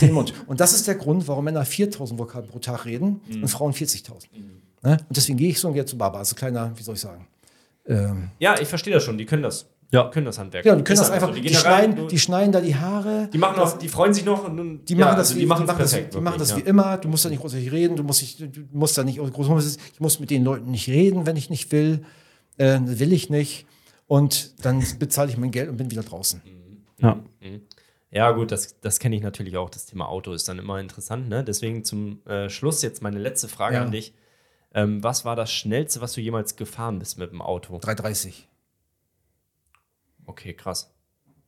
den Mund. Und das ist der Grund, warum Männer 4000 Vokabeln pro Tag reden Mhm. und Frauen 40.000. Ne? Und deswegen gehe ich so und gehe zu Baba. Also kleiner, wie soll ich sagen? Ähm, Ja, ich verstehe das schon. Die können das. Ja. Die können das Handwerk. ja, die können Ist das einfach, so. die, gehen da rein, schneiden, du- die schneiden da die Haare. die machen auch, die freuen sich noch und Die ja, machen das, also wie, die machen, das, perfekt. die machen das wirklich, wie immer. Du musst da nicht großartig reden. Du musst, nicht, du musst da nicht groß. Ich muss mit den Leuten nicht reden, wenn ich nicht will. Äh, will ich nicht. Und dann bezahle ich mein Geld und bin wieder draußen. Ja. Ja, gut, das, das kenne ich natürlich auch. Das Thema Auto ist dann immer interessant. Ne? Deswegen zum äh, Schluss jetzt meine letzte Frage Ja. an dich. Ähm, was war das Schnellste, was du jemals gefahren bist mit dem Auto? 330 Okay, krass.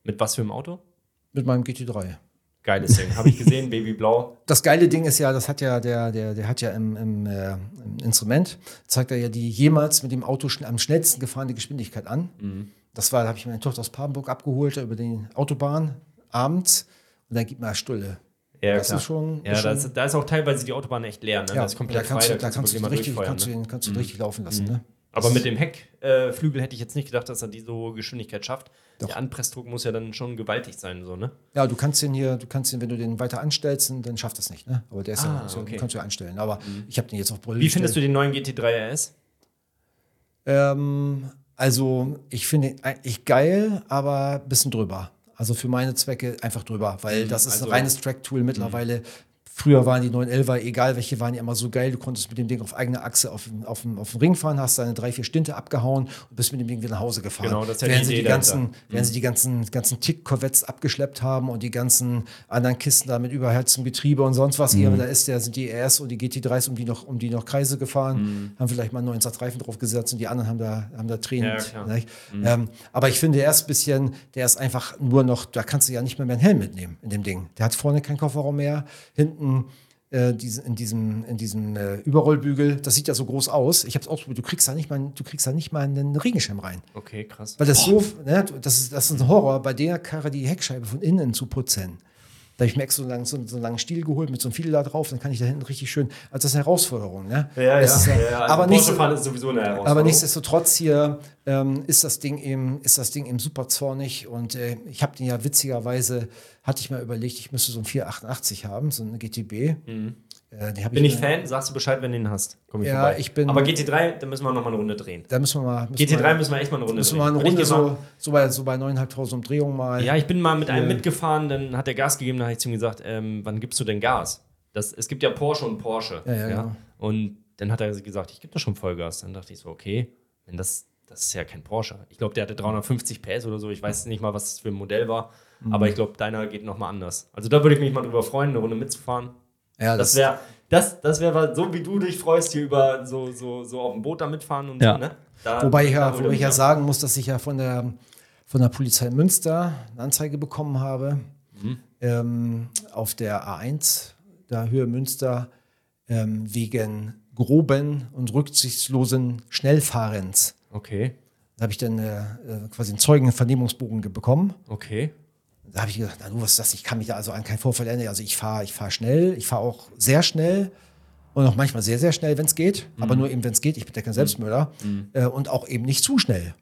Mit was für einem Auto? mit meinem GT3. Geiles Ding. Habe ich gesehen, Babyblau. Das geile Ding ist ja, das hat ja der, der, der hat ja im, im, äh, im Instrument, zeigt er ja die jemals mit dem Auto schn am schnellsten gefahrene Geschwindigkeit an. Mhm. Das war, da habe ich meine Tochter aus Papenburg abgeholt über die Autobahn abends und dann gibt mir eine Stulle. Ja, Das ist schon- Ja, schon- ist, da ist auch teilweise die Autobahn echt leer. Ne? Ja, das da kannst frei. du, da kannst du richtig, kannst du ne? den, kannst du den richtig laufen lassen. Ne? Aber mit dem Heckflügel äh, hätte ich jetzt nicht gedacht, dass er die so Geschwindigkeit schafft. Der Anpressdruck muss ja dann schon gewaltig sein, so, ne? Ja, du kannst den hier, du kannst den, wenn du den weiter anstellst, dann schafft das nicht. Ne? Aber der ist Ah, ja, so, okay. kannst du ja einstellen. Aber ich habe den jetzt auf Brille Wie findest du den neuen GT3 RS? Ähm, also, ich finde ihn eigentlich geil, aber ein bisschen drüber. Also für meine Zwecke einfach drüber, weil das ist also- ein reines Track-Tool mittlerweile. Früher waren die 911er, egal welche, waren die immer so geil. Du konntest mit dem Ding auf eigener Achse auf, auf, auf den Ring fahren, hast deine drei, vier Stinte abgehauen und bist mit dem Ding wieder nach Hause gefahren. Genau, das ja während sie die ganzen, dahinter. während sie die ganzen, ganzen Tick-Corvettes abgeschleppt haben und die ganzen anderen Kisten da mit überheiztem Getriebe und sonst was. Hier, da ist der, sind die RS und die GT3s um die noch, um die noch Kreise gefahren, haben vielleicht mal einen neuen Reifen drauf gesetzt und die anderen haben da, haben da Tränen. Ja, nicht? Ähm, aber ich finde, er ist ein bisschen, der ist einfach nur noch, da kannst du ja nicht mehr mehr einen Helm mitnehmen in dem Ding. Der hat vorne keinen Kofferraum mehr, hinten äh, diese, in diesem, in diesem äh, Überrollbügel, das sieht ja so groß aus. Ich habe es ausprobiert, du kriegst da nicht mal, du kriegst da nicht mal einen Regenschirm rein. Okay, krass. Weil das so, ne, das ist, das ist ein Horror, bei der Karre die Heckscheibe von innen zu putzen. Da habe ich mir extra so, einen, so, so einen langen Stiel geholt mit so einem Fiedel da drauf, dann kann ich da hinten richtig schön, also das ist eine Herausforderung. Ne? Das ist, äh, aber nicht so, fahren ist sowieso eine Herausforderung. aber nichtsdestotrotz hier ähm, ist das Ding eben, ist das Ding eben super zornig und äh, ich habe den ja witzigerweise, hatte ich mal überlegt, ich müsste so einen 488 haben, so eine GTB. Äh, den hab Bin ich mir- Fan, sagst du Bescheid, wenn du ihn hast. Komm ich Ja, vorbei. ich bin- Aber GT3, da müssen wir noch mal eine Runde drehen. Da müssen wir mal. Müssen GT3 wir, müssen wir echt mal eine Runde müssen drehen. wir mal eine Und ich Runde mal- so, so bei, so bei 9.500 Umdrehungen mal. Ja, ich bin mal mit einem mitgefahren, dann hat er Gas gegeben, dann habe ich zu ihm gesagt, ähm, wann gibst du denn Gas? Das, es gibt ja Porsche und Porsche. Ja, ja, genau. Und dann hat er gesagt, ich gebe da schon Vollgas. Dann dachte ich so, okay, wenn das, das ist ja kein Porsche. Ich glaube, der hatte 350 PS oder so. Ich weiß nicht mal, was das für ein Modell war. Mhm. Aber ich glaube, deiner geht noch mal anders. Also da würde ich mich mal drüber freuen, eine Runde mitzufahren. Ja Das wäre, das, das wäre so, wie du dich freust, hier über so, so, so auf dem Boot da mitfahren und Ja. so, ne? Da, Wobei ich ja, wobei ich ja sagen muss, dass ich ja von der, von der Polizei Münster eine Anzeige bekommen habe. Ähm, auf der A1, da Höhe Münster, ähm, wegen groben und rücksichtslosen Schnellfahrens. Okay, Da habe ich dann äh, äh, quasi einen Zeugenvernehmungsbogen ge- bekommen. okay. Da habe ich gedacht, na du, was ist das? Ich kann mich da also an keinen Vorfall erinnern. Also ich fahre ich fahr schnell, ich fahre auch sehr schnell und auch manchmal sehr, sehr schnell, wenn es geht. Aber nur eben, wenn es geht. Ich bin ja kein Selbstmörder. Äh, und auch eben nicht zu schnell.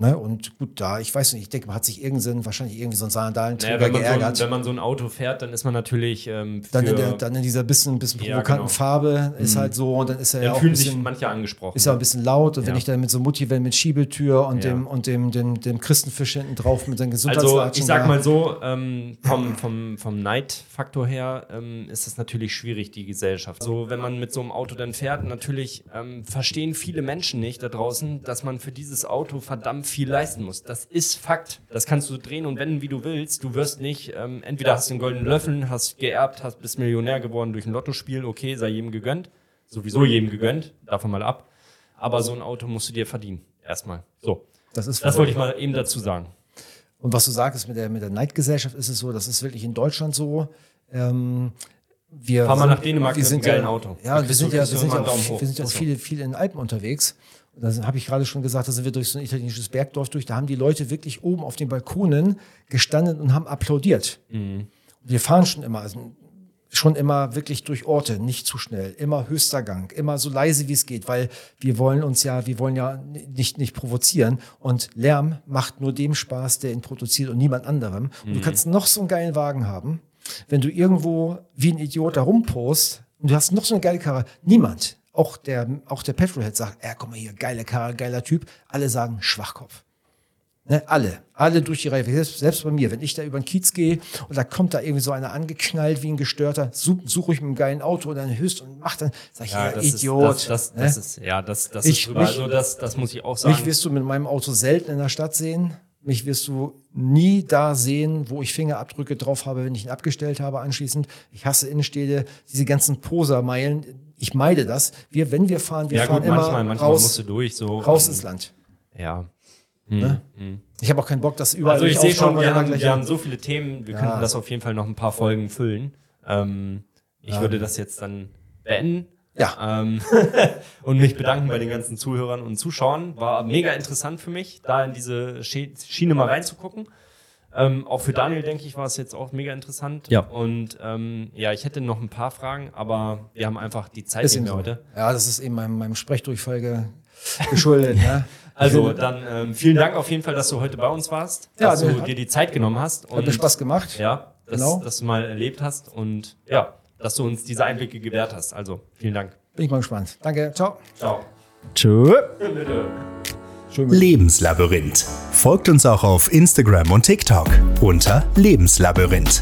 Ne? Und gut, da, ich weiß nicht, ich denke, man hat sich irgendein, wahrscheinlich irgendwie so ein Sandalenträger Naja, wenn, man so ein, geärgert. wenn man so ein Auto fährt, dann ist man natürlich ähm, dann, in der, dann in dieser bisschen, bisschen Ja, provokanten genau. Farbe ist halt so, und dann ist er ja dann auch ein fühlen sich bisschen, manche angesprochen. ist ja ein bisschen laut. Und wenn Ja. ich dann mit so Mutti-Van mit Schiebetür und Ja. dem und dem, dem, dem Christenfisch hinten drauf mit seinen Also Gesundheitslatschen ich sag mal so, ähm, vom, vom, vom Neidfaktor her ähm, ist es natürlich schwierig, die Gesellschaft. So, wenn man mit so einem Auto dann fährt, natürlich ähm, verstehen viele Menschen nicht da draußen, dass man für dieses Auto verdammt viel leisten muss. Das ist Fakt. Das kannst du drehen und wenden, wie du willst. Du wirst nicht, ähm, entweder hast du einen goldenen Löffel, hast geerbt, hast bist Millionär geworden durch ein Lottospiel, okay, sei jedem gegönnt. Sowieso jedem gegönnt, davon mal ab. Aber so ein Auto musst du dir verdienen. Erstmal. So. das ist Das wollte ich mal eben dazu sagen. Und was du sagst mit der, mit der Neidgesellschaft, ist es so, das ist wirklich in Deutschland so. Ähm, wir Fahr mal nach Dänemark wir mit sind einem geilen Auto. Ja, wir sind ja, wir sind ja auch, wir sind ja auch viele, viele in den Alpen unterwegs. Da habe ich gerade schon gesagt, da sind wir durch so ein italienisches Bergdorf durch. Da haben die Leute wirklich oben auf den Balkonen gestanden und haben applaudiert. Mhm. Wir fahren schon immer, also schon immer wirklich durch Orte, nicht zu schnell, immer höchster Gang, immer so leise wie es geht, weil wir wollen uns ja, wir wollen ja nicht, nicht provozieren und Lärm macht nur dem Spaß, der ihn produziert und niemand anderem. Und du kannst noch so einen geilen Wagen haben, wenn du irgendwo wie ein Idiot da rumpost und du hast noch so eine geile Karre, niemand, auch der, auch der Petrolhead sagt, ja, guck mal hier, geile Karre, geiler Typ, alle sagen Schwachkopf. Ne, alle, alle durch die Reihe. Selbst, selbst bei mir, wenn ich da über den Kiez gehe und da kommt da irgendwie so einer angeknallt wie ein Gestörter, such, such ich mit einem geilen Auto und dann höchst und macht dann, sag ich, ja, das Idiot. Ist, das, das, ne? das ist, ja, das, das Ich- ist drüber. mich- Also das, das muss ich auch sagen. Mich wirst du mit meinem Auto selten in der Stadt sehen. Mich wirst du nie da sehen, wo ich Fingerabdrücke drauf habe, wenn ich ihn abgestellt habe anschließend. Ich hasse Innenstädte, diese ganzen Posermeilen. Ich meide das. Wir, wenn wir fahren, wir ja fahren gut, immer manchmal, manchmal raus, musst du durch. So, raus ins Land. Ja. Ich habe auch keinen Bock, dass überall Also ich sehe schon, wir haben, wir haben so viele Themen, wir könnten das auf jeden Fall noch ein paar Folgen füllen. Ähm, ich würde das jetzt dann beenden. Ja. Ähm, und mich bedanken bei den ganzen Zuhörern und Zuschauern. War mega interessant für mich, da in diese Schi- Schiene mal reinzugucken. Ähm, auch für Daniel, denke ich, war es jetzt auch mega interessant. Ja. Und ähm, ja, ich hätte noch ein paar Fragen, aber wir haben einfach die Zeit Ist nicht mehr so. heute. Ja, das ist eben meinem, meinem Sprechdurchfall ge geschuldet. ne? Also dann ähm, vielen Dank auf jeden Fall, dass du heute bei uns warst, Ja, dass nee, du hat- dir die Zeit genommen hast. Hat mir Spaß gemacht. Ja, dass, Genau. dass du mal erlebt hast und ja, dass du uns diese Einblicke gewährt hast. Also vielen Dank. Bin ich mal gespannt. Danke. Ciao. Ciao. Tschö. Lebenslabyrinth. Folgt uns auch auf Instagram und TikTok unter Lebenslabyrinth.